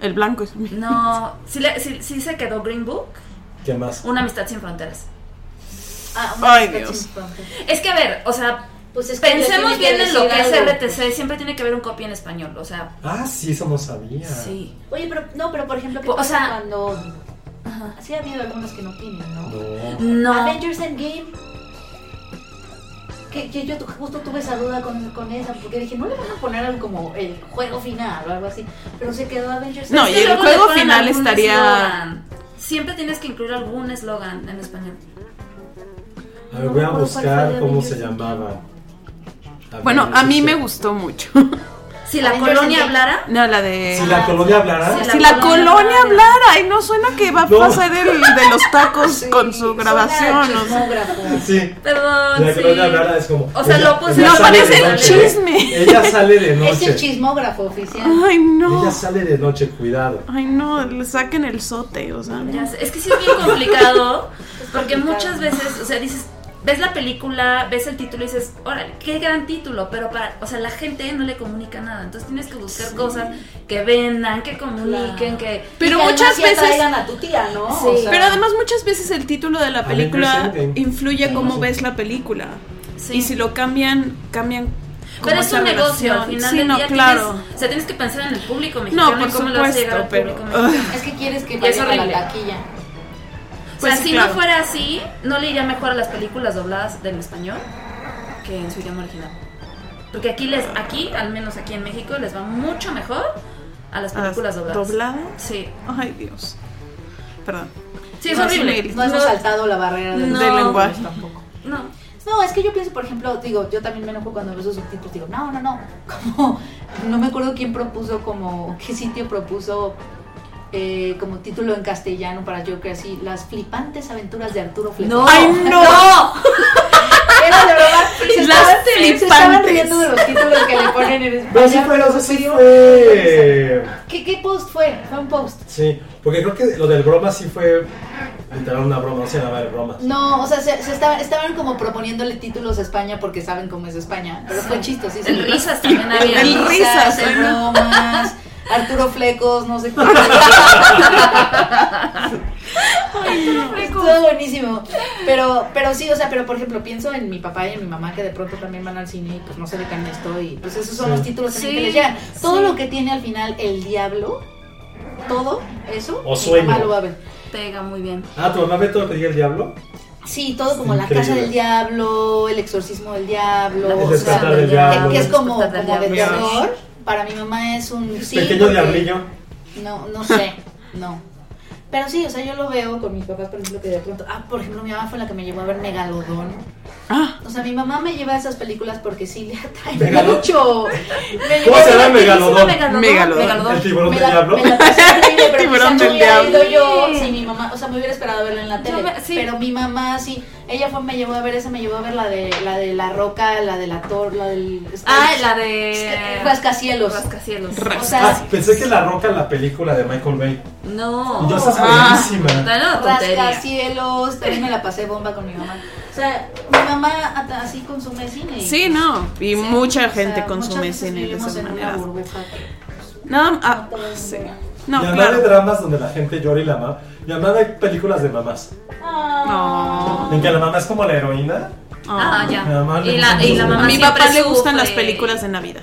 Speaker 3: El blanco es.
Speaker 4: no, sí, le- sí- sí se quedó Green Book,
Speaker 1: ¿Qué más?
Speaker 4: una amistad sin fronteras.
Speaker 2: Ah,
Speaker 3: Ay, Dios.
Speaker 4: Es que a ver, o sea,
Speaker 2: Pues es que
Speaker 4: pensemos bien en lo que
Speaker 2: decir
Speaker 4: es. RTC, siempre tiene que haber un copy en español, o sea,
Speaker 1: Ah, sí, eso no sabía.
Speaker 4: sí.
Speaker 2: Oye, pero no, pero por ejemplo, ¿qué
Speaker 4: O
Speaker 2: pasa
Speaker 4: sea-
Speaker 2: cuando
Speaker 4: Ajá.
Speaker 2: sí ha habido algunos que no tienen, ¿no?
Speaker 1: No.
Speaker 4: No.
Speaker 2: Avengers Endgame. Que, que yo justo tuve esa duda con, con esa, porque dije, no le van a poner algo como el juego final o algo así, pero se quedó Avengers
Speaker 3: No, y el juego final estaría-.
Speaker 4: Siempre tienes que incluir algún eslogan en español.
Speaker 1: A ver, voy a buscar cómo se llamaba.
Speaker 3: Bueno, a mí me gustó mucho.
Speaker 4: Si la colonia hablara,
Speaker 3: No, la de.
Speaker 1: Si la colonia hablara.
Speaker 3: Si la
Speaker 4: colonia
Speaker 3: colonia
Speaker 4: hablara.
Speaker 3: hablara, y no suena que va a pasar el de los tacos
Speaker 2: Sí,
Speaker 3: con su grabación. o sea.
Speaker 2: chismógrafo.
Speaker 1: Sí.
Speaker 4: perdón,
Speaker 1: Si la
Speaker 4: sí.
Speaker 1: colonia hablara es como.
Speaker 4: O sea, lo puse-
Speaker 3: No, parece el
Speaker 1: noche,
Speaker 3: chisme.
Speaker 1: Ella sale de
Speaker 2: Es el
Speaker 1: noche.
Speaker 2: chismógrafo oficial.
Speaker 3: Ay, no.
Speaker 1: Ella sale de noche, cuidado.
Speaker 3: Ay, no, le saquen el sote, o sea.
Speaker 4: Es que sí es bien complicado, porque muchas veces, o sea, dices, ves la película, ves el título y dices, órale, qué gran título, pero para, o sea, la gente no le comunica nada, entonces tienes que buscar cosas que vendan, que comuniquen, que...
Speaker 3: Pero
Speaker 2: Y que
Speaker 3: muchas veces-
Speaker 2: traigan a tu tía, ¿no?
Speaker 4: Sí.
Speaker 2: O sea,
Speaker 3: Pero además muchas veces el título de la película influye
Speaker 1: Sí,
Speaker 3: cómo
Speaker 1: sí.
Speaker 3: ves la película.
Speaker 4: Sí.
Speaker 3: Y si lo cambian, cambian
Speaker 4: Pero es un negocio, al final
Speaker 3: Sí,
Speaker 4: del
Speaker 3: no,
Speaker 4: día
Speaker 3: claro.
Speaker 4: tienes, o sea, tienes que pensar en el público mexicano
Speaker 3: No, por
Speaker 4: y cómo lo vas a llegar al
Speaker 3: supuesto,
Speaker 4: público mexicano.
Speaker 2: Es que quieres que vaya a la
Speaker 4: horrible.
Speaker 2: Taquilla.
Speaker 4: O
Speaker 3: Pues
Speaker 4: sea,
Speaker 3: sí,
Speaker 4: si
Speaker 3: claro.
Speaker 4: no fuera así, no le iría mejor a las películas dobladas del español que en su idioma original. Porque aquí les, aquí, al menos aquí en México, les va mucho mejor a las
Speaker 3: ¿A las
Speaker 4: películas dobladas.
Speaker 3: ¿Dobladas?
Speaker 4: Sí.
Speaker 3: Ay, Dios. Perdón.
Speaker 4: Sí, es
Speaker 3: No,
Speaker 4: horrible.
Speaker 3: sí,
Speaker 2: No hemos saltado la barrera del
Speaker 4: No.
Speaker 3: Del lenguaje.
Speaker 2: tampoco.
Speaker 4: No.
Speaker 2: No, es que yo pienso, por ejemplo, digo, yo también me enojo cuando veo esos subtítulos, digo, no, no, no, como, no me acuerdo quién propuso, como, qué sitio propuso eh, como título en castellano para yo que así, las flipantes aventuras de Arturo Fleco.
Speaker 4: No.
Speaker 3: ¡Ay, no!
Speaker 2: Era de verdad, se
Speaker 3: Las
Speaker 2: estaban, se estaban
Speaker 3: flipantes.
Speaker 2: riendo de los títulos que le ponen en España.
Speaker 1: No, sí fue,
Speaker 2: pero
Speaker 1: sí.
Speaker 2: ¿Qué, ¿Qué post fue? Fue un post.
Speaker 1: Sí, porque creo que lo del broma sí fue literal una broma, no se llamaba de bromas.
Speaker 2: No, o sea, se, se estaban, estaban como proponiéndole títulos a España porque saben cómo es España. Pero fue chistosísimo.
Speaker 4: En risas también había.
Speaker 3: El risas,
Speaker 2: en
Speaker 3: ¿no?
Speaker 2: bromas, Arturo Flecos, no sé qué. Estuvo buenísimo. Pero, pero sí, o sea, pero por ejemplo, pienso en mi papá y en mi mamá que de pronto también van al cine y pues no se dedican a esto y pues esos son
Speaker 1: Sí.
Speaker 2: los títulos
Speaker 4: Sí,
Speaker 2: que les llegan. Todo
Speaker 4: sí.
Speaker 2: lo que tiene al final el diablo, todo eso,
Speaker 1: O
Speaker 2: mi
Speaker 1: sueño.
Speaker 2: mamá lo va a ver.
Speaker 4: Pega muy bien.
Speaker 1: Ah, ¿tu mamá ve todo lo que diga el diablo?
Speaker 2: Sí, todo como la casa del diablo, el exorcismo del diablo,
Speaker 4: La
Speaker 2: o
Speaker 1: El
Speaker 2: sea,
Speaker 1: despertar del
Speaker 2: que-
Speaker 1: diablo.
Speaker 2: que es como, como de terror. Para mi mamá es un sí,
Speaker 1: Pequeño diablillo.
Speaker 2: No, no sé, no. Pero sí, o sea, yo lo veo con mis papás, por ejemplo, que de pronto, ah, por ejemplo, mi mamá fue la que me llevó a ver Megalodón.
Speaker 3: Ah,
Speaker 2: O sea, mi mamá me lleva a esas películas porque sí le atrae
Speaker 1: Megalodón.
Speaker 2: mucho. Me
Speaker 1: ¿Cómo se llama Megalodón?
Speaker 3: Megalodón.
Speaker 1: El tiburón del diablo.
Speaker 2: me la pero
Speaker 3: Tiburón del
Speaker 2: hubiera
Speaker 3: diablo.
Speaker 2: ido yo si mi mamá, o sea, me hubiera esperado verla en la tele.
Speaker 4: me- sí.
Speaker 2: Pero mi mamá sí, ella fue, me llevó a ver esa, me llevó a ver la de la de la roca, la de la tor, la del
Speaker 4: Ah, la de.
Speaker 2: Rascacielos.
Speaker 4: Rascacielos.
Speaker 2: O sea,
Speaker 1: Ah, pensé que La Roca, la película de Michael Bay.
Speaker 4: No.
Speaker 1: Y yo, esa es
Speaker 3: Ah.
Speaker 1: buenísima.
Speaker 4: No,
Speaker 2: rascacielos, también me la pasé bomba con mi mamá. O sea, mi mamá así consume cine.
Speaker 3: sí, no. Y
Speaker 2: Sí,
Speaker 3: mucha
Speaker 2: o sea,
Speaker 3: gente consume cine de esa manera. No, ah,
Speaker 2: No
Speaker 1: y
Speaker 3: No,
Speaker 1: hablar de
Speaker 3: claro.
Speaker 1: dramas donde la gente llora y la ama. Y de películas de mamás.
Speaker 3: No.
Speaker 1: En que la mamá es como la heroína.
Speaker 4: Ah, ya.
Speaker 1: Mi mamá le
Speaker 4: Y la,
Speaker 1: gusta
Speaker 4: y la mamá
Speaker 3: A mi papá le gustan
Speaker 4: sufre.
Speaker 3: las películas de Navidad.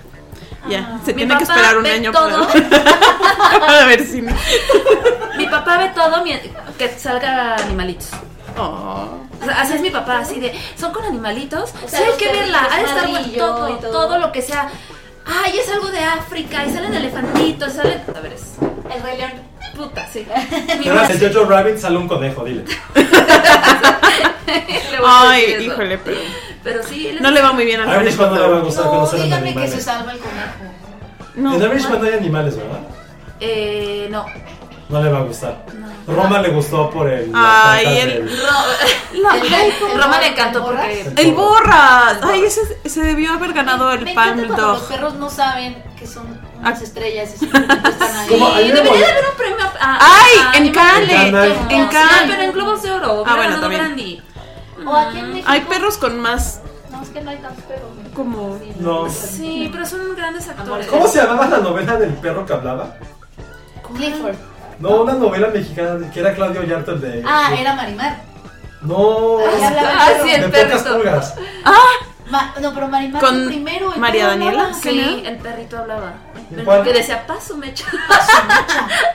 Speaker 3: Ya, se
Speaker 4: Mi
Speaker 3: tiene que esperar un año
Speaker 4: todo.
Speaker 3: para a ver si me...
Speaker 4: Mi papá ve todo que salga animalitos.
Speaker 3: Oh.
Speaker 4: O sea, así es mi papá, así de, son con animalitos,
Speaker 2: O sea,
Speaker 4: sí hay que verla, ha de estar todo.
Speaker 2: todo
Speaker 4: lo que sea. Ay, es algo de África, y salen elefantitos, salen. A ver, es.
Speaker 2: El Rey León.
Speaker 4: Puta, sí.
Speaker 1: De Jojo Rabbit sale un conejo, dile.
Speaker 3: Ay, híjole, pero
Speaker 4: Pero sí,
Speaker 3: no le va muy bien al
Speaker 1: A Irishman no le va a
Speaker 3: conejo.
Speaker 1: gustar
Speaker 2: No,
Speaker 1: conocer a
Speaker 2: dígame que se salva el conejo.
Speaker 3: No.
Speaker 1: En Irishman no hay animales, ¿verdad?
Speaker 4: Eh, no.
Speaker 1: No le va a gustar. Roma le gustó por el.
Speaker 3: Ay, el-
Speaker 1: cartas
Speaker 3: La-
Speaker 2: El-
Speaker 3: ay,
Speaker 2: el-
Speaker 4: Roma le encantó
Speaker 2: el borras.
Speaker 4: porque.
Speaker 3: el borras. Ay, ese se debió haber ganado el Palm
Speaker 2: cuando los
Speaker 3: Dog.
Speaker 2: perros no saben que son unas
Speaker 3: Ah.
Speaker 2: estrellas están ahí.
Speaker 4: Debería de haber un premio a. a-
Speaker 3: Ay,
Speaker 4: a
Speaker 3: en. Cannes.
Speaker 1: En Cannes.
Speaker 3: Cannes.
Speaker 4: pero en Globos de Oro.
Speaker 3: Ah, bueno, también.
Speaker 4: Brandy.
Speaker 2: O aquí en México.
Speaker 3: Hay perros con más
Speaker 2: No, es que no hay tantos perros. ¿no?
Speaker 3: como
Speaker 1: No.
Speaker 4: Sí, pero son grandes actores.
Speaker 1: ¿Cómo se llamaba la novela del perro que hablaba?
Speaker 2: Clifford.
Speaker 1: No, una novela mexicana que era Claudio Yarto el de.
Speaker 2: Ah, era Marimar.
Speaker 1: No.
Speaker 2: El
Speaker 4: Ah,
Speaker 2: perro.
Speaker 4: sí,
Speaker 1: de
Speaker 4: el
Speaker 1: pocas pulgas.
Speaker 2: Ma- no, pero Marimar
Speaker 3: Con
Speaker 2: fue primero. el
Speaker 3: María
Speaker 2: perro
Speaker 3: Daniela.
Speaker 2: hablaba.
Speaker 4: Sí, el perrito hablaba.
Speaker 1: ¿De cuál?
Speaker 4: Que decía, paso, mecha.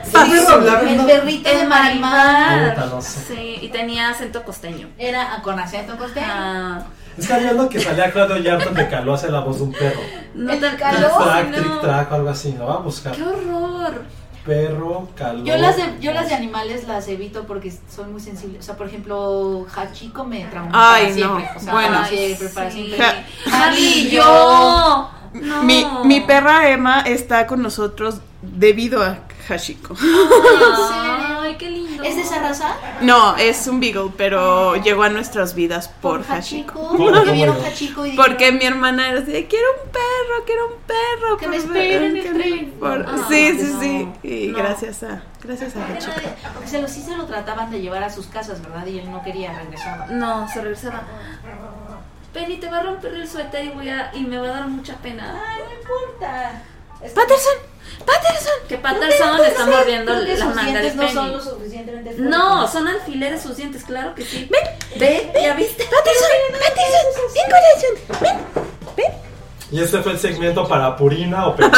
Speaker 1: ¿El perro hablaba?
Speaker 2: El
Speaker 1: No.
Speaker 2: perrito de
Speaker 4: El
Speaker 2: Marimar.
Speaker 1: Puta, no sé.
Speaker 4: Sí, y tenía acento costeño.
Speaker 2: Era con acento costeño.
Speaker 4: Ah,
Speaker 1: Es que había uno que salía Claudio Yarto de Caló hace la voz de un perro.
Speaker 4: no
Speaker 2: El calor.
Speaker 1: Trick
Speaker 4: no.
Speaker 1: track, trick track, algo así. Lo va a buscar.
Speaker 4: ¡Qué horror!
Speaker 1: Perro, calor.
Speaker 2: Yo las, de, yo las de animales las evito porque son muy sensibles. O sea, por ejemplo, Hachiko me traumó
Speaker 3: Ay,
Speaker 2: para siempre.
Speaker 3: no.
Speaker 2: O sea,
Speaker 3: Bueno.
Speaker 2: para siempre, para
Speaker 4: Sí.
Speaker 2: siempre.
Speaker 3: Ja-
Speaker 4: Harley y yo. No.
Speaker 3: Mi, mi perra Emma está con nosotros debido a Hashiko.
Speaker 4: Ay, qué lindo.
Speaker 2: ¿Es de esa raza?
Speaker 3: No, es un beagle, pero llegó a nuestras vidas por Hashiko.
Speaker 2: Hachiko.
Speaker 1: ¿Cómo,
Speaker 2: Porque vieron? Hachiko y dijeron,
Speaker 3: Porque mi hermana era así, de, quiero un perro, quiero un perro.
Speaker 2: Que
Speaker 3: por
Speaker 2: me esperen en el tren".
Speaker 3: por-
Speaker 2: Ah,
Speaker 3: sí, sí,
Speaker 2: no,
Speaker 3: sí. Y
Speaker 4: no.
Speaker 3: gracias a, gracias a Hachiko.
Speaker 2: Porque se lo, sí se lo trataban de llevar a sus casas, ¿verdad? Y él no quería regresar.
Speaker 4: No, se regresaba. Penny, te va a romper el suéter y, voy a, y me va a dar mucha pena.
Speaker 2: Ay, no importa.
Speaker 3: Patterson, Patterson.
Speaker 4: Que Patterson le está mordiendo la
Speaker 2: sus
Speaker 4: manga de
Speaker 2: dientes no son
Speaker 4: Penny.
Speaker 2: lo suficientemente fuertes.
Speaker 4: No, son alfileres sus dientes, claro que sí. Ve, ve, ya viste.
Speaker 3: Patterson, Patterson, ven corazón, ven, ven.
Speaker 1: Y este fue el segmento para Purina o Pedigrí.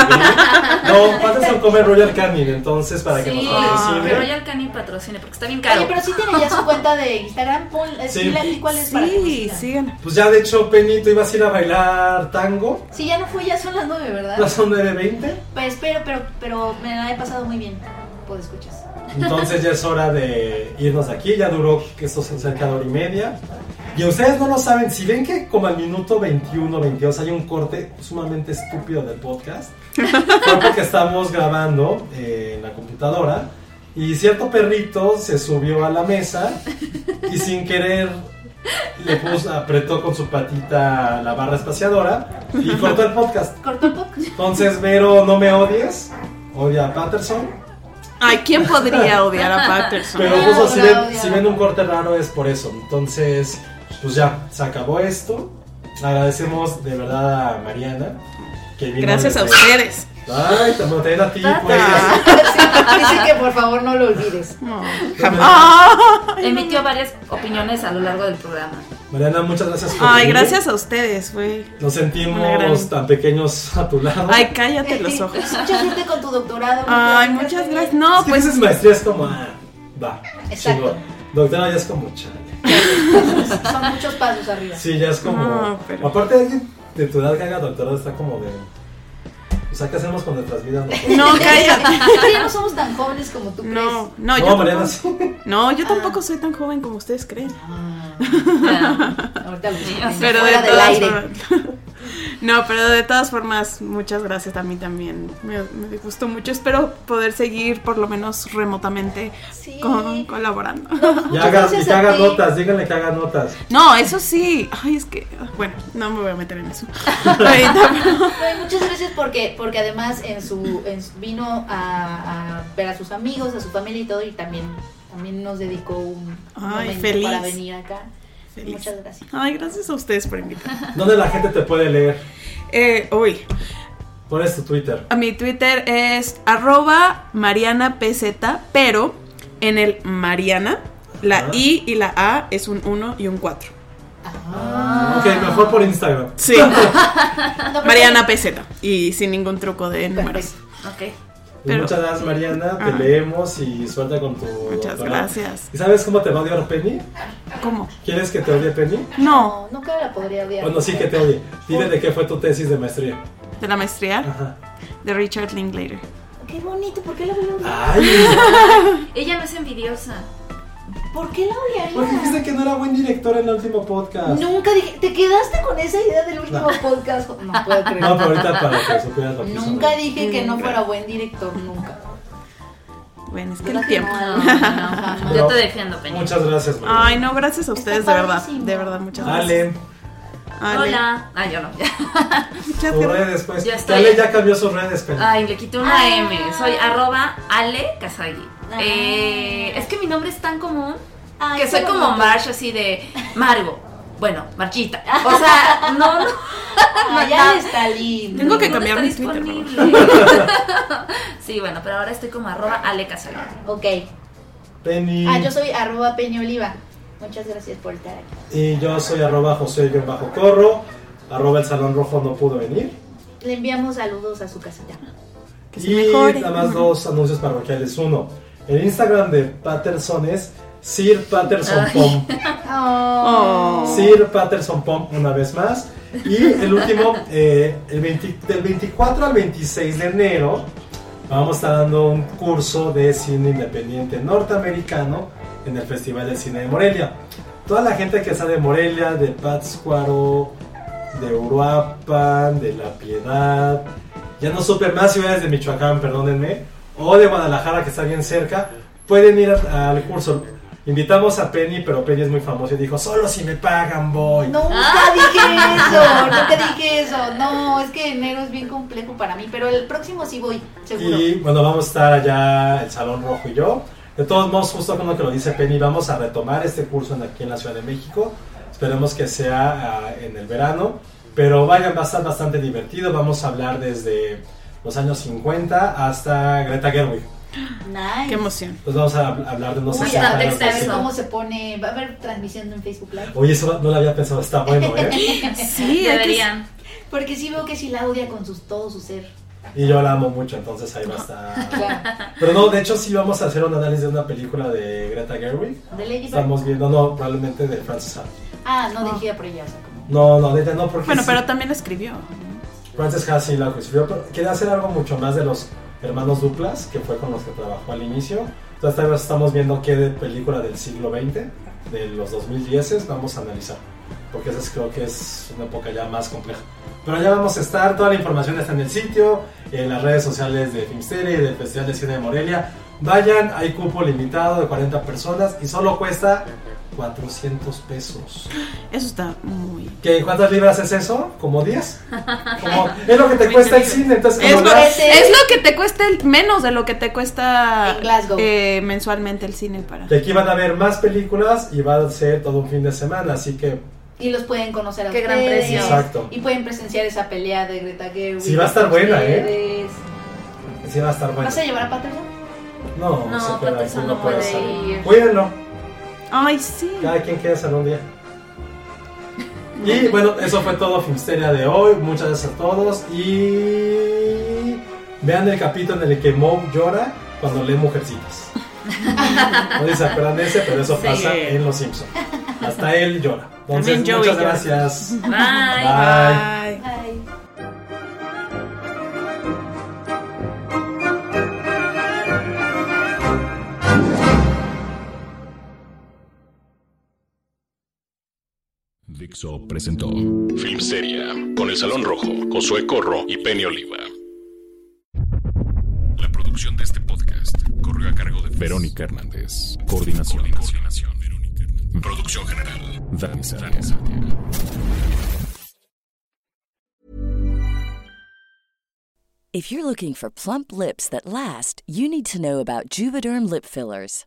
Speaker 1: No, Patterson come Royal Canin, entonces para que
Speaker 4: Sí,
Speaker 1: nos patrocine.
Speaker 4: que Royal Canin patrocine porque está bien caro.
Speaker 2: Oye, pero sí tiene ya su cuenta de Instagram. Pon, eh,
Speaker 1: Sí.
Speaker 2: cuál es para que
Speaker 3: Sí,
Speaker 2: sigan.
Speaker 3: sigan.
Speaker 1: Pues ya de hecho, Penny, tú ibas a ir a bailar tango.
Speaker 2: Sí, ya no fui, ya son las nueve, ¿verdad?
Speaker 1: Ya son 9.20.
Speaker 2: Pues pero, pero, pero me la he pasado muy bien. Puedo escuchas.
Speaker 1: Entonces ya es hora de irnos de aquí. Ya duró esto cerca de hora y media. Y ustedes no lo saben, si ven que como al minuto 21, 22 hay un corte sumamente estúpido del podcast, fue porque estamos grabando eh, en la computadora y cierto perrito se subió a la mesa y sin querer le puso, apretó con su patita la barra espaciadora y cortó el podcast.
Speaker 2: Cortó el podcast.
Speaker 1: Entonces, Vero, no me odies, odia a Patterson.
Speaker 3: Ay, ¿quién podría odiar a Patterson?
Speaker 1: Pero justo si ven, si ven un corte raro es por eso. Entonces, pues ya, se acabó esto. Agradecemos de verdad a Mariana. Que vino
Speaker 3: Gracias a ustedes.
Speaker 1: Ay, también también a ti,
Speaker 4: Tata.
Speaker 1: pues.
Speaker 2: Dice que por favor no lo olvides.
Speaker 3: No.
Speaker 1: También-
Speaker 4: Emitió varias opiniones a lo largo del programa.
Speaker 1: Mariana, muchas gracias por
Speaker 3: Ay,
Speaker 1: venir.
Speaker 3: gracias a ustedes, güey.
Speaker 1: Nos sentimos
Speaker 3: gran-
Speaker 1: tan pequeños a tu lado.
Speaker 3: Ay, cállate los ojos.
Speaker 2: Mucha suerte con tu doctorado.
Speaker 3: Ay, muchas gracias. No,
Speaker 1: Es que
Speaker 3: pues
Speaker 1: dices maestría es como, ah, va.
Speaker 2: Exacto.
Speaker 1: Doctora ya es como chale.
Speaker 2: Son muchos pasos arriba.
Speaker 1: Sí, ya es como.
Speaker 3: No, pero-
Speaker 1: Aparte, alguien de tu edad que haga doctorado está como de. O sea, ¿qué hacemos con nuestras vidas? nosotros?
Speaker 3: no, cállate.
Speaker 2: Ya no somos tan jóvenes como tú
Speaker 3: No,
Speaker 2: crees.
Speaker 3: no,
Speaker 1: No,
Speaker 3: yo
Speaker 1: Mariana,
Speaker 3: tampoco,
Speaker 1: sí.
Speaker 3: no, yo tampoco soy tan joven como ustedes creen.
Speaker 4: Ya.
Speaker 2: Ahorita lo
Speaker 3: Pero de
Speaker 2: fuera del aire.
Speaker 3: No, pero de todas formas, muchas gracias a mí también. Me, me gustó mucho. Espero poder seguir por lo menos remotamente
Speaker 2: Sí.
Speaker 3: con- colaborando.
Speaker 1: Y
Speaker 2: Muchas
Speaker 1: haga, y que haga notas, díganle que haga notas.
Speaker 3: No, eso sí. Ay, es que, bueno, no me voy a meter en eso.
Speaker 2: Y muchas gracias porque, porque además en su, en su- vino a, a ver a sus amigos, a su familia y todo, y también, también nos dedicó un
Speaker 3: Ay,
Speaker 2: momento
Speaker 3: feliz.
Speaker 2: para venir acá.
Speaker 3: Feliz.
Speaker 2: Muchas gracias.
Speaker 3: Ay, gracias a ustedes por invitarme.
Speaker 1: ¿Dónde la gente te puede leer?
Speaker 3: Eh, uy,
Speaker 1: ¿Cuál es tu Twitter?
Speaker 3: a mi Twitter es arroba marianapz, pero en el Mariana, la
Speaker 1: Ah.
Speaker 3: I y la A es un 1 y un 4.
Speaker 2: Ah.
Speaker 1: Ok, mejor por Instagram.
Speaker 3: Sí, Mariana PZ. Y sin ningún truco de números.
Speaker 2: Perfecto.
Speaker 4: Ok.
Speaker 3: Pero-
Speaker 1: muchas gracias, Mariana. Te
Speaker 3: Ah.
Speaker 1: leemos y suerte con tu.
Speaker 3: Muchas
Speaker 1: doctorado.
Speaker 3: gracias.
Speaker 1: ¿Y sabes cómo te va a odiar Penny?
Speaker 3: ¿Cómo?
Speaker 1: ¿Quieres que te odie Penny?
Speaker 3: No,
Speaker 2: No, nunca la podría odiar.
Speaker 1: Bueno, sí que te odie. Dile de qué fue tu tesis de maestría.
Speaker 3: de la maestría
Speaker 1: Ajá.
Speaker 3: de Richard Linklater.
Speaker 2: Qué bonito, ¿por qué la voy a odiar?
Speaker 1: Ay,
Speaker 4: Ella no es envidiosa.
Speaker 2: ¿Por qué la
Speaker 1: porque dijiste
Speaker 2: odiaría?
Speaker 1: que no era buen director en el último podcast.
Speaker 2: Nunca dije, te quedaste con esa idea del último podcast. No puedo creer.
Speaker 1: No, pero ahorita para que supieras lo que.
Speaker 2: Nunca dije que no fuera buen director, nunca.
Speaker 3: Bueno, es que el
Speaker 2: ¿Verdad
Speaker 3: tiempo.
Speaker 2: no?
Speaker 4: No, no, no. Yo te defiendo, Peña.
Speaker 1: Muchas gracias, Mariana.
Speaker 3: Ay, no, gracias a ustedes, de verdad. De verdad, muchas gracias.
Speaker 1: Ale,
Speaker 3: Ale.
Speaker 4: Hola. Ah, yo no.
Speaker 3: Muchas gracias.
Speaker 1: redes, pues.
Speaker 4: Ya estoy.
Speaker 1: Ale ya cambió sus redes, Penny.
Speaker 4: Ay, le quité una
Speaker 2: Ah.
Speaker 4: M. Soy arroba Ale Kazagi.
Speaker 2: Ah.
Speaker 4: Eh, es que mi nombre es tan común
Speaker 2: Ay,
Speaker 4: que soy como
Speaker 2: bonito.
Speaker 4: Marsh, así de Margo. Bueno, Marchita. O sea, no, no.
Speaker 2: Ah, ya está lindo.
Speaker 3: Tengo que cambiar mi Twitter,
Speaker 4: disponible. sí, bueno, pero ahora estoy como arroba Ale Kazagi.
Speaker 2: Ok.
Speaker 1: Penny.
Speaker 2: Ah, yo soy arroba Peña Oliva. Muchas gracias por estar aquí.
Speaker 1: Y yo soy arroba José-Corro. Arroba el Salón Rojo no pudo venir.
Speaker 2: Le enviamos saludos a su casita.
Speaker 3: Que
Speaker 1: y nada más dos anuncios parroquiales. Uno, el Instagram de Patterson es Sir Patterson Pom.
Speaker 3: Oh.
Speaker 1: Sir Patterson Pom una vez más. Y el último, eh, el 20 del 24 al 26 de enero, vamos a estar dando un curso de cine independiente norteamericano en el Festival de Cine de Morelia. Toda la gente que está de Morelia, de Pátzcuaro, de Uruapan, de La Piedad, ya no supe más ciudades de Michoacán, perdónenme, o de Guadalajara que está bien cerca, pueden ir a- al curso. Invitamos a Penny, pero Penny es muy famosa y dijo, solo si me pagan voy.
Speaker 2: Nunca dije eso, nunca dije eso. No, es que enero es bien complejo para mí, pero el próximo sí voy, seguro.
Speaker 1: Y bueno, vamos a estar allá el Salón Rojo y yo. De todos modos, justo con lo que lo dice Penny, vamos a retomar este curso en- aquí en la Ciudad de México. Esperemos que sea ah, en el verano. Pero vayan, va a estar bastante divertido. Vamos a hablar desde los años 50 hasta Greta Gerwig.
Speaker 2: Nice.
Speaker 3: Qué emoción.
Speaker 1: Entonces vamos a hab- hablar de unos
Speaker 2: Uy,
Speaker 1: 60
Speaker 2: a ver,
Speaker 1: años de
Speaker 2: a ver
Speaker 1: cine.
Speaker 2: cómo se pone. Va a haber transmisión en Facebook Live.
Speaker 1: Oye, eso no lo había pensado, está bueno, ¿eh?
Speaker 3: Sí,
Speaker 4: Deberían.
Speaker 2: Porque sí veo que sí la odia con sus, todo su ser.
Speaker 1: Y yo la amo mucho, entonces ahí va a estar. Pero no, de hecho sí vamos a hacer un análisis de una película de Greta Gerwig.
Speaker 2: ¿De Lady?
Speaker 1: Estamos viendo, no, probablemente de Frances.
Speaker 2: Ah, no dirigida por ella, o sea, como...
Speaker 1: No, no, neta no, porque
Speaker 3: Bueno,
Speaker 1: sí,
Speaker 3: pero también escribió.
Speaker 1: Frances Ha sí la quería hacer algo mucho más de los hermanos Duplas, que fue con los que trabajó al inicio. Entonces vez estamos viendo qué película del siglo XX, de los 2010, vamos a analizar. Porque esa es- creo que es una época ya más compleja. Pero ya vamos a estar, toda la información está en el sitio, en las redes sociales de Filmsteria y del Festival de Cine de Morelia. Vayan, hay cupo limitado de 40 personas y solo cuesta 400 pesos.
Speaker 3: Eso está muy.
Speaker 1: ¿Qué, ¿Cuántas libras es eso? ¿Como 10? Como- es lo que te cuesta el cine, entonces
Speaker 3: Es lo,
Speaker 2: Ese-
Speaker 3: es lo que te cuesta el- menos de lo que te cuesta eh, mensualmente el cine para.
Speaker 1: de aquí van a ver más películas y va a ser todo un fin de semana, así que
Speaker 2: Y los pueden conocer a
Speaker 4: Qué gran precio.
Speaker 1: Exacto.
Speaker 2: Y pueden presenciar esa pelea de Greta Gerwig.
Speaker 1: Sí, va a estar buena, ¿eh?
Speaker 2: ustedes.
Speaker 1: sí va a estar bueno.
Speaker 2: ¿Vas a llevar a Patterson?
Speaker 1: No,
Speaker 4: No,
Speaker 1: se queda
Speaker 4: Patterson
Speaker 1: aquí,
Speaker 4: no
Speaker 1: puede
Speaker 4: puede ir.
Speaker 1: Cuídenlo,
Speaker 3: Ay, sí.
Speaker 1: cada quien queda en un día. Y bueno, eso fue todo Filmsteria de hoy. Muchas gracias a todos y vean el capítulo en el que Moe llora cuando lee Mujercitas. No sé si se acuerdan de ese, pero eso
Speaker 3: Sí.
Speaker 1: pasa en Los Simpsons. Hasta él llora. Entonces, muchas
Speaker 3: llora.
Speaker 1: gracias.
Speaker 4: Bye.
Speaker 1: Bye.
Speaker 3: Bye.
Speaker 2: Ay.
Speaker 5: Dixo presentó Filmsteria con El Salón Rojo, Josué Corro y Penny Oliva. La producción de este podcast corrió a cargo de Verónica Hernández. Coordinación. Coordinación. Verónica Hernández. Producción general. Dani Sadia.
Speaker 6: If you're looking for plump lips that last, you need to know about Juvederm lip fillers.